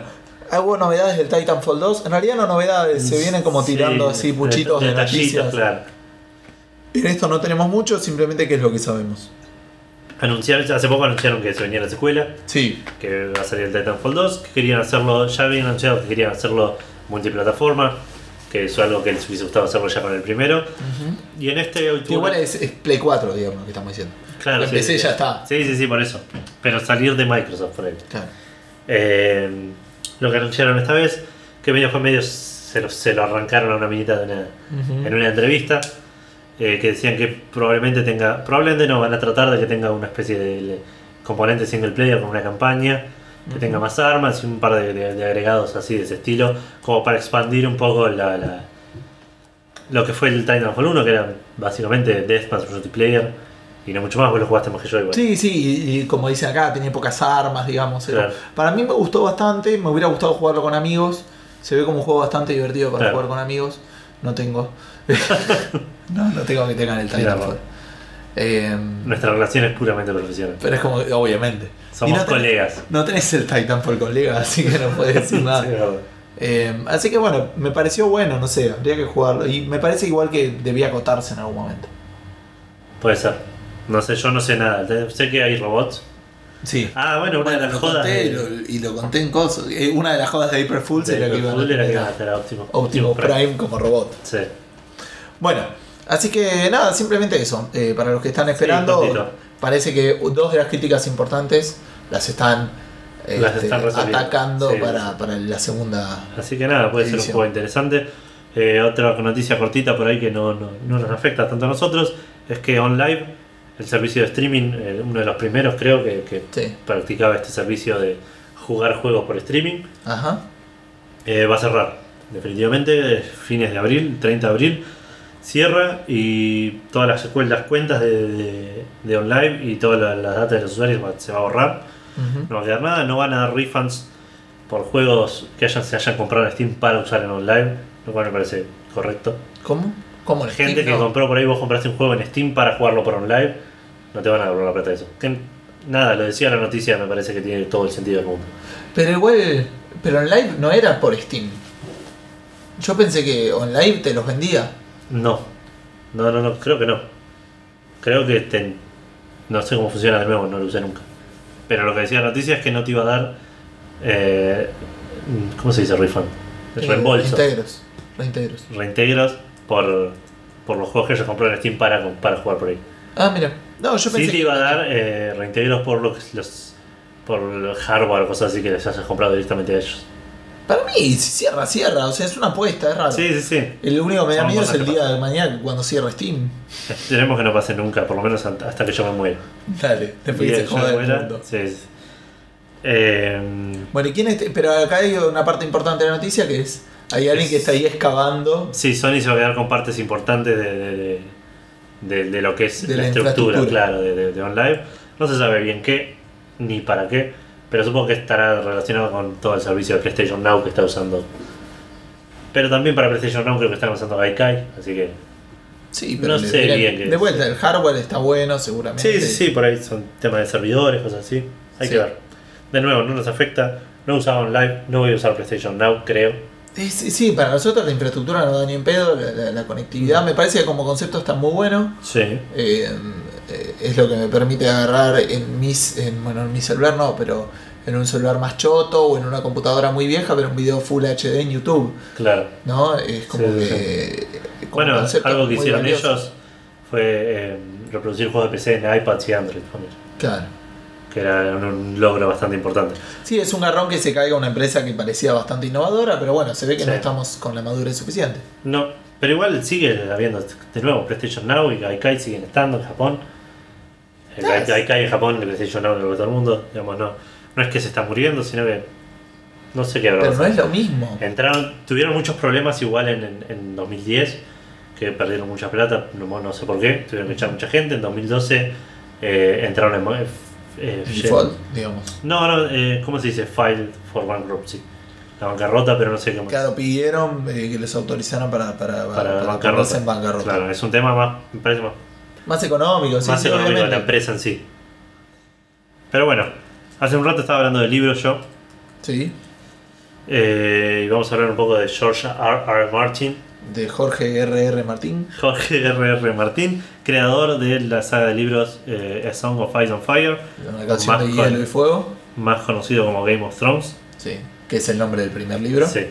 hubo novedades del Titanfall 2. En realidad no novedades, se vienen como tirando Sí, así puchitos de, detallitos, noticias. claro. En esto no tenemos mucho, simplemente qué es lo que sabemos. Anunciaron, hace poco anunciaron que se venía la secuela, Sí, que va a salir el Titanfall 2, que querían hacerlo, ya habían anunciado que querían hacerlo multiplataforma, que es algo que les hubiese gustado hacerlo ya con el primero. Y en este que último. igual es, es Play 4, digamos, lo que estamos diciendo. Claro, en sí, PC sí. ya está. Sí, sí, sí, por eso. Pero salir de Microsoft por él. Claro. Eh, lo que anunciaron esta vez, que medio fue medio, se lo, se lo arrancaron a una minita de una, en una entrevista, eh, que decían que probablemente tenga, probablemente no, van a tratar de que tenga una especie de componente single player con una campaña, que tenga más armas y un par de, de- de agregados así de ese estilo, como para expandir un poco la, la- lo que fue el Titanfall 1, que era básicamente Deathmatch multiplayer, y no mucho más, vos lo jugaste más que yo igual. Sí, sí, y, y como dicen acá, tenía pocas armas, digamos. Claro. Para mí me gustó bastante, me hubiera gustado jugarlo con amigos. Se ve como un juego bastante divertido para Claro. jugar con amigos. No tengo. No, no tengo que tengan el Titanfall. no. Eh, Nuestra relación es puramente profesional. pero es como, obviamente. Somos tenés- colegas. No tenés el Titanfall colega, así que no puedes decir nada. Sí. Eh, así que bueno, me pareció bueno, no sé, habría que jugarlo. Y me parece igual que debía acotarse en algún momento. Puede ser. No sé, yo no sé nada. Sé que hay robots. Sí. Ah, bueno, una de las lo jodas. conté y, de- lo, y lo conté en cosas. Eh, Una de las jodas de de era que iban a Full era que iban a hacer a Optimus, Optimus Prime como robot. Sí. Bueno, así que nada, simplemente eso. Eh, para los que están esperando, parece que dos de las críticas importantes las están, Las este, están atacando Sí. para, para la segunda. Así que nada, puede ser un juego interesante. Eh, otra noticia cortita por ahí que no, no, no nos afecta tanto a nosotros es que OnLive, el servicio de streaming, eh, uno de los primeros creo que, que Sí. practicaba este servicio de jugar juegos por streaming, Ajá. eh, va a cerrar. Definitivamente, fines de abril, 30 de abril, cierra y todas las las cuentas de, de, de OnLive y todas las las datas de los usuarios va- se va a borrar. No va a quedar nada, no van a dar refunds por juegos que hayan, se hayan comprado en Steam para usar en online, lo cual me parece correcto. ¿Cómo? ¿Cómo en Gente Steam que no? compró por ahí, vos compraste un juego en Steam para jugarlo por online, no te van a devolver la plata de eso. Que, nada, lo decía la noticia, me parece que tiene todo el sentido del mundo. Pero igual, pero en live no era por Steam. Yo pensé que online te los vendía. No, no, no, no, creo que no. Creo que te, no sé cómo funciona de nuevo, no lo usé nunca. Pero lo que decía la noticia es que no te iba a dar, eh, ¿cómo se dice refund? Eh, Reembolso. Reintegros. Reintegros. reintegros por, por los juegos que se compró en Steam para, para jugar por ahí. Ah, mira. No, yo pensé Sí te iba a dar eh, reintegros por los, los por el hardware o cosas así que les hayas comprado directamente a ellos. Para mí, si cierra, cierra. O sea, es una apuesta, es raro. Sí, sí, sí. El único que me da miedo es el día de mañana cuando cierre Steam. Esperemos que no pase nunca, por lo menos hasta que yo me muera. Dale, después que se joda el mundo. sí, sí. Eh, Bueno, ¿y quién es? Pero acá hay una parte importante de la noticia que es. Hay alguien que está ahí excavando. sí, Sony se va a quedar con partes importantes de, de, de- lo que es la, la estructura, claro, de, OnLive. No se sabe bien qué, ni para qué, pero supongo que estará relacionado con todo el servicio de PlayStation Now que está usando. Pero también para PlayStation Now creo que están usando Gaikai, así que... Sí, pero No le- sé bien qué de es. vuelta, el hardware está bueno, seguramente. Sí, sí, sí, por ahí son temas de servidores, cosas así. Hay Sí. que ver. De nuevo, no nos afecta. No usaba OnLive, no voy a usar PlayStation Now, creo. Sí, sí, para nosotros la infraestructura no da ni en pedo, la, la- la conectividad me parece que como concepto está muy bueno. Sí. Eh, es lo que me permite agarrar en mis, en, bueno, en mi celular no, pero en un celular más choto o en una computadora muy vieja ver un video Full HD en YouTube, Claro. ¿no? Es como Sí, sí, que... como Bueno, algo que hicieron valioso. ellos fue eh, reproducir juegos de PC en iPads y Android, Claro. Que era un, logro bastante importante. Sí, es un garrón que se caiga una empresa que parecía bastante innovadora, pero bueno, se ve que Sí. no estamos con la madurez suficiente. No, pero igual sigue habiendo de nuevo PlayStation Now y Gaikai siguen estando en Japón. Gaikai en Japón, el PlayStation Now en el todo el mundo. Digamos, no, no es que se está muriendo, sino que no sé qué habrá Pero no es lo mismo. Entraron, tuvieron muchos problemas igual en, en, en 2010, que perdieron mucha plata, no, no sé por qué, tuvieron que echar mucha gente. En 2012 eh, entraron en... eh, Default, digamos. no, no, eh, ¿cómo se dice? File for bankruptcy. La bancarrota, pero no sé qué más. Claro, pidieron eh, que les autorizaran para, para, para, para bancarrota. en bancarrota. Claro, es un tema más, me parece más, Más económico, sí, más sí, económico de la empresa en sí. Pero bueno, hace un rato estaba hablando de libros yo. Sí, eh, y vamos a hablar un poco de George R. R. Martin. De Jorge R.R. Martín. Jorge R.R. Martin, creador de la saga de libros eh, A Song of Ice and Fire, Una canción de Más hielo con- y fuego. más conocido como Game of Thrones. Sí, que es el nombre del primer libro. Sí.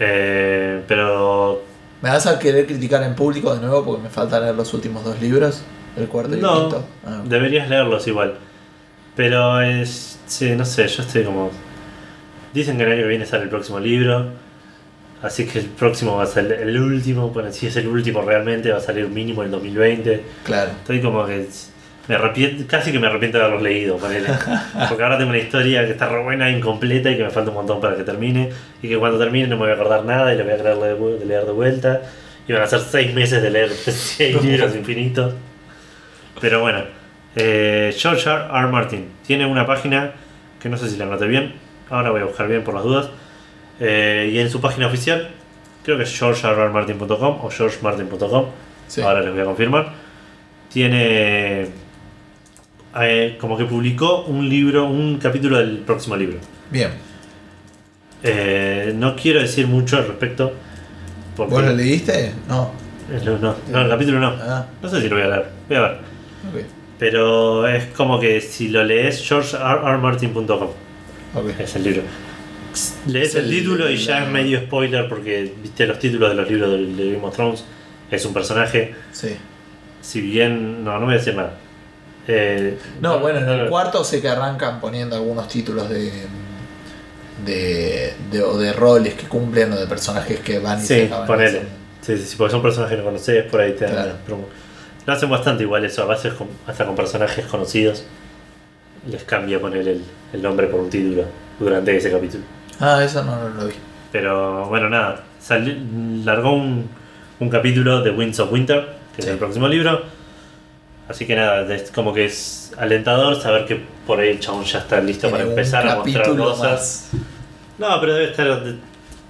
Eh, pero ¿Me vas a querer criticar en público de nuevo porque me falta leer los últimos dos libros? El cuarto y el no, quinto. Ah, deberías leerlos igual. Pero es. Sí, no sé, yo estoy como. Dicen que el año que viene sale el próximo libro. Así que el próximo va a ser el último. Bueno, si es el último realmente, va a salir mínimo el 2020. claro. Estoy como que. Me arrepiento, casi que me arrepiento de haberlos leído, ponele. Porque ahora tengo una historia que está re buena, incompleta y que me falta un montón para que termine. Y que cuando termine no me voy a acordar nada y lo voy a querer leer de, leer de vuelta. Y van a ser seis meses de leer seis libros infinitos. Pero bueno, eh, George R. R. Martin tiene una página que no sé si la anoté bien. Ahora voy a buscar bien por las dudas. Eh, y en su página oficial, creo que es georgerrmartin.com o georgemartin.com. Sí. ahora les voy a confirmar, tiene eh, como que publicó un libro, un capítulo del próximo libro. Bien. Eh, no quiero decir mucho al respecto. Porque ¿Vos lo leíste? No. No, no, no, el capítulo no. Ah, No sé si lo voy a leer. Voy a ver. Pero es como que si lo lees, georgerrmartin.com Ok. es el libro. Lees Es el, el- título y ya es medio spoiler porque viste los títulos de los libros de, de Game of Thrones. Es un personaje, Sí. si bien. No, no voy a decir nada. Eh, No, bueno, en el cuarto sé que arrancan poniendo algunos títulos de. de. de, o de roles que cumplen o de personajes que van y se acaban. ponele. Sí, sí, sí, porque son personajes que no conoces, por ahí te dan Claro. promo. Lo hacen bastante igual eso, a veces con- hasta con personajes conocidos. Les cambia poner el, el nombre por un título durante ese capítulo. Ah, eso no, no lo vi. Pero bueno, nada, sali- largó un, un capítulo de Winds of Winter, que Sí. es el próximo libro. Así que nada, es como que es alentador saber que por ahí el chabón ya está listo para Tiene empezar a mostrar cosas. más. No, pero debe estar.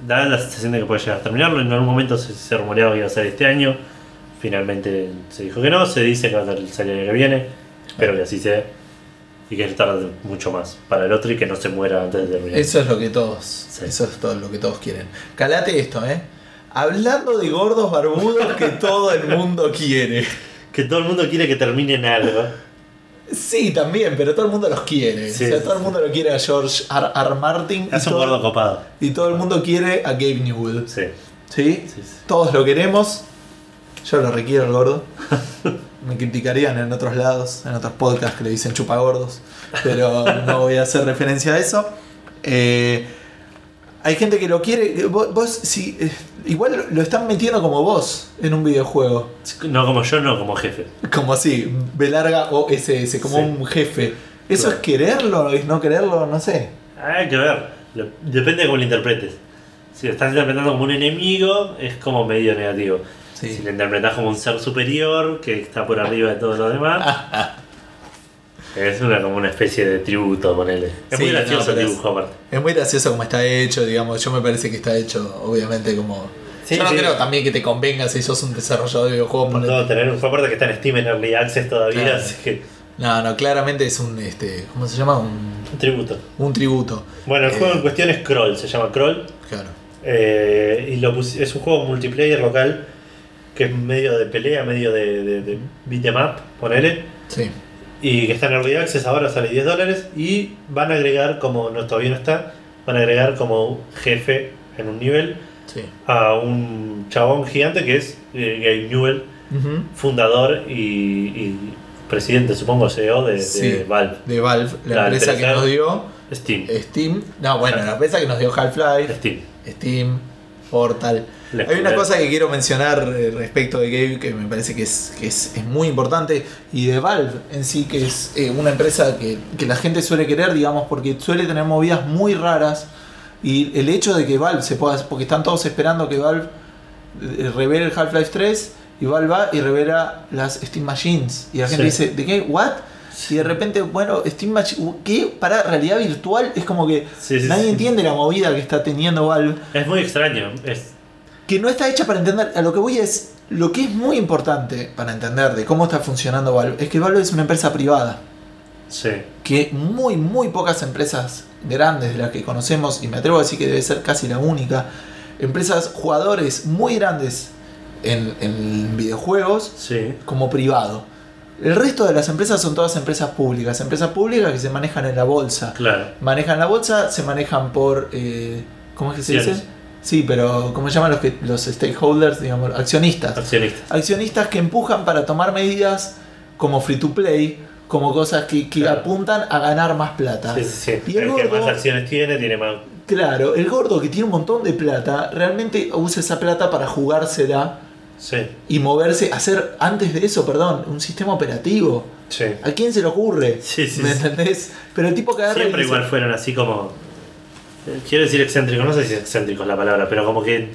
Da la sensación de que puede llegar a terminarlo. En algún momento se, se rumoreaba que iba a ser este año. Finalmente se dijo que no. Se dice que va a salir el año que viene. Espero que así sea. Y que tarde mucho más para el otro y que no se muera antes de terminar. Eso es lo que todos. Eso es todo lo que todos quieren. Calate esto, ¿eh? Hablando de gordos barbudos que todo el mundo quiere. Que todo el mundo quiere que termine en algo. Sí, también, pero todo el mundo los quiere. Sí, o sea, todo el mundo lo quiere a George R. R. Martin. y Es un todo- gordo copado. Y todo el mundo quiere a Gabe Newell. ¿Sí? sí, sí. Todos lo queremos. Yo lo requiero el gordo. Me criticarían en otros lados, en otros podcasts que le dicen chupa gordos. Pero no voy a hacer referencia a eso. Eh, hay gente que lo quiere. Vos, vos, si, eh, igual lo están metiendo como vos en un videojuego. No como yo, no como jefe. Como así, B larga o SS, como Sí. un jefe. ¿Eso Claro. es quererlo? ¿Es no quererlo? No sé. Hay que ver. Depende de cómo lo interpretes. Si lo estás interpretando como un enemigo, es como medio negativo. Sí. Si lo interpretas como un ser superior que está por arriba de todo lo demás, es una como una especie de tributo, ponele. Es Sí, muy no, gracioso el dibujo aparte. Es muy gracioso como está hecho, digamos. Yo me parece que está hecho, obviamente, como. Sí, Yo no sí. creo también que te convenga si sos un desarrollador de videojuegos. No, tener un juego aparte que está en Steam en Early Access todavía, Claro. así que. No, no, claramente es un. este ¿Cómo se llama? Un, Un tributo. un tributo. Bueno, el Eh, juego en cuestión es Crawl, se llama Crawl. Claro. eh, y lo es un juego multiplayer local que es medio de pelea, medio de, de, de beat 'em up, ponele. Sí. Y que está en Early Access ahora, sale 10 dólares. Y van a agregar, como no todavía no está, van a agregar como jefe en un nivel Sí. a un chabón gigante que es eh, Gabe Newell, fundador y, y presidente, supongo, CEO de, de. Valve. De Valve, la, La empresa que nos dio Steam. Steam. No, bueno, la empresa que nos dio Half-Life, Steam. Steam, Portal. Hay una cosa que quiero mencionar eh, respecto de Gabe que me parece que es, que es, es muy importante y de Valve en sí, que es eh, una empresa que, que la gente suele querer, digamos, porque suele tener movidas muy raras y el hecho de que Valve se pueda, porque están todos esperando que Valve eh, revele el Half-Life 3 y Valve va y revela las Steam Machines y la gente Sí. dice, ¿de qué? ¿What? Y de repente, bueno, Steam Machine, ¿qué? Para realidad virtual es como que Sí, sí, nadie entiende la movida que está teniendo Valve Es muy extraño. Es, que no está hecha para entender. A lo que voy es. Lo que es muy importante para entender de cómo está funcionando Valve es que Valve es una empresa privada. sí. Que muy, muy pocas empresas grandes de las que conocemos, y me atrevo a decir que debe ser casi la única, empresas, jugadores muy grandes en, en videojuegos Sí. como privado. El resto de las empresas son todas empresas públicas. Empresas públicas que se manejan en la bolsa. Claro. Manejan la bolsa, se manejan por. eh, ¿Cómo es que se dice? Sí, pero ¿cómo se llaman los, que, los stakeholders? Digamos, accionistas. Accionistas. Accionistas que empujan para tomar medidas como free to play, como cosas que, que Claro. apuntan a ganar más plata. Sí, sí, sí. Y el el que gordo- más acciones tiene, tiene más. Claro, el gordo que tiene un montón de plata, realmente usa esa plata para jugársela Sí. y moverse, hacer antes de eso, perdón, un sistema operativo. Sí. ¿A quién se le ocurre? Sí, sí, ¿Me entendés? Pero el tipo que agarra Siempre dice- igual fueron así como. Quiero decir excéntrico, no sé si excéntrico es la palabra, pero como que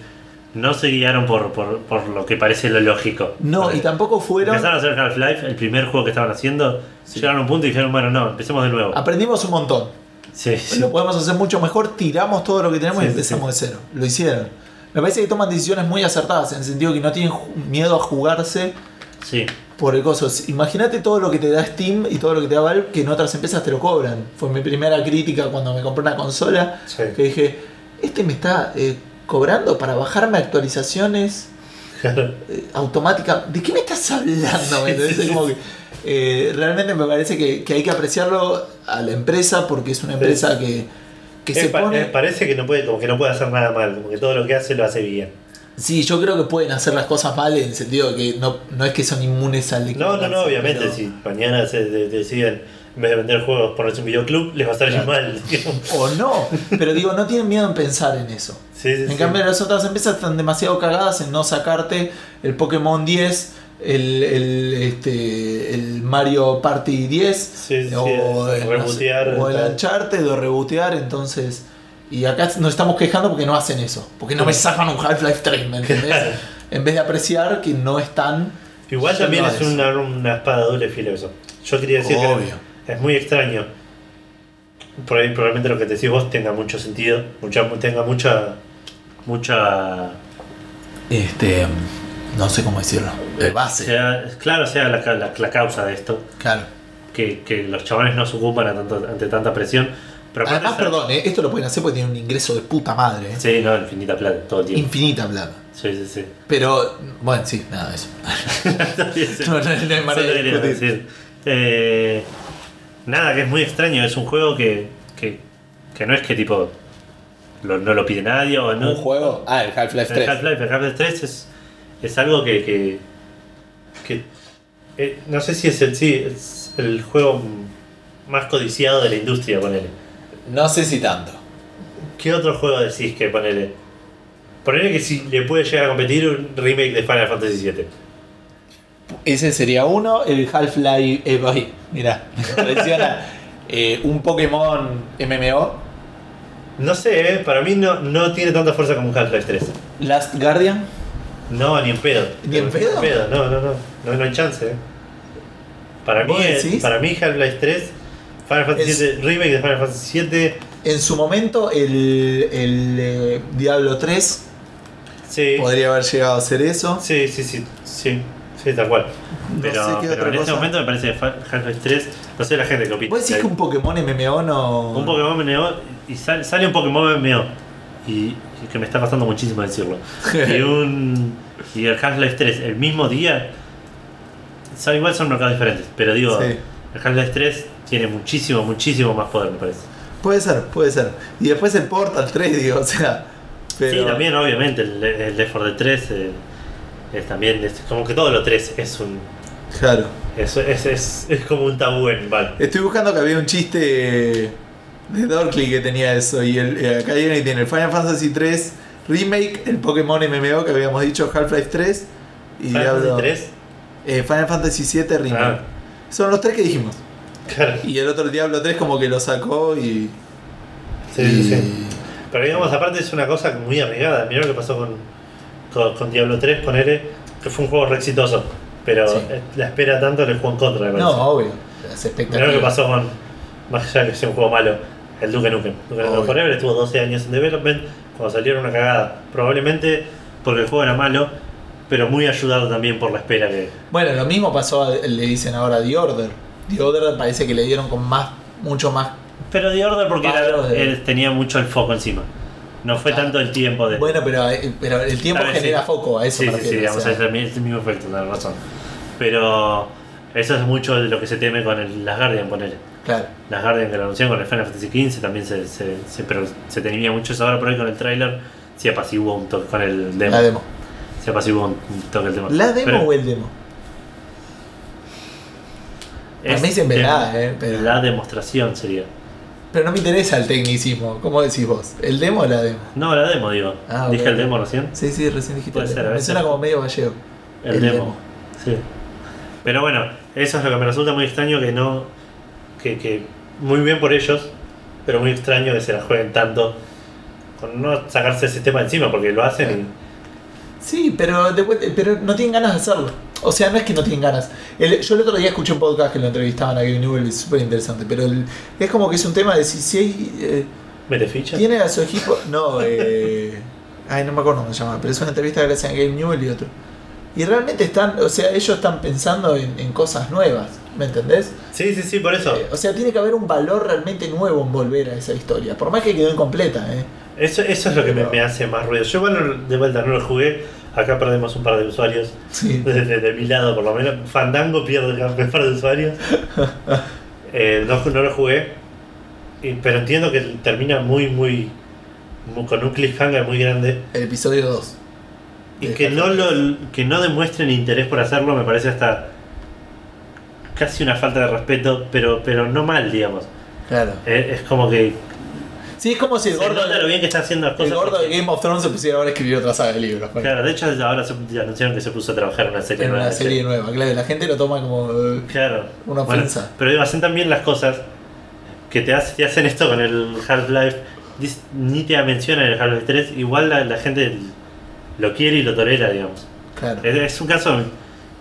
no se guiaron por, por, por lo que parece lo lógico. No, Porque y tampoco fueron. Empezaron a hacer Half-Life, el primer juego que estaban haciendo, Sí. llegaron a un punto y dijeron, bueno, no, empecemos de nuevo. Aprendimos un montón. Sí, sí. Lo podemos hacer mucho mejor, tiramos todo lo que tenemos Sí, y empezamos de cero. Lo hicieron. me parece que toman decisiones muy acertadas, en el sentido que no tienen miedo a jugarse Sí. por el coso. Imagínate todo lo que te da Steam y todo lo que te da Valve que en otras empresas te lo cobran. Fue mi primera crítica cuando me compré una consola, Sí. que dije, este me está eh, cobrando para bajarme actualizaciones eh, automáticas. ¿De qué me estás hablando? ¿Me entendés? Es como que, eh, realmente me parece que, que hay que apreciarlo a la empresa porque es una empresa que, se pa- pone... parece que no puede, como que no puede hacer nada mal, como que todo lo que hace lo hace bien. Sí, yo creo que pueden hacer las cosas mal en el sentido de que no, no es que son inmunes al No, no, no, obviamente, pero- si mañana se de- deciden, en vez de vender juegos, ponerse un videoclub, les va a estar Claro. mal. O no, pero digo, no tienen miedo en pensar en eso. Sí, sí, En sí. cambio, las otras empresas están demasiado cagadas en no sacarte el Pokémon 10, el, el, este, el Mario Party 10, Sí, sí, o, el, no sé, o el. Uncharted, o rebotear. Entonces, y acá nos estamos quejando porque no hacen eso. Porque no me sacan un Half-Life 3, ¿me entendés? en vez de apreciar que no están. Igual también es una, una espada doble filo eso. Yo quería decir Obvio. que es muy extraño. Por ahí probablemente lo que te decís vos tenga mucho sentido, mucha, tenga mucha mucha Este. No sé cómo decirlo. De base. sea, claro sea la, la- la causa de esto, Claro. que, que los chavales no tanto- ante tanta presión. Pero Además, esa- perdón, ¿eh? esto lo pueden hacer porque tienen un ingreso de puta madre. ¿eh? Sí, no, infinita plata todo el tiempo. Infinita plata. Sí, sí, sí. Pero, bueno, sí, nada eso. No, no, no hay manera Eso de te quería discutir. decir. Eh, nada, que es muy extraño. Es un juego que, que, que no es que tipo lo- no lo pide nadie o no. ¿Un juego? Ah, el Half-Life El 3. Half-Life, el Half-Life 3 es, es algo que. que, que, eh, no sé si es el, sí, es el juego más codiciado de la industria, ponele. No sé si tanto. ¿Qué otro juego decís que ponele? Ponele que si le puede llegar a competir un remake de Final Fantasy VII. Ese sería uno. El Half-Life. Eh, mirá, me traiciona. Eh, un Pokémon MMO. No sé, eh, para mí no, no tiene tanta fuerza como un Half-Life 3. Last Guardian. No, ni en pedo. ¿Ni en pedo? No, no, no. No, no hay chance. eh. Para mí, para mí Half-Life 3, Final Fantasy Es- VII, remake de Final Fantasy VII, En su momento, el, el eh, Diablo 3 sí, podría haber llegado a ser eso. sí, sí, sí, sí, sí, tal cual. No Pero, sé qué pero otra en este cosa. momento me parece que Half-Life 3, no sé la gente que opina. ¿Vos decís que un Pokémon MMO no.? Un Pokémon MMO y sal- sale un Pokémon MMO y, y que me está costando muchísimo decirlo. y un y el Half-Life 3 el mismo día son igual son mercados diferentes, pero digo, Sí. el Half-Life 3 tiene muchísimo, muchísimo más poder, me parece. Puede ser, puede ser. Y después el Portal 3, digo, o sea. Pero... Sí, también obviamente el, el Left 4 Dead 3 eh, es también es como que todo lo 3 es un Claro. es, es, es, es como un tabú en Valve. Estoy buscando que había un chiste de Dorkly que tenía eso. Y el, eh, acá viene y tiene el Final Fantasy 3 Remake, el Pokémon MMO que habíamos dicho, Half-Life 3 y Final Fantasy 3, eh, Final Fantasy 7 Remake. Ah. Son los tres que dijimos. Claro. Y el otro, el Diablo 3, como que lo sacó y. Sí, y- sí, sí. Pero digamos, aparte es una cosa muy arriesgada. Mirá lo que pasó con, con, con Diablo 3, ponele, que fue un juego re exitoso. Pero Sí. eh, la espera tanto le jugó en contra, me No, obvio. Las Mirá lo que pasó con, más allá de que sea un juego malo, el Duke Nukem. Duke Nukem. Forever estuvo 12 años en development, cuando salieron una cagada. Probablemente porque el juego era malo, pero muy ayudado también por la espera que... Bueno, lo mismo pasó, a- le dicen ahora The Order. The Order parece que le dieron con más, mucho más. Pero The Order porque era- Palos de- él tenía mucho el foco encima. No fue Claro. tanto el tiempo de... Bueno, pero, eh, pero el tiempo genera sí. foco, a eso Sí, me sí, sí, digamos, o sea. es el, mismo efecto, tenés razón. Pero eso es mucho de lo que se teme con el Las Guardian, ponele. Claro. Las Guardian que lo anunciaron con el Final Fantasy XV también se, se, se- pero se temía mucho eso ahora por ahí con el trailer. Se apaciguó un toque con el demo. La demo. Se apaciguó un toque el tema. ¿La demo Pero o el demo? Es me da, eh, pero- La demostración sería. Pero no me interesa el tecnicismo. ¿Cómo decís vos? ¿El demo o la demo? No, la demo, digo. Ah, Dije el demo recién. Sí, sí, recién dijiste. Puede el ser, Me suena como medio gallego. El, El demo. demo. Sí. Pero bueno, eso es lo que me resulta muy extraño que no. Que, que muy bien por ellos, pero muy extraño que se la jueguen tanto con no sacarse ese tema encima porque lo hacen y. Sí, pero, pero no tienen ganas de hacerlo. O sea, no es que no tienen ganas. El- yo el otro día escuché un podcast que lo entrevistaban a Gary Newell, es súper interesante. Pero el- es como que es un tema de si, si hay, eh, ¿Mete ficha? tiene a su equipo. No, eh, Ay, no me acuerdo cómo se llama, pero es una entrevista que le hacen a Game Newell y otro. Y realmente están, o sea, ellos están pensando en, en cosas nuevas, ¿me entendés? Sí, sí, sí, por eso. Eh, o sea, tiene que haber un valor realmente nuevo en volver a esa historia, por más que quedó incompleta, ¿eh? Eso, eso es lo que me, hace más ruido. Yo, bueno, de vuelta no lo jugué. Acá perdemos un par de usuarios. Sí. De, de- de mi lado, por lo menos. Fandango pierde un par de usuarios. Eh, no, no lo jugué. Pero entiendo que termina muy, muy, muy- con un cliffhanger muy grande. El episodio 2. Y que no, lo, que no demuestren interés por hacerlo me parece hasta casi una falta de respeto, pero, pero no mal, digamos. Claro. Eh, es como que Sí, es como si el se gordo, nota lo bien que está haciendo las el cosas. gordo de porque- Game of Thrones se pusiera ahora a escribir otra saga de libros. pues. Claro, de hecho ahora se anunciaron que se puso a trabajar en una serie en nueva una de serie nueva, claro, la gente lo toma como. eh, Claro. Una Bueno, ofensa. pero hacen también las cosas que te, hace- te hacen esto con el Half-Life. dis- Ni te mencionan el Half-Life 3. Igual la, la gente lo quiere y lo tolera, digamos. Claro. Es, es un caso,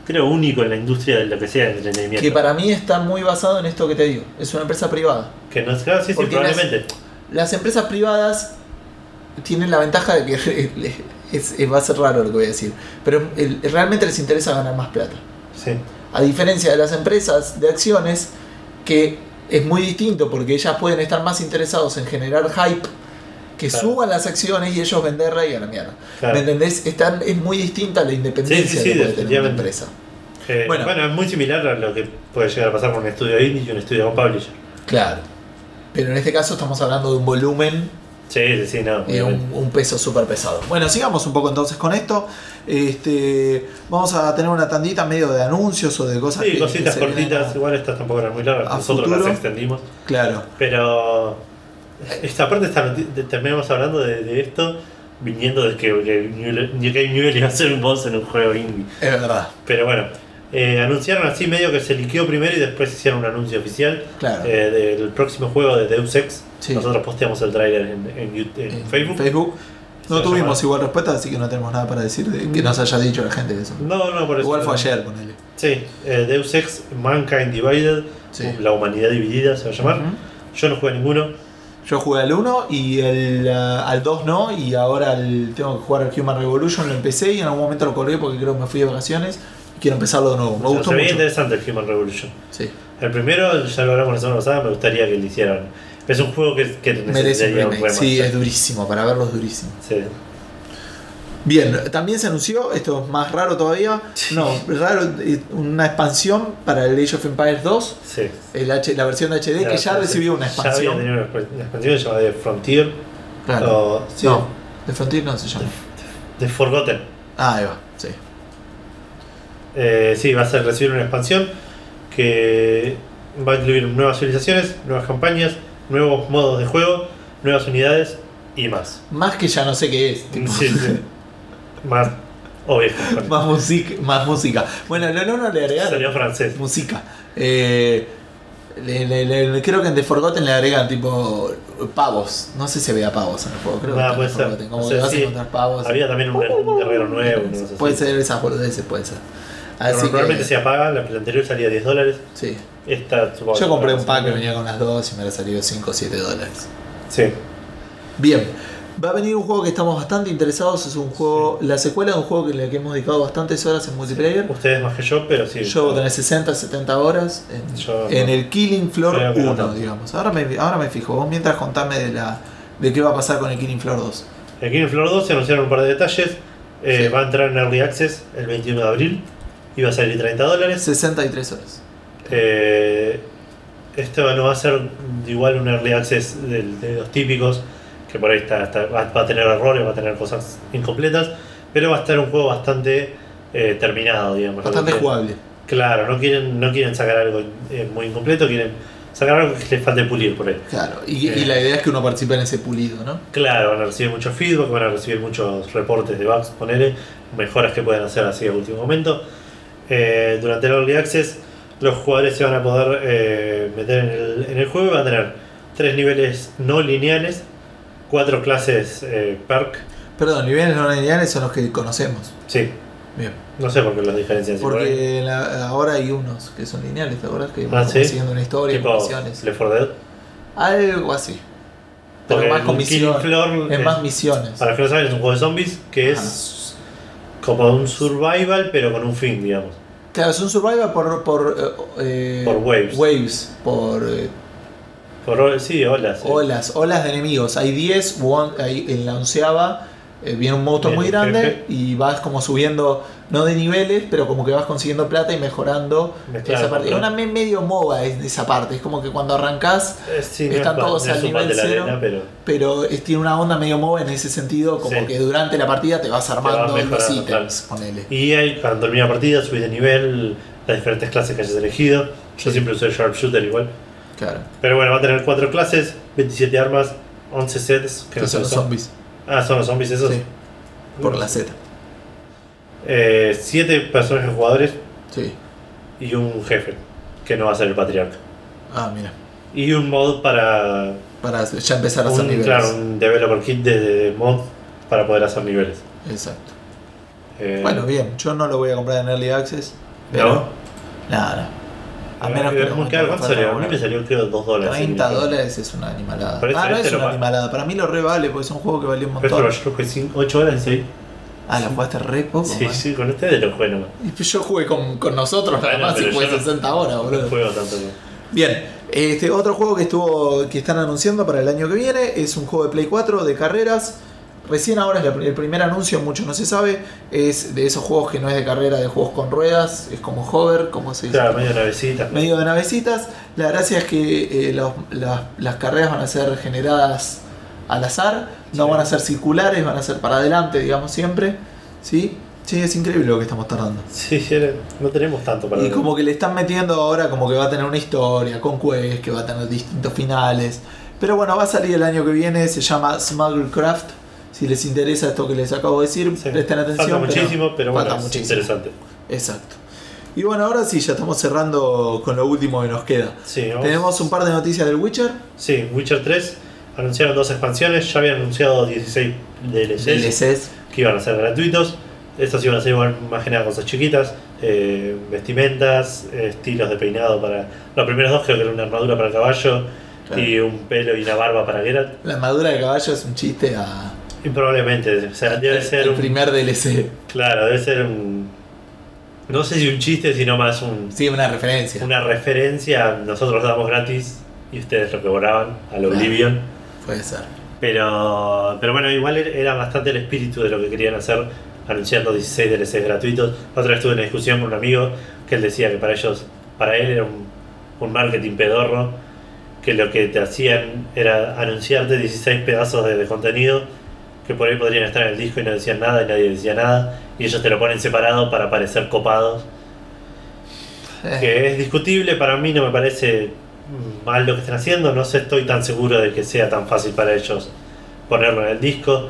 creo, único en la industria de lo que sea de entretenimiento. Que para mí está muy basado en esto que te digo. Es una empresa privada. Que no es claro, sí, sí, Porque las- probablemente. Las empresas privadas tienen la ventaja de que es- es- va a ser raro lo que voy a decir. Pero el- realmente les interesa ganar más plata. Sí. A diferencia de las empresas de acciones, que es muy distinto porque ellas pueden estar más interesados en generar hype, que Claro. suban las acciones y ellos venderla y a la mierda. Claro. ¿Me entendés? Están, es muy distinta la independencia Sí, sí, sí, que puede tener una empresa. Eh, Bueno. bueno. es muy similar a lo que puede llegar a pasar con un estudio indie y un estudio con publisher. Claro. Pero en este caso estamos hablando de un volumen Sí, sí, no. obviamente. un, un peso súper pesado. Bueno, sigamos un poco entonces con esto. Este, vamos a tener una tandita medio de anuncios o de cosas Sí, que- cositas que cortitas, a- igual estas tampoco eran muy largas, nosotros futuro. las extendimos. Claro. Pero esta parte de- terminamos hablando de, de esto viniendo de que, que New Game Newell iba a ser un boss en un juego indie. Es verdad. Pero bueno, eh, anunciaron así medio que se liqueó primero y después hicieron un anuncio oficial Claro. eh, del próximo juego de Deus Ex. Sí. Nosotros posteamos el trailer en, en YouTube- en En Facebook. No tuvimos igual respuesta, así que no tenemos nada para decir de que nos haya dicho la gente de eso. No, no, por eso. Igual fue ayer, ponele. Sí, eh, Deus Ex Mankind Divided, Sí. la humanidad dividida se va a llamar. Yo no jugué ninguno. Yo jugué al 1 y el, ah, al 2 no, y ahora tengo que jugar al Human Revolution, lo empecé y en algún momento lo colgué porque creo que me fui de vacaciones quiero empezarlo de nuevo. Me O sea, gustó se veía mucho. interesante el Human Revolution. Sí. El primero, ya lo hablamos la semana pasada, me gustaría que lo hicieran. Es un juego que, que Merece un necesitaría un remaster. Sí, es durísimo, para verlo es durísimo. Sí. Bien, también se anunció, esto es más raro todavía, no, raro, eh, una expansión para el Age of Empires 2, sí. el H- la versión de HD que ya sí. recibió una Ya había expansión. tenido una, exp- una expansión llamada The Frontier. Claro. o- sí, No, The Frontier no se llama. The Forgotten. Ah, ahí va. Eh, sí, va a ser recibir una expansión que va a incluir nuevas civilizaciones, nuevas campañas, nuevos modos de juego, nuevas unidades y más. Más que ya no sé qué es. tipo, Sí, sí. más obvio. más, música, más música. Bueno, no, no, no le agregaron Salió francés. música. Eh, le- le- le- creo que en The Forgotten le agregan tipo pavos. No sé si había pavos en el juego, creo que Ah, puede ser. Forgotten. Como O que sea, vas sí. a encontrar pavos. Había también un, un guerrero nuevo. Puede ser esas boludeces, puede ser. Así normalmente que, se apaga, la la anterior salía 10 dólares. sí. Esta, supongo Yo compré un pack que venía con las dos y me ha salido 5 o 7 dólares. Sí. Bien, va a venir un juego que estamos bastante interesados. Es un juego, la secuela de un juego que le que hemos dedicado bastantes horas en multiplayer. Ustedes más que yo, pero sí. Yo tenés 60, 70 horas en, Yo en no. el Killing Floor Creo que no 1, tanto. digamos. Ahora me, ahora me fijo. Vos mientras contame de la de qué va a pasar con el Killing Floor 2. Aquí en Flor 2 se anunciaron un par de detalles. Eh, Sí. Va a entrar en Early Access el 21 de abril. Iba a salir 30 dólares. 63 horas. Eh, esto no va a ser igual un Early Access de, de los típicos, que por ahí está, está- va, a tener errores, va a tener cosas incompletas, pero va a estar un juego bastante eh, terminado, digamos. Bastante No jugable. Claro, no quieren, no quieren sacar algo eh, muy incompleto, quieren sacar algo que les falte pulir por ahí. Claro. Y, y Eh. la idea es que uno participe en ese pulido, ¿no? Claro, van a recibir mucho feedback, van a recibir muchos reportes de bugs, ponele, mejoras que pueden hacer así a último momento. Eh, durante el Early Access, los jugadores se van a poder eh, meter en el, en el juego y van a tener tres niveles no lineales, cuatro clases eh, perk. Perdón, niveles no lineales son los que conocemos. Sí, Bien. no sé por qué por ahí. Porque la- ahora hay unos que son lineales, ¿te acuerdas? Que Ah, ¿sí? siguiendo una historia, tipo misiones. Left 4 Dead. Algo así. Pero Porque más con misiones. Floor Es es- más misiones. Para que no saben, es un juego de zombies que es como un survival, pero con un fin, digamos. Claro, es un survival por. por, eh, Por waves. Waves, por eh, Por, sí, hola. sí. olas, olas de enemigos. Hay 10, one- hay- en la onceava eh, viene un monstruo muy grande jefe. y vas como subiendo, no de niveles, pero como que vas consiguiendo plata y mejorando esa parte. Es una me- medio MOBA es- esa parte. Es como que cuando arrancás, Eh, sí, no están es todos no al nivel cero. arena, pero pero es- tiene una onda medio MOBA en ese sentido, como Sí. que durante la partida te vas armando vas los ítems. Y ahí, cuando termina la partida, subís de nivel, las diferentes clases que hayas elegido. Yo Sí. siempre usé Sharpshooter igual. Claro. Pero bueno, va a tener 4 clases, 27 armas, 11 sets. Que no son lo los zombies. Ah, son los zombies esos. Por la Z. 7 personajes jugadores Sí. y un jefe, que no va a ser el patriarca. Ah, mira. Y un mod para. Para ya empezar a hacer niveles. claro, un developer kit de mod para poder hacer niveles. Exacto. Eh, Bueno, bien, yo no lo voy a comprar en Early Access. Pero. ¿No? No, no. A menos que Eh, lo muy encuentre caro, en ¿cuánto oferta salió? A mí me salió creo 2 dólares. 30 sí, me acuerdo. dólares es una animalada. Pero ah, este- no este es lo una animalada. Para mí lo re vale porque es un juego que valió un Pero montón. lo yo jugué 8 horas y 6. Ah, la jugaste re poco. Sí, man. sí, con ustedes lo. Y Yo jugué con, con nosotros nada Bueno, más y jugué yo no- 60 horas, No boludo. juego tanto. ¿no? Bien, este otro juego que estuvo que están anunciando para el año que viene es un juego de Play 4 de carreras. Recién ahora es la- el primer anuncio, mucho no se sabe. Es de esos juegos que no es de carrera, de juegos con ruedas. Es como hover, como se dice. Claro, medio navecita. medio de navecitas. La gracia es que eh, los- las, las carreras van a ser generadas al azar, no Sí. van a ser circulares, van a ser para adelante, digamos siempre. ¿Sí? Sí, es increíble lo que estamos tardando. Sí, no tenemos tanto para Y como que le están metiendo ahora como que va a tener una historia con quests, que va a tener distintos finales. Pero bueno, va a salir el año que viene, se llama Smugglecraft. Si les interesa esto que les acabo de decir, Sí. presten atención. Falta muchísimo, pero bueno, falta es muchísimo. interesante. Exacto. Y bueno, ahora sí, ya estamos cerrando con lo último que nos queda. Sí, vamos- Tenemos un par de noticias del Witcher. Sí, Witcher 3 anunciaron dos expansiones, ya habían anunciado 16 DLCs DLCs. que iban a ser gratuitos. Estos iban a ser igual, más que nada cosas chiquitas, eh, vestimentas, estilos de peinado para... Los primeros dos creo que era una armadura para el caballo Claro. y un pelo y una barba para Geralt. La armadura de caballo es un chiste a. Y probablemente, o sea, debe ser el un... primer DLC. Claro, debe ser un... No sé si un chiste, sino más un, Sí, una referencia. una referencia. Nosotros lo damos gratis y ustedes lo cobraban al Claro. Oblivion. Puede ser. Pero, pero bueno, igual era bastante el espíritu de lo que querían hacer, anunciando 16 DLCs gratuitos. Otra vez tuve una discusión con un amigo que él decía que para ellos, para él era un, un marketing pedorro, que lo que te hacían era anunciarte 16 pedazos de, de contenido que por ahí podrían estar en el disco y no decían nada y nadie decía nada, y ellos te lo ponen separado para parecer copados. Eh, Que es discutible, para mí no me parece mal lo que están haciendo, no sé, estoy tan seguro de que sea tan fácil para ellos ponerlo en el disco.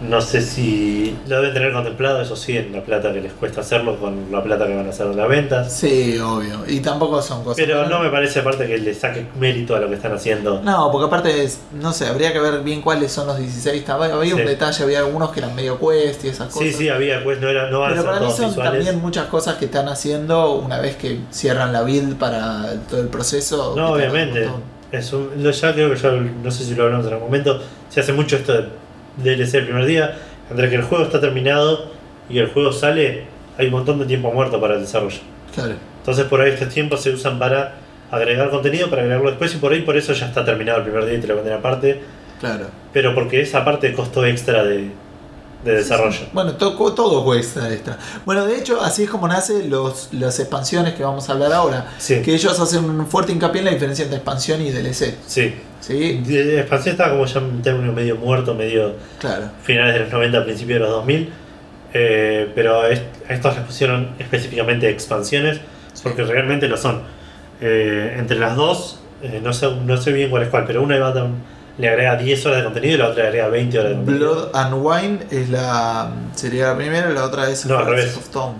No sé si lo deben tener contemplado, eso sí, en la plata que les cuesta hacerlo, con la plata que van a hacer en las ventas. Sí, obvio. Y tampoco son cosas. Pero no me parece aparte que le saque mérito a lo que están haciendo. No, porque aparte es, no sé, habría que ver bien cuáles son los 16. Estaba- Había un detalle, había algunos que eran medio quest y esas cosas. Sí, sí, había, pues no, era, no van a Pero ser para mí son visuales. también muchas cosas que están haciendo una vez que cierran la build para todo el proceso. No, un obviamente. Es un- ya creo que ya, no sé si lo hablamos en algún momento, se hace mucho esto de DLC el primer día, entre que el juego está terminado y el juego sale, hay un montón de tiempo muerto para el desarrollo. Claro. Entonces por ahí estos tiempos se usan para agregar contenido, para agregarlo después y por ahí por eso ya está terminado el primer día y te lo venden aparte, Claro. pero porque esa parte costó extra de, de desarrollo. Bueno, to- todo cuesta extra. Bueno, de hecho, así es como nacen los, las expansiones que vamos a hablar ahora. Sí, Que ellos hacen un fuerte hincapié en la diferencia entre expansión y DLC. sí. ¿Sí? Expansión estaba como ya en términos medio muerto, medio Claro. finales de los 90, principios de los 2000. eh, pero a estos les pusieron específicamente expansiones, porque realmente lo son. Eh, entre las dos, eh, no, sé, no sé bien cuál es cuál, pero una le agrega 10 horas de contenido y la otra le agrega 20 horas de contenido. Blood and Wine es la sería la primera, la otra es No, al revés. of Stone.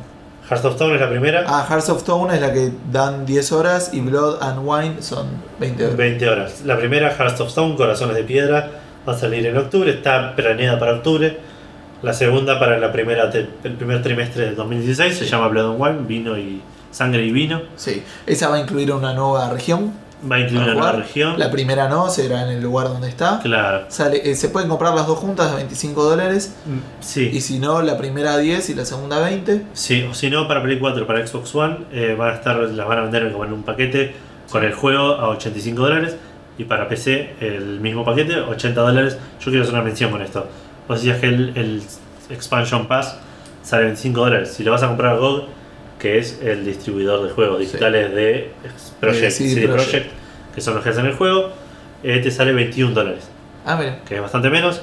Hearts of Stone es la primera, Ah, Hearts of Stone es la que dan 10 horas y Blood and Wine son 20 horas. 20 horas. La primera, Hearts of Stone, Corazones de Piedra, va a salir en octubre, está planeada para octubre. La segunda para la primera el primer trimestre del 2016 se llama Blood and Wine, vino y sangre y vino. Sí, esa va a incluir una nueva región. Va a incluir para una nueva jugar. región. La primera no, será en el lugar donde está. Claro. Sale, eh, se pueden comprar las dos juntas a 25 dólares. Sí. Y si no, la primera a 10 y la segunda a 20. Sí, o si no, para Play 4, para Xbox One, eh, van a estar, las van a vender como en un paquete con el juego a 85 dólares. Y para PC, el mismo paquete, 80 dólares. Yo quiero hacer una mención con esto. Vos decías que el, el Expansion Pass sale 25 dólares. Si lo vas a comprar a GOG, que es el distribuidor de juegos digitales de Project, CD. Projekt, que son los que hacen el juego, eh, te sale 21 dólares Ah, mira. que es bastante menos.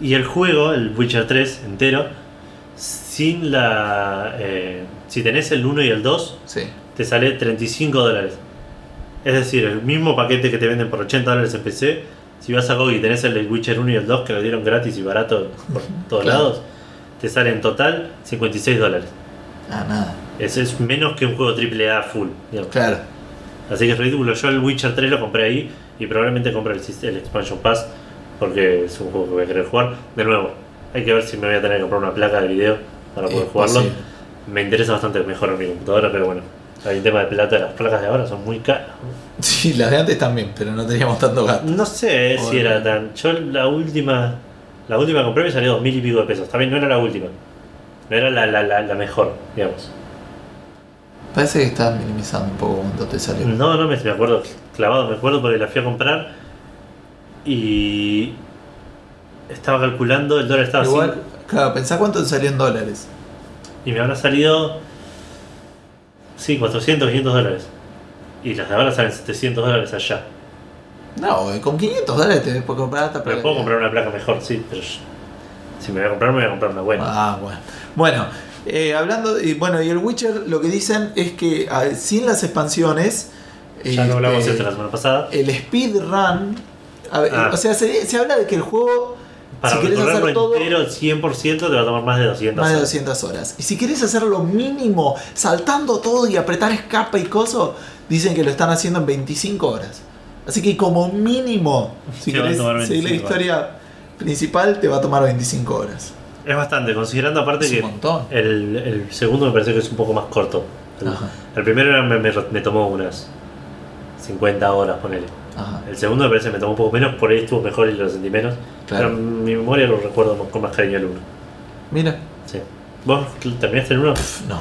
Y el juego, el Witcher 3 entero, sin la. eh, si tenés el 1 y el 2, Sí. te sale 35 dólares. Es decir, el mismo paquete que te venden por 80 dólares en PC, si vas a GOG y tenés el Witcher 1 y el 2 que lo dieron gratis y barato por todos Claro. lados, te sale en total 56 dólares. Ah, nada. Eso es menos que un juego AAA full. digamos. Claro. Así que es ridículo. Yo el Witcher 3 lo compré ahí y probablemente compre el, Expansion Pass porque es un juego que voy a querer jugar. De nuevo, hay que ver si me voy a tener que comprar una placa de video para poder Es jugarlo. posible. Me interesa bastante mejor en mi computadora, pero bueno, hay un tema de plata. Las placas de ahora son muy caras. Sí, las de antes también, pero no teníamos tanto gasto. No sé si era tan. Yo la última. La última que compré me salió dos mil y pico de pesos. También no era la última. No era la, la, la, la mejor, digamos. Parece que estás minimizando un poco cuánto te salió. No, no me, me acuerdo clavado, me acuerdo porque la fui a comprar y estaba calculando, el dólar estaba Igual, cinco- claro, pensá cuánto te salió en dólares. y me habrá salido sí, 400, 500 dólares. Y las de ahora salen 700 dólares allá. No, con 500 dólares te puedes comprar hasta placa. puedo comprar una placa mejor, sí, pero si me voy a comprar, me voy a comprar una buena. Ah, bueno. Bueno, eh, hablando. Y bueno, y el Witcher lo que dicen es que ah, sin las expansiones. ya lo hablamos este, esto la semana pasada. El speedrun. Ah. O sea, se, se habla de que el juego. Para si querés recorrerlo hacer todo. entero, 100% te va a tomar más de 200 Más de horas. 200 horas. Y si quieres hacer lo mínimo, saltando todo y apretar escapa y coso, dicen que lo están haciendo en 25 horas. Así que como mínimo, si querés seguir la 25 historia principal, te va a tomar 25 horas. Es bastante, considerando aparte Es que un montón. el, el segundo me parece que es un poco más corto. El, primero me, me- me tomó unas 50 horas, ponele. Ajá. El segundo me parece que me tomó un poco menos, por ahí estuvo mejor y lo sentí menos. Claro. Pero en mi memoria lo recuerdo con más cariño el uno. Mira, Sí. ¿Vos terminaste el uno? no.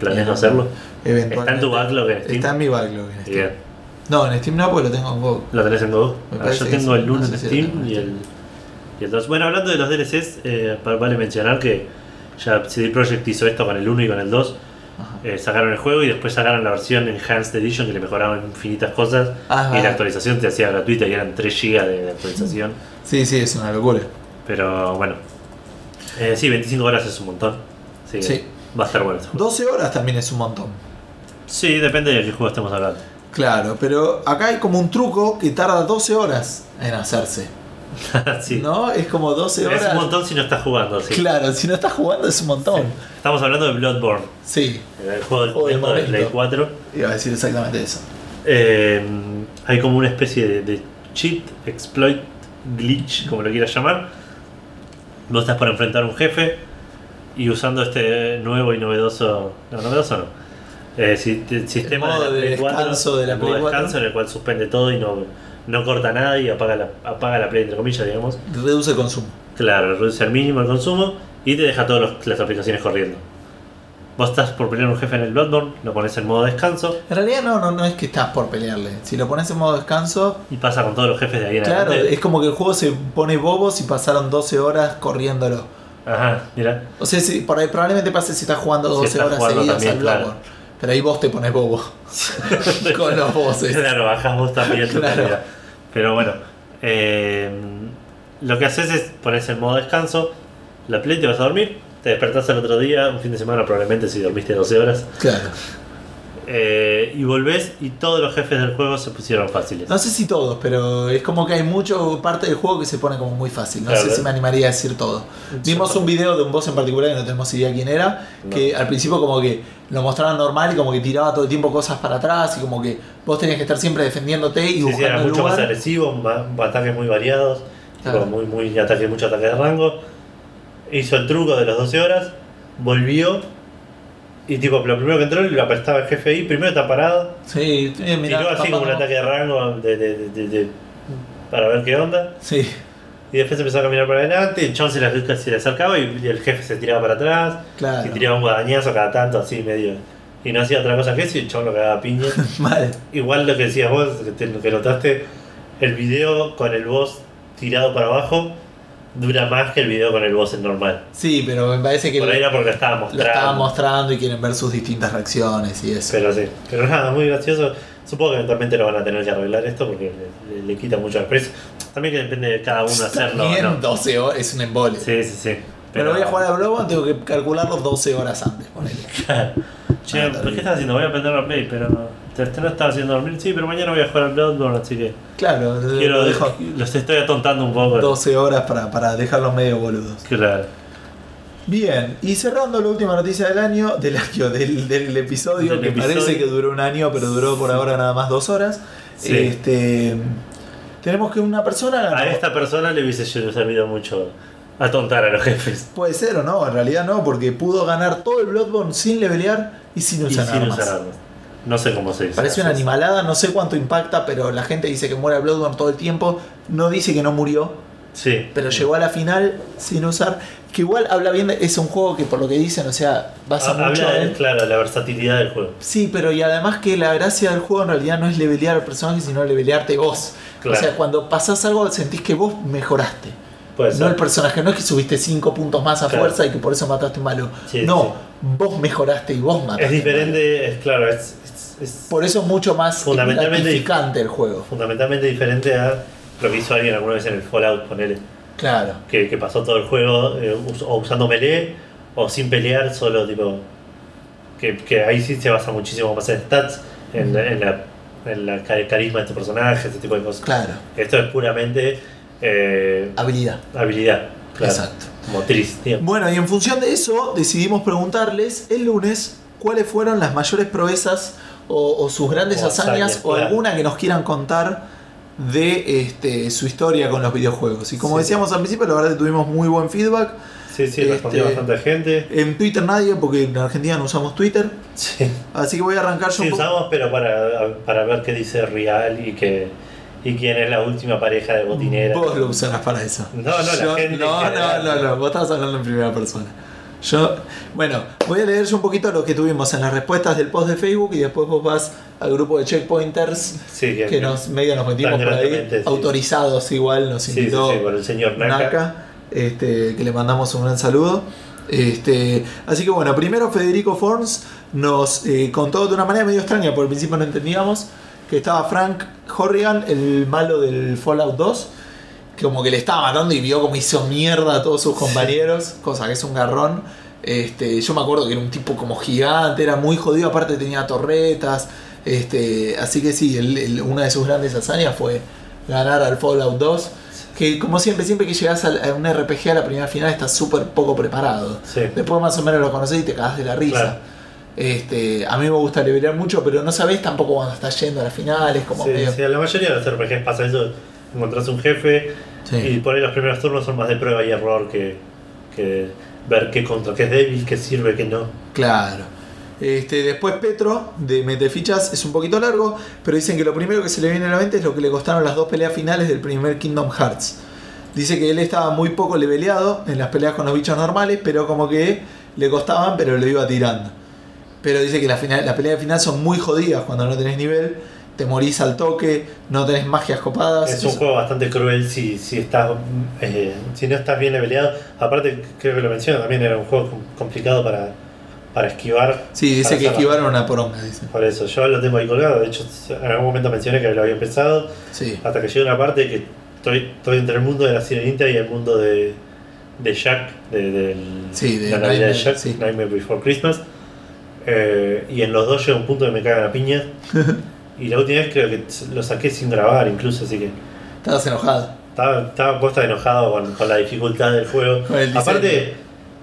¿Planeas no hacerlo? Eventualmente. ¿Está en tu backlog en Steam? Está en mi backlog en Steam. No, en Steam no, porque lo tengo en Go. ¿Lo tenés en Go? Me Ah, yo tengo el 1 no en sé Steam y el. Y 2. Bueno, hablando de los DLCs, eh, vale mencionar que ya CD Projekt hizo esto con el 1 y con el 2. Ajá. Eh, sacaron el juego y después sacaron la versión Enhanced Edition que le mejoraban infinitas cosas. Ah, y la actualización te hacía gratuita y eran 3 GB de, actualización. Sí, sí, es una locura. Pero bueno. Eh, sí, 25 horas es un montón. Sí. Va a estar bueno este juego. 12 horas también es un montón. Sí, depende de qué juego estemos hablando. Claro, pero acá hay como un truco que tarda 12 horas en hacerse. sí. ¿No? Es como 12 horas. Es un montón si no estás jugando. Sí. Claro, si no estás jugando es un montón. Estamos hablando de Bloodborne, Sí, el juego del Juego del momento de. Play 4. iba a decir exactamente eso. Eh, hay como una especie de, de cheat, exploit, glitch, como lo quieras llamar. Vos estás por enfrentar a un jefe y usando este nuevo y novedoso. No, novedoso no. Eh, el sistema modo de, la de Play 4, descanso de la el Play 4. descanso en el cual suspende todo y no, no corta nada y apaga la, apaga la Play, entre comillas, digamos. Reduce el consumo. Claro, reduce al mínimo el consumo y te deja todas las aplicaciones corriendo. Vos estás por pelear un jefe en el Bloodborne, lo pones en modo descanso En realidad no, no, no es que estás por pelearle. Si lo pones en modo descanso, y pasa con todos los jefes de ahí en claro, adelante. es como que el juego se pone bobo si pasaron 12 horas corriéndolo. Ajá, mira. O sea, si, por ahí probablemente pase si estás jugando Si 12 estás horas jugando seguidas también, al claro. Bloodborne. Pero ahí vos te pones bobo con los bosses. Claro, bajás vos también tu Claro. Pero bueno, eh, lo que haces es pones en modo descanso, la play te vas a dormir, te despertás al otro día, un fin de semana probablemente si dormiste 12 horas, Claro. Eh, y volvés y todos los jefes del juego se pusieron fáciles. No sé si todos, pero es como que hay mucho parte del juego que se pone como muy fácil. No Claro, sé si me animaría a decir todo. Vimos un video de un boss en particular que no tenemos idea quién era, No. que al principio como que lo mostraban normal y como que tiraba todo el tiempo cosas para atrás y como que vos tenías que estar siempre defendiéndote y Sí, sí, buscando eran el mucho más más, ataques muy variados, Claro. muy, muy ataque, mucho ataque de rango. Hizo el truco de las 12 horas, volvió Y tipo, lo primero que entró lo apestaba el jefe ahí, primero está parado, Sí, eh, mirá, tiró así como un ataque de rango de, de- para ver qué onda. Sí, Y después empezó a caminar para adelante, el chabón se le, se le acercaba y, y el jefe se tiraba para atrás. claro. Y tiraba un guadañazo cada tanto, así medio. Y no hacía otra cosa que eso y el chabón lo cagaba piña. Mal. Igual lo que decías vos, que, te- que notaste, el video con el boss tirado para abajo dura más que el video con el boss en normal. Sí, pero me parece que Por ahí era porque lo estaba lo mostrando. estaban mostrando y quieren ver sus distintas reacciones y eso. Pero sí, pero nada, muy gracioso. Supongo que eventualmente lo van a tener que arreglar esto porque le, le- le quita mucho el precio. También que depende de cada uno hacerlo. También ¿no? 12 horas es un embole. Sí, sí, sí. Pero voy a jugar a Bloodborne, tengo que calcularlo 12 horas antes. ponele. Che, Ah, ¿por terrible. ¿qué estás haciendo? Voy a aprender la play, pero te, no estás haciendo dormir. Sí, pero mañana voy a jugar al Bloodborne, así que Claro, quiero lo dejo los estoy atontando un poco. 12 horas para, para dejarlos medio boludos. Claro. Bien, y cerrando la última noticia del año, del año, del, del episodio, Del que episodio. parece que duró un año, pero duró por ahora nada más dos horas. Sí. Este, tenemos que una persona ganó. A esta persona le hubiese servido mucho atontar a los jefes. Puede ser o no, en realidad no, porque pudo ganar todo el Bloodborne sin levelear y sin Y usar sin armas. usar armas. No sé cómo se dice. Parece una animalada, no sé cuánto impacta, pero la gente dice que muere Bloodborne todo el tiempo. No dice que no murió, Sí. pero llegó a la final sin usar. Que igual habla bien, de- es un juego que por lo que dicen, o sea, basa Ha- mucho Habla de, claro, la versatilidad del juego. Sí, pero y además que la gracia del juego en realidad no es levelear al personaje, sino levelearte vos. Claro. O sea, cuando pasás algo sentís que vos mejoraste. Puede No ser. el personaje, no es que subiste 5 puntos más a Claro. fuerza y que por eso mataste un malo. Sí, no, sí. vos mejoraste y vos mataste. Es diferente, es claro, es, es- es Por eso es mucho más Fundamentalmente- gratificante el juego. fundamentalmente diferente a lo que hizo alguien alguna vez en el Fallout, ponele. Claro. Que, que pasó todo el juego eh, us- o usando melee o sin pelear, solo tipo. Que, que ahí sí se basa muchísimo más en stats, en, la- en la, en la ca- carisma de tu personaje, ese tipo de cosas. Claro. Esto es puramente eh, Habilidad. habilidad, claro, Exacto. motriz, tío. Bueno, y en función de eso decidimos preguntarles el lunes cuáles fueron las mayores proezas o, o sus grandes O hazañas hazañas, o claro. alguna que nos quieran contar de este, su historia con los videojuegos. Y como Sí. decíamos al principio, la verdad que tuvimos muy buen feedback. Sí, sí, respondió Este- bastante gente. En Twitter nadie, porque en Argentina no usamos Twitter. Sí. Así que voy a arrancar yo Sí, un usamos, pero para, para ver qué dice Real y que y quién es la última pareja de botinera. Vos lo usarás para eso. No, no, la Yo- gente No, no, no, no, vos estabas hablando en primera persona. Yo, bueno, voy a leer yo un poquito lo que tuvimos en las respuestas del post de Facebook y después vos vas al grupo de checkpointers Sí, que, que nos medio nos metimos por ahí, sí. autorizados igual, nos sí, sí, invitó sí, por el señor Naka. Naka, este, que le mandamos un gran saludo. Este, así que bueno, primero Federico Forns nos eh, contó de una manera medio extraña, porque al principio no entendíamos, que estaba Frank Horrigan, el malo del Fallout 2, que como que le estaba matando y vio como hizo mierda a todos sus compañeros, cosa que es un garrón. Este, yo me acuerdo que era un tipo como gigante, era muy jodido, aparte tenía torretas. Este, así que sí, el- el- una de sus grandes hazañas fue ganar al Fallout 2. Que como siempre, siempre que llegas al- a un RPG a la primera final estás súper poco preparado. Sí. Después más o menos lo conoces y te cagas de la risa. Claro. Este, a mí me gusta levelear mucho, pero no sabes tampoco cuando estás yendo a las finales, como Sí, medio. sí, a la mayoría de los RPGs pasa eso. Encontrás un jefe Sí. y por ahí los primeros turnos son más de prueba y error que, que ver qué contra qué es débil, qué sirve, qué no. Claro. Este, después Petro, de Metefichas, es un poquito largo, pero dicen que lo primero que se le viene a la mente es lo que le costaron las dos peleas finales del primer Kingdom Hearts. Dice que él estaba muy poco leveleado en las peleas con los bichos normales, pero como que le costaban, pero lo iba tirando. Pero dice que las final, las peleas final son muy jodidas cuando no tenés nivel, te morís al toque, no tenés magias copadas. Es un juego bastante cruel si, si estás eh, si no estás bien leveleado. Aparte, creo que lo menciono, también era un juego com- complicado para, para esquivar. Sí, dice que esquivaron una poronga, dice. Por eso, yo lo tengo ahí colgado. De hecho, en algún momento mencioné que lo había empezado. Sí. Hasta que llega una parte que estoy, estoy entre el mundo de la sirenita y el mundo de, de Jack, de, del- Sí, de la Navidad de Jack, sí. Nightmare Before Christmas. Eh, y en los dos llega un punto que me cagan a piña. y la última vez creo que lo saqué sin grabar incluso, así que Estabas enojado. estaba, estaba puesta enojado con, con la dificultad del juego. Aparte,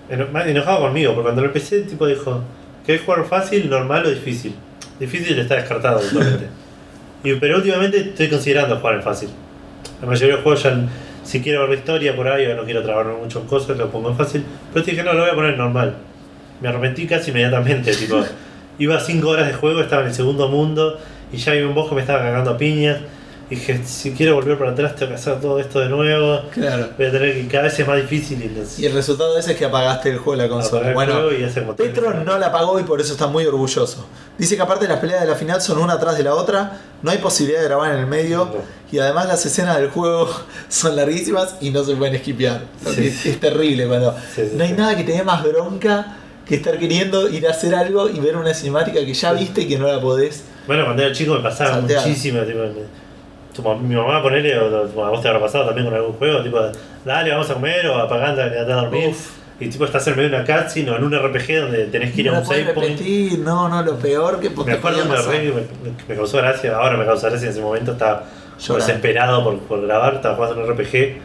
eno- más enojado conmigo, porque cuando lo empecé el tipo dijo, ¿querés jugar fácil, normal o difícil? Difícil está descartado totalmente. y, pero últimamente estoy considerando jugar en fácil. La mayoría de los juegos ya, si quiero ver la historia por ahí o no quiero trabajar mucho en cosas, lo pongo en fácil. Pero te dije, no, lo voy a poner en normal. Me arrepentí casi inmediatamente. tipo, iba 5 horas de juego, estaba en el segundo mundo y ya había un bosque que me estaba cagando a piñas. Y dije, si quiero volver para atrás, tengo que hacer todo esto de nuevo. Claro. Voy a tener que cada vez es más difícil. Y entonces, Y el resultado de ese es que apagaste el juego de la consola. Bueno, y Petro no la pagó y por eso está muy orgulloso. Dice que aparte las peleas de la final son una atrás de la otra, no hay posibilidad de grabar en el medio No. y además las escenas del juego son larguísimas y no se pueden esquipear. Sí, es, sí. es terrible cuando Sí, sí, no hay nada que te dé más bronca que estar queriendo ir a hacer algo y ver una cinemática que ya viste y que no la podés. Bueno, cuando era chico me pasaba Saltear. muchísimo. Tipo, me- tu mi mamá, ponele, o, a vos te habrá pasado también con algún juego, tipo, dale, vamos a comer o apagando, a dormir. Uf. Y tipo, estás en medio de una cutscene o en un RPG donde tenés que ir No a un save point. repetir, no, no, lo peor que Me acuerdo que me, me causó gracia, ahora me causa gracia, en ese momento estaba Llorando. desesperado por, por grabar, estaba jugando un RPG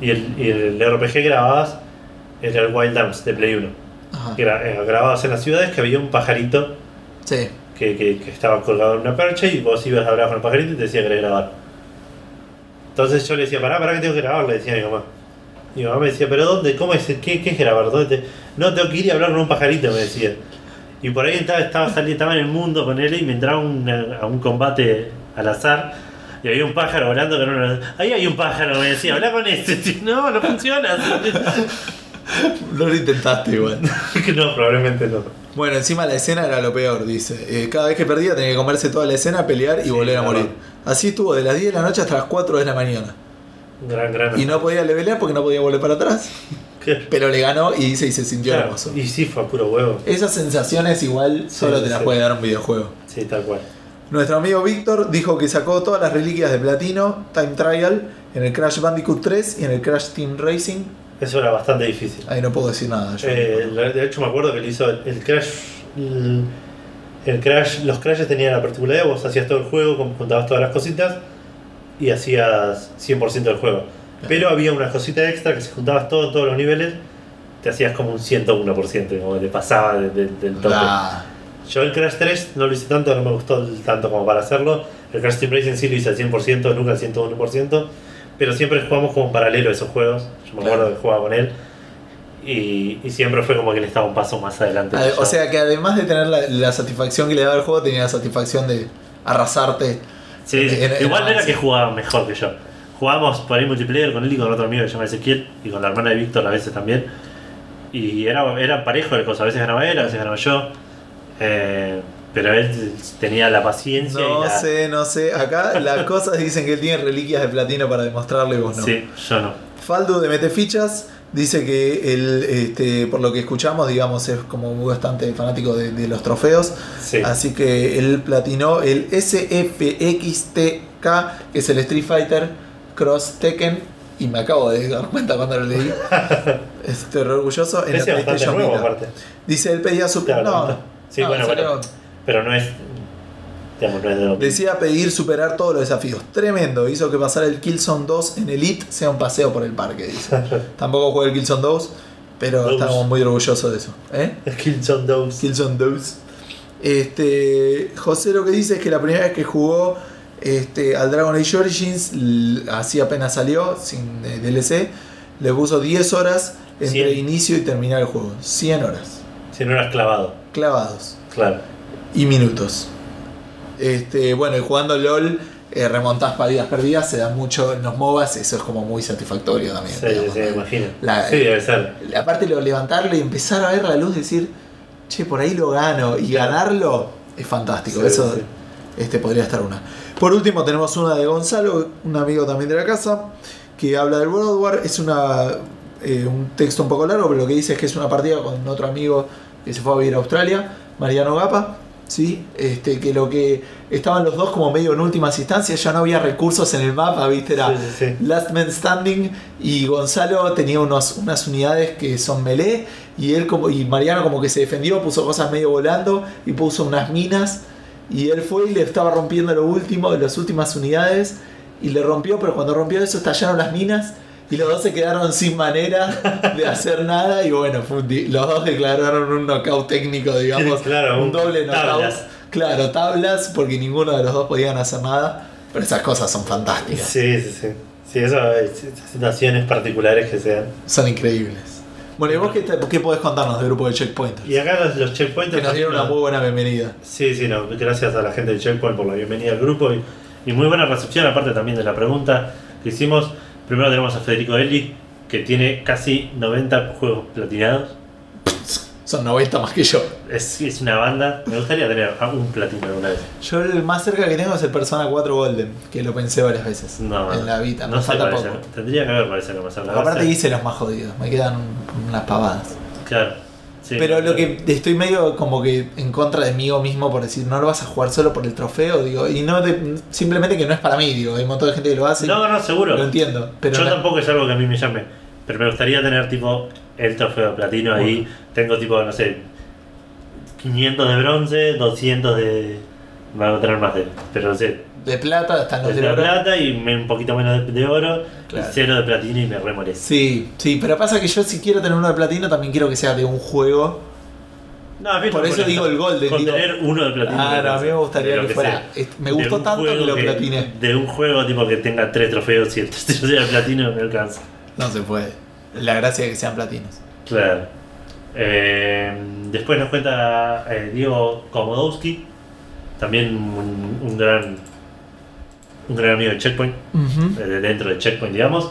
y el, y el RPG que grababas era el Wild Arms de Play 1. Era- eh, grababas en las ciudades que había un pajarito Sí. que, que- que estaba colgado en una percha y vos ibas a hablar con el pajarito y te decía que grabar. Entonces yo le decía, pará, pará que tengo que grabar, le decía a mi mamá. Y mi mamá me decía, pero ¿dónde? ¿Cómo es? ¿Qué, qué es grabar? ¿Dónde te- No, tengo que ir y hablar con un pajarito, me decía. Y por ahí estaba, estaba, sali- estaba en el mundo con él y me entraba una- a un combate al azar. Y había un pájaro volando con una... Ahí hay un pájaro, me decía, habla con este. No, no funciona. No lo intentaste igual. no, probablemente no. Bueno, encima la escena era lo peor, dice. Eh, cada vez que perdía tenía que comerse toda la escena, pelear y Sí, volver a morir. Así estuvo de las 10 de la noche hasta las 4 de la mañana. Gran, gran. Y no podía levelear porque no podía volver para atrás. ¿Qué? Pero le ganó y dice y se sintió Claro, hermoso. Y sí, fue a puro huevo. Esas sensaciones igual solo te las sí. puede dar un videojuego. Sí, tal cual. Nuestro amigo Víctor dijo que sacó todas las reliquias de platino, Time Trial, en el Crash Bandicoot 3 y en el Crash Team Racing. Eso era bastante difícil. Ahí no puedo decir nada. yo. Eh, de hecho me acuerdo que le hizo el, el Crash. El, el Crash. Los Crashes tenían la particularidad, vos hacías todo el juego, juntabas todas las cositas y hacías 100% del juego. Pero había una cosita extra que si juntabas todo, todos los niveles, te hacías como un 101%, como te pasaba de- de- del tope. Yo el Crash 3 no lo hice tanto, no me gustó tanto como para hacerlo. El Crash Team Racing sí lo hice al 100%, nunca al 101%. Pero siempre jugamos como en paralelo esos juegos. Yo me acuerdo Claro. que jugaba con él. Y, y siempre fue como que él estaba un paso más adelante. O sea que además de tener la, la satisfacción que le daba el juego, tenía la satisfacción de arrasarte. Sí, en- en- Igual no era en- que jugaba mejor que yo. Jugábamos por ahí multiplayer con él y con otro amigo que se llama Ezequiel. Y con la hermana de Víctor a veces también. Y era, era parejo de cosas. A veces ganaba él, a veces ganaba yo. Eh, pero él tenía la paciencia y No la... sé, no sé. Acá las cosas dicen que él tiene reliquias de platino para demostrarle y vos no. Sí, yo no. Faldo de Metefichas dice que él, este, por lo que escuchamos, digamos, es como muy bastante fanático de, de los trofeos. Sí. Así que él platinó el SFXTK, que es el Street Fighter Cross Tekken. Y me acabo de dar cuenta cuando lo leí. Estoy orgulloso. En Ese la PlayStation nuevo. Dice, él pedía super... Claro, no, sí, no, bueno, bueno. Pero no es. Digamos, no es de lo Decía pedir superar todos los desafíos. Tremendo. Hizo que pasar el Killzone 2 en Elite sea un paseo por el parque, dice. Tampoco jugué el Killzone 2, pero Dos. estamos muy orgullosos de eso. ¿Eh? Killzone 2. Killzone 2. Este, José lo que dice es que la primera vez que jugó este, al Dragon Age Origins, así apenas salió, sin DLC, le puso 10 horas entre 100. inicio y terminar el juego. 100 horas. Si no eras clavado. Clavados. Claro. Y minutos. Este, bueno, y jugando LOL, eh, remontás partidas perdidas, se da mucho en los MOBAs, eso es como muy satisfactorio también. Sí, digamos, sí, ¿no? imagino. La- sí, debe ser. Aparte lo levantarlo y empezar a ver la luz, decir, che, por ahí lo gano, y ganarlo es fantástico. Sí, eso sí. Este, podría estar una. Por último tenemos una de Gonzalo, un amigo también de la casa, que habla del World War. Es una, eh, un texto un poco largo, pero lo que dice es que es una partida con otro amigo que se fue a vivir a Australia, Mariano Gapa. ¿Sí? Este, que lo que estaban los dos como medio en últimas instancias, ya no había recursos en el mapa, ¿viste? Era Sí, sí, sí. Last Man Standing y Gonzalo tenía unos, unas unidades que son melee y él como y Mariano como que se defendió, puso cosas medio volando y puso unas minas y él fue y le estaba rompiendo lo último de las últimas unidades y le rompió, pero cuando rompió eso estallaron las minas y los dos se quedaron sin manera de hacer nada y bueno, los dos declararon un knockout técnico, digamos, Claro, un un- doble knockout. tablas. Claro, tablas porque ninguno de los dos podían hacer nada, pero esas cosas son fantásticas. Sí, sí, sí. Sí, eso, esas situaciones particulares que sean. Son increíbles. Bueno, ¿y vos qué, te- qué podés contarnos del grupo de Checkpointers? Y acá los, los checkpointers. Que nos dieron una muy buena bienvenida. Sí, sí, no. Gracias a la gente de Checkpoint por la bienvenida al grupo y, y muy buena recepción, aparte también de la pregunta que hicimos. Primero tenemos a Federico Eli, que tiene casi 90 juegos platinados. Son 90 más que yo. Es, es una banda. Me gustaría tener un platino alguna vez. Yo el más cerca que tengo es el Persona 4 Golden, que lo pensé varias veces. No, en la vida, no sé falta poco. Tendría que haber parece que más Aparte hice los más jodidos, me quedan un- unas pavadas. Claro. Sí. Pero lo que estoy medio como que en contra de mí mismo por decir, no lo vas a jugar solo por el trofeo, digo, y no de- simplemente que no es para mí, digo, hay un montón de gente que lo hace. No, no, seguro. Lo entiendo, pero Yo la- tampoco es algo que a mí me llame. Pero me gustaría tener tipo el trofeo de platino ahí. Tengo tipo, no sé, 500 de bronce, 200 de. Me voy a tener más de. Pero no sé, de plata están los de de oro. plata y un poquito menos de, de oro. Claro. Y cero de platino y me remoré. Sí, sí, pero pasa que yo si quiero tener uno de platino también quiero que sea de un juego. No, a mí Por no eso digo el Golden, Con digo- tener uno de platino. Ah, no, a mí me gustaría que fuera- sea. me gustó tanto que lo platiné. De un juego tipo que tenga tres trofeos y el tercero sea de platino me alcanza. No se puede. La gracia es que sean platinos. Claro. Eh, después nos cuenta eh, Diego Komodowski, también un, un gran un gran amigo de Checkpoint, eh, de dentro de Checkpoint, digamos.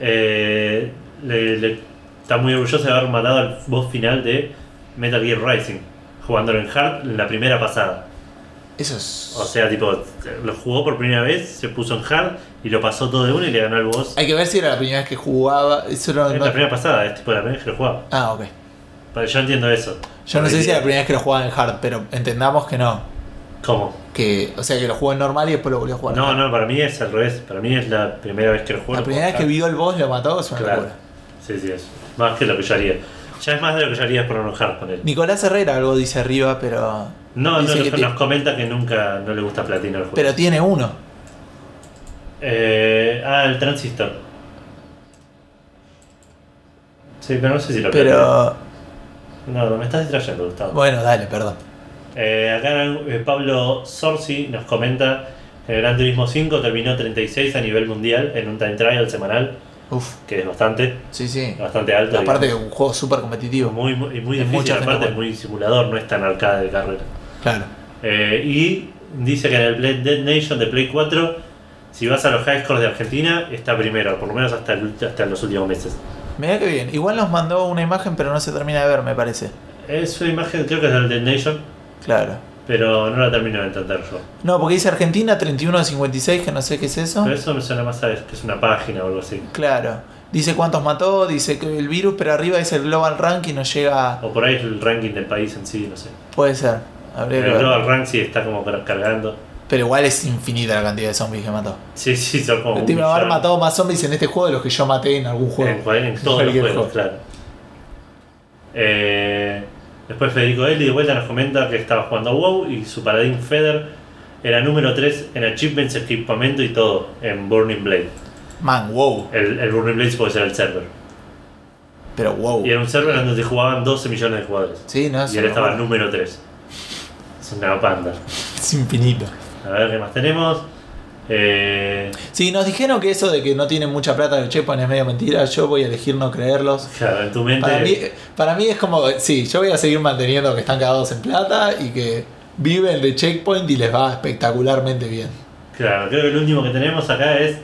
Eh, le- le- está muy orgulloso de haber matado al boss final de Metal Gear Rising, jugándolo en hard en la primera pasada. Eso es. O sea, tipo, lo jugó por primera vez, se puso en hard y lo pasó todo de uno y le ganó al boss. Hay que ver si era la primera vez que jugaba. Eso no, Es no- la primera pasada, es tipo la primera vez que lo jugaba. Ah, ok. Pero yo entiendo eso. Yo no sé si era la primera vez que lo jugaba en hard, pero entendamos que no. ¿Cómo? Que, o sea, que lo jugó en normal y después lo volvió a jugar. No, no, para mí es al revés. Para mí es la primera vez que lo juego. La primera vez que vio el boss lo mató es una Claro. locura. Sí, sí, es. Más que lo que yo haría. Ya es más de lo que yo haría por enojar con él. Nicolás Herrera algo dice arriba, pero. No, no, nos, que ti- nos comenta que nunca no le gusta platino el juego. Pero tiene uno. Eh, ah, el transistor. Sí, pero no sé si lo. Pero. No, no, me estás distrayendo, Gustavo. Bueno, dale, perdón. Eh, acá eh, Pablo Sorsi nos comenta que el Gran Turismo 5 terminó 36 a nivel mundial en un time trial semanal, Uf, que es bastante, sí, sí. bastante alto. Aparte de digamos. un juego súper competitivo. muy, muy, muy difícil, aparte es muy simulador, no es tan arcade de carrera. Claro. Eh, y dice que en el Dead Nation de Play 4, si vas a los high scores de Argentina, está primero, por lo menos hasta, el- hasta los últimos meses. Mira que bien. Igual nos mandó una imagen, pero no se termina de ver, me parece. Es una imagen, creo que es del Dead Nation, Claro. pero no la termino de entender yo. No, porque dice Argentina 31 de 56, que no sé qué es eso. Pero eso me suena más a que es una página o algo así. Claro. Dice cuántos mató, dice que el virus, pero arriba dice el Global Ranking no llega. O por ahí es el ranking del país en sí, no sé. Puede ser. Habría que El. Global Rank sí está como car- cargando. Pero igual es infinita la cantidad de zombies que mató. Sí, sí, son como. Debe haber matado más zombies en este juego de los que yo maté en algún En, juego. cual- en todos los juegos, juego. claro. Eh, después Federico Eli de vuelta nos comenta que estaba jugando a WoW y su Paladin Feder era número 3 en achievements, equipamiento y todo en Burning Blade. Man, wow. El, el Burning Blade puede ser el server. Pero wow. Y era un server en donde jugaban 12 millones de jugadores. Sí, no Y él estaba locura. número 3. Es una panda. Es infinito. A ver qué más tenemos. Eh, Sí, nos dijeron que eso de que no tienen mucha plata del checkpoint es medio mentira. Yo voy a elegir no creerlos. claro, en tu mente. Para mí, para mí es como, sí, yo voy a seguir manteniendo que están cagados en plata y que viven de checkpoint y les va espectacularmente bien. Claro, creo que el último que tenemos acá es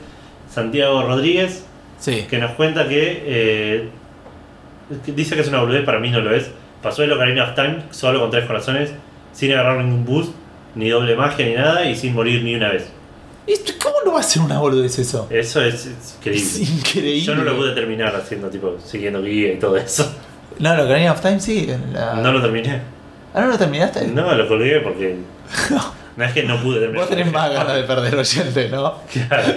Santiago Rodríguez, Sí. que nos cuenta que, eh, dice que es una boludez, para mí no lo es. Pasó el Ocarina of Time solo con tres corazones, sin agarrar ningún boost, ni doble magia ni nada, y sin morir ni una vez. ¿Cómo no va a ser una boludez eso? Eso es, es increíble. Es increíble. Yo no lo pude terminar haciendo, tipo, siguiendo guía y todo eso. No, lo Ocarina of Time sí. la- No lo terminé. ¿Ah, no lo terminaste? No, lo colgué porque. No es que no pude terminar. Vos tenés más ganas de perder oyente, ¿no? Claro.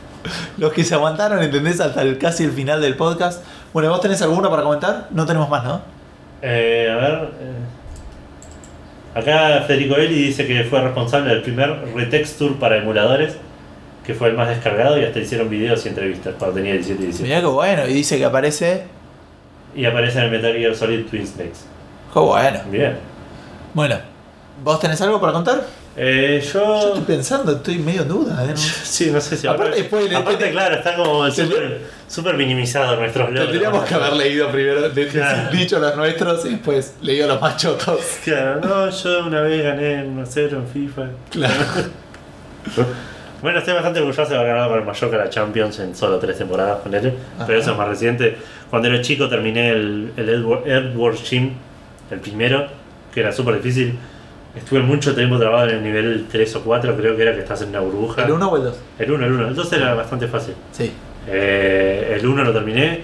Los que se aguantaron, ¿entendés? Hasta el- casi el final del podcast. Bueno, ¿vos tenés alguno para comentar? No tenemos más, ¿no? Eh, a ver. eh. Acá Federico Eli dice que fue responsable del primer retexture para emuladores, que fue el más descargado y hasta hicieron videos y entrevistas cuando tenía 17 y 18. Mirá qué bueno. Y dice que aparece. Y aparece en el Metal Gear Solid Twin Snakes. Qué bueno. Bien. Bueno, ¿vos tenés algo para contar? Eh, Yo yo. estoy pensando, estoy medio en duda. ¿eh? No- Sí, no sé si Aparte, ahora- después le- aparte, claro, está como súper minimizado nuestros logros. Tendríamos que haber leído primero, Claro. dicho los nuestros y después leído los más chotos. Claro, no, yo una vez gané 1-0 en FIFA. Claro. Bueno, estoy bastante orgulloso de haber ganado con el Mallorca la Champions en solo tres temporadas con él, Ajá. pero eso es más reciente. Cuando era chico terminé el, el Edward, Edward Gym, el primero, que era súper difícil. Estuve mucho tiempo trabado en el nivel 3 o 4, creo que era que estás en una burbuja. ¿El 1 o el 2? El 1, el 1. El 2 era bastante fácil. Sí. Eh, el 1 lo terminé.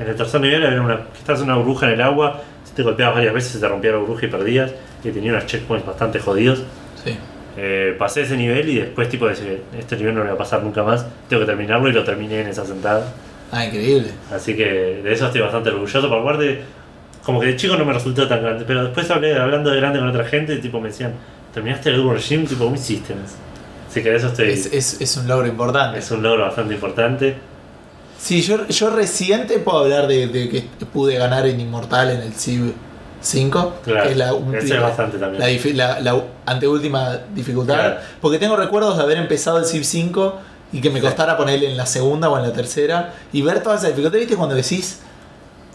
En el tercer nivel era una, que estás en una burbuja en el agua, si te golpeabas varias veces se te rompía la burbuja y perdías. Y tenía unos checkpoints bastante jodidos. Sí. Eh, pasé ese nivel y después tipo decir, este nivel no lo voy a pasar nunca más, tengo que terminarlo y lo terminé en esa sentada. Ah, increíble. Así que de eso estoy bastante orgulloso. Por parte, como que de chico no me resultó tan grande, pero después hablé hablando de grande con otra gente y tipo me decían, ¿terminaste el Edward Gym? Tipo, ¿cómo hiciste? Así que de eso estoy... Es, es, es un logro importante. es un logro bastante importante. Sí, yo, yo reciente puedo hablar de, de que pude ganar en Inmortal en el Civ 5, Claro, que es la, última- es bastante también. la, la- la anteúltima dificultad. Claro. Porque tengo recuerdos de haber empezado el Civ 5 y que me costara ponerle en la segunda o en la tercera y ver toda esa dificultad. ¿Viste cuando decís,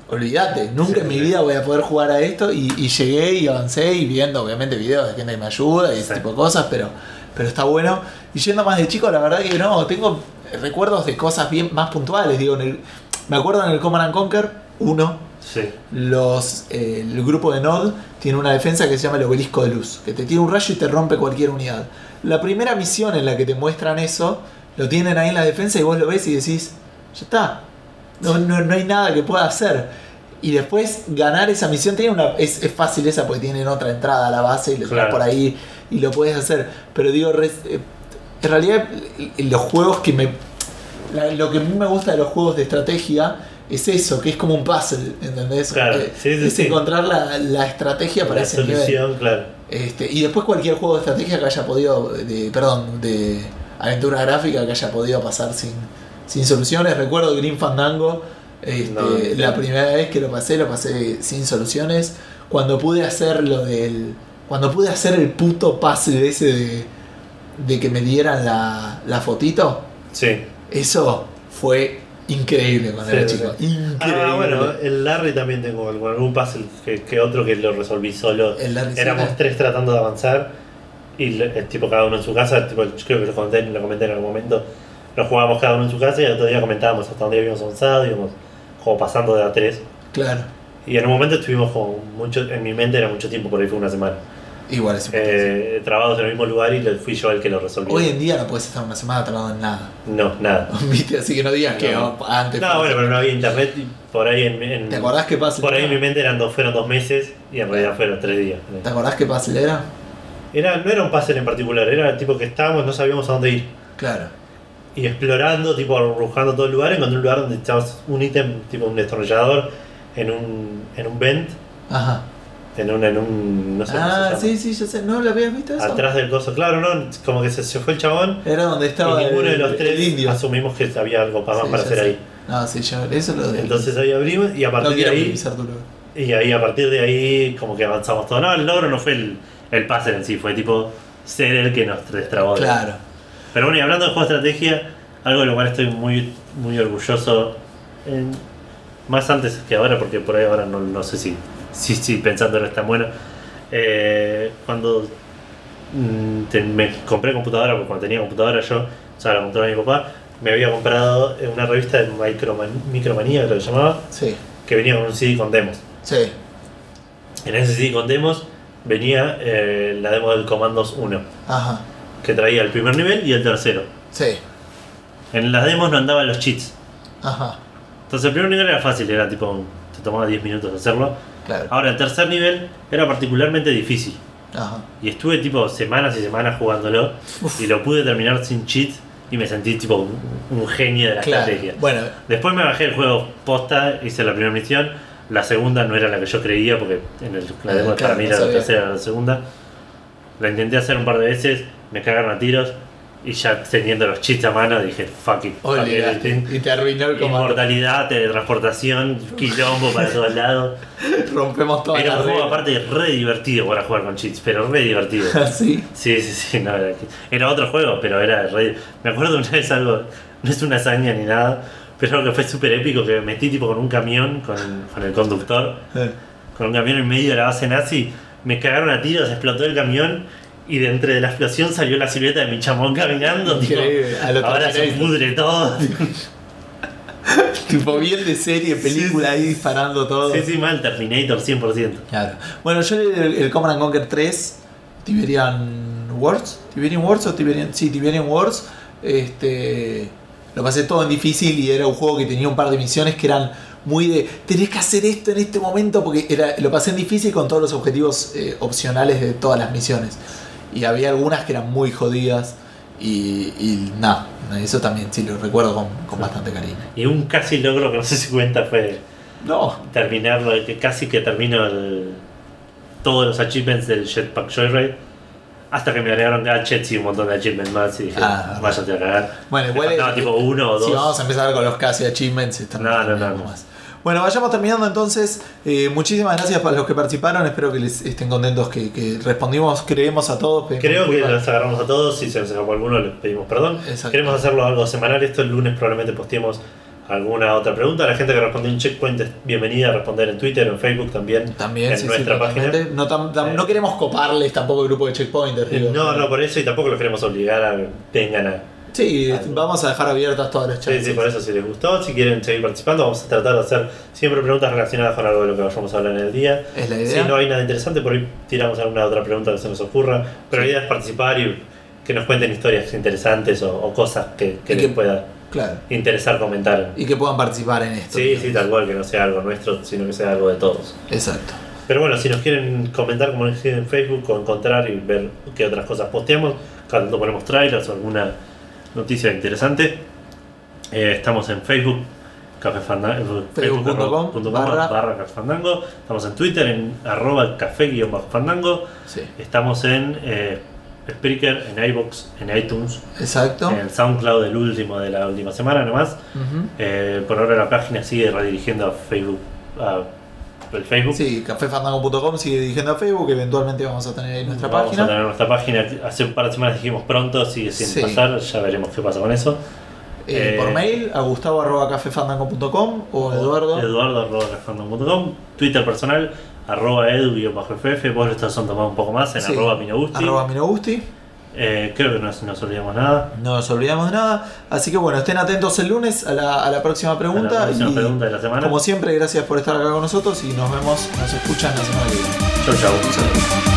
olvídate, nunca Sí, en mi vida voy a poder jugar a esto? Y, y llegué y avancé y viendo, obviamente, videos de gente que me ayuda y ese tipo de cosas, pero, pero está bueno. Y yendo más de chico, la verdad que no, tengo recuerdos de cosas bien más puntuales. Digo, en el, me acuerdo en el Command and Conquer 1, Sí, los, eh, el grupo de Nod tiene una defensa que se llama el obelisco de luz, que te tira un rayo y te rompe cualquier unidad. La primera misión en la que te muestran eso, lo tienen ahí en la defensa y vos lo ves y decís, ya está, no, no, no hay nada que pueda hacer. Y después ganar esa misión tiene una, es, es fácil esa porque tienen otra entrada a la base y lo Claro. por ahí y lo puedes hacer. Pero digo, eh, en realidad los juegos que me... la- lo que a mí me gusta de los juegos de estrategia es eso, que es como un puzzle, ¿entendés? Claro, Eh, sí, sí, es sí. encontrar la, la estrategia para la ese nivel. solución, claro. Este, y después cualquier juego de estrategia que haya podido, de, perdón, de aventura gráfica que haya podido pasar sin, sin soluciones. Recuerdo Green Fandango, este, No, no. la primera vez que lo pasé, lo pasé sin soluciones. Cuando pude hacer lo del. Cuando pude hacer el puto puzzle ese de, de que me dieran la, la fotito, Sí. eso fue increíble cuando Sí, era sí. chico. Increíble. Ah, bueno, el Larry también tengo algún, puzzle que, que otro que lo resolví solo. El Larry Éramos tres tratando de avanzar y el tipo cada uno en su casa, tipo, creo que lo comenté, lo comenté en algún momento, lo jugábamos cada uno en su casa y el otro día comentábamos hasta dónde habíamos avanzado, íbamos como pasando de a tres. Claro, Y en un momento estuvimos como mucho, en mi mente era mucho tiempo, por ahí fue una semana, igual es eh, trabados en el mismo lugar y fui yo el que lo resolvió. Hoy en día no puedes estar una semana trabado en nada. No, nada. ¿Viste? Así que no digas que oh, antes. No, bueno, pero no había internet y por ahí en, en- ¿Te acordás qué puzzle por ahí en mi mente eran dos, fueron dos meses y en realidad fueron tres días. ¿Te acordás qué puzzle era? Era, no era un puzzle en particular, era tipo que estábamos, no sabíamos a dónde ir. Claro. Y explorando, tipo buscando todo el lugar, encontré un lugar donde estábamos un ítem, tipo un destornillador, en un, en un vent, Ajá. en un, en un no sé cómo se Ah, llama. sí, sí, yo sé. ¿No lo habías visto eso? Atrás del coso, claro, no, como que se, se fue el chabón Era donde estaba y ninguno el, de los tres indio. asumimos que había algo para, más Sí, para hacer sé. ahí. No, sí, yo. Eso lo de. Entonces ahí abrimos y a no partir de ahí. Y ahí a partir de ahí como que avanzamos todo. No, el logro no fue el, el puzzle en sí, fue tipo ser el que nos destrabó. Claro. Pero bueno, y hablando de juego de estrategia, algo de lo cual estoy muy, muy orgulloso, en- más antes que ahora, porque por ahí ahora no, no sé si, si, si pensándolo es tan bueno. Eh, cuando mm, te- me compré computadora, porque cuando tenía computadora yo, o sea, la computadora de mi papá, me había comprado una revista de Microman- Micromanía, creo que se llamaba, Sí, que venía con un CD con demos. sí. En ese CD con demos venía eh, la demo del Commandos 1, Ajá. Que traía el primer nivel y el tercero. Sí. En las demos no andaban los cheats. Ajá. Entonces el primer nivel era fácil, era tipo, te tomaba 10 minutos hacerlo. Claro. Ahora el tercer nivel era particularmente difícil. Ajá. Y estuve tipo semanas y semanas jugándolo Uf. y lo pude terminar sin cheats y me sentí tipo un, un genio de la Claro. estrategia. Bueno, Después me bajé el juego posta, hice la primera misión. La segunda no era la que yo creía porque en el, la Eh, demo claro, para mí era la tercera la segunda. La intenté hacer un par de veces, me cagaron a tiros. Y ya teniendo los cheats a mano dije, fuck it. fuck it, Olvidaste. Y te arruinó el comando. Inmortalidad, teletransportación, quilombo para todos lados. Rompemos toda Era un juego aparte re divertido para jugar con cheats, pero re divertido. Sí, sí, sí, no, era, que- era otro juego, pero era re... Me acuerdo una vez algo, no es una hazaña ni nada, pero algo que fue súper épico, que me metí tipo con un camión, con, con el conductor, Eh, con un camión en medio de la base nazi, me cagaron a tiros, explotó el camión y de entre de la explosión salió la silueta de mi chamón caminando. tipo, ahora se pudre todo. tipo bien de serie, película ahí disparando todo. Sí, sí, mal, Terminator 100%. Claro. Bueno, yo el, el Command and Conquer 3, Tiberian Wars, Tiberian Wars o Tiberian, sí, Tiberian Wars, este, lo pasé todo en difícil y era un juego que tenía un par de misiones que eran muy de, tenés que hacer esto en este momento porque era, lo pasé en difícil con todos los objetivos eh, opcionales de todas las misiones. Y había algunas que eran muy jodidas y, y nada, eso también sí lo recuerdo con, con bastante cariño. Y un casi logro que no sé si cuenta fue No, terminarlo, que casi que termino el- todos los achievements del Jetpack Joyride. Hasta que me agregaron gadgets y un montón de achievements más y dije, Ah, váyate a cagar. Bueno, igual es- tipo uno o dos. Si vamos a empezar con los casi achievements, estamos No, no, no, no. más. Bueno, vayamos terminando entonces. Eh, muchísimas gracias para los que participaron. Espero que les estén contentos que, que respondimos, creemos a todos. Creo que los agarramos a todos, si se nos escapó alguno les pedimos perdón. Exacto. Queremos hacerlo algo semanal, esto el lunes probablemente posteemos alguna otra pregunta. La gente que respondió en Checkpoint es bienvenida a responder en Twitter, en Facebook también, También, en sí, sí, nuestra página. No, tam- tam- Eh. no queremos coparles tampoco el grupo de checkpointers. digo. No, no, por eso y tampoco los queremos obligar a que vengan a... Sí, Algo. vamos a dejar abiertas todas las Sí, chances. sí, por eso si les gustó, si quieren seguir participando, vamos a tratar de hacer siempre preguntas relacionadas con algo de lo que vayamos a hablar en el día. Es la Si idea. no hay nada interesante, por ahí tiramos alguna otra pregunta que se nos ocurra. Pero la idea es participar y que nos cuenten historias interesantes o, o cosas que, que les que- pueda Claro. interesar comentar. Y que puedan participar en esto. Sí, sí, tal cual, que no sea algo nuestro, sino que sea algo de todos. Exacto. Pero bueno, si nos quieren comentar como nos dicen en Facebook o encontrar y ver qué otras cosas posteamos, cada tanto ponemos trailers o alguna noticia interesante. Eh, estamos en Facebook, Fandango, Facebook.com barra- barra Café Fandango. Estamos en Twitter en arroba café-fandango. Sí. Estamos en eh, Spreaker, en iBox, en iTunes, Exacto. en SoundCloud, el último de la última semana nomás. Eh, por ahora la página sigue redirigiendo a Facebook, a el Facebook. Sí, cafefandango.com sigue dirigiendo a Facebook. Eventualmente vamos a tener ahí nuestra Vamos página. a tener nuestra página. Hace un par de semanas dijimos pronto, sigue sin Sí. pasar, ya veremos qué pasa con eso. Eh, Eh, por mail a gustavo.cafefandango.com o Eduardo. Eduardo.cafefandango.com Twitter personal, arroba edu-ff. Vos lo estás tomando un poco más en Sí. arroba minogusti. Arroba Minogusti. Eh, creo que no nos, olvidamos nada. No nos olvidamos de nada. Así que bueno, estén atentos el lunes a la, a la próxima pregunta. A la próxima y pregunta de la semana. como siempre, gracias por estar acá con nosotros y nos vemos, nos escuchan la semana que viene. Chau, chau. Saludo.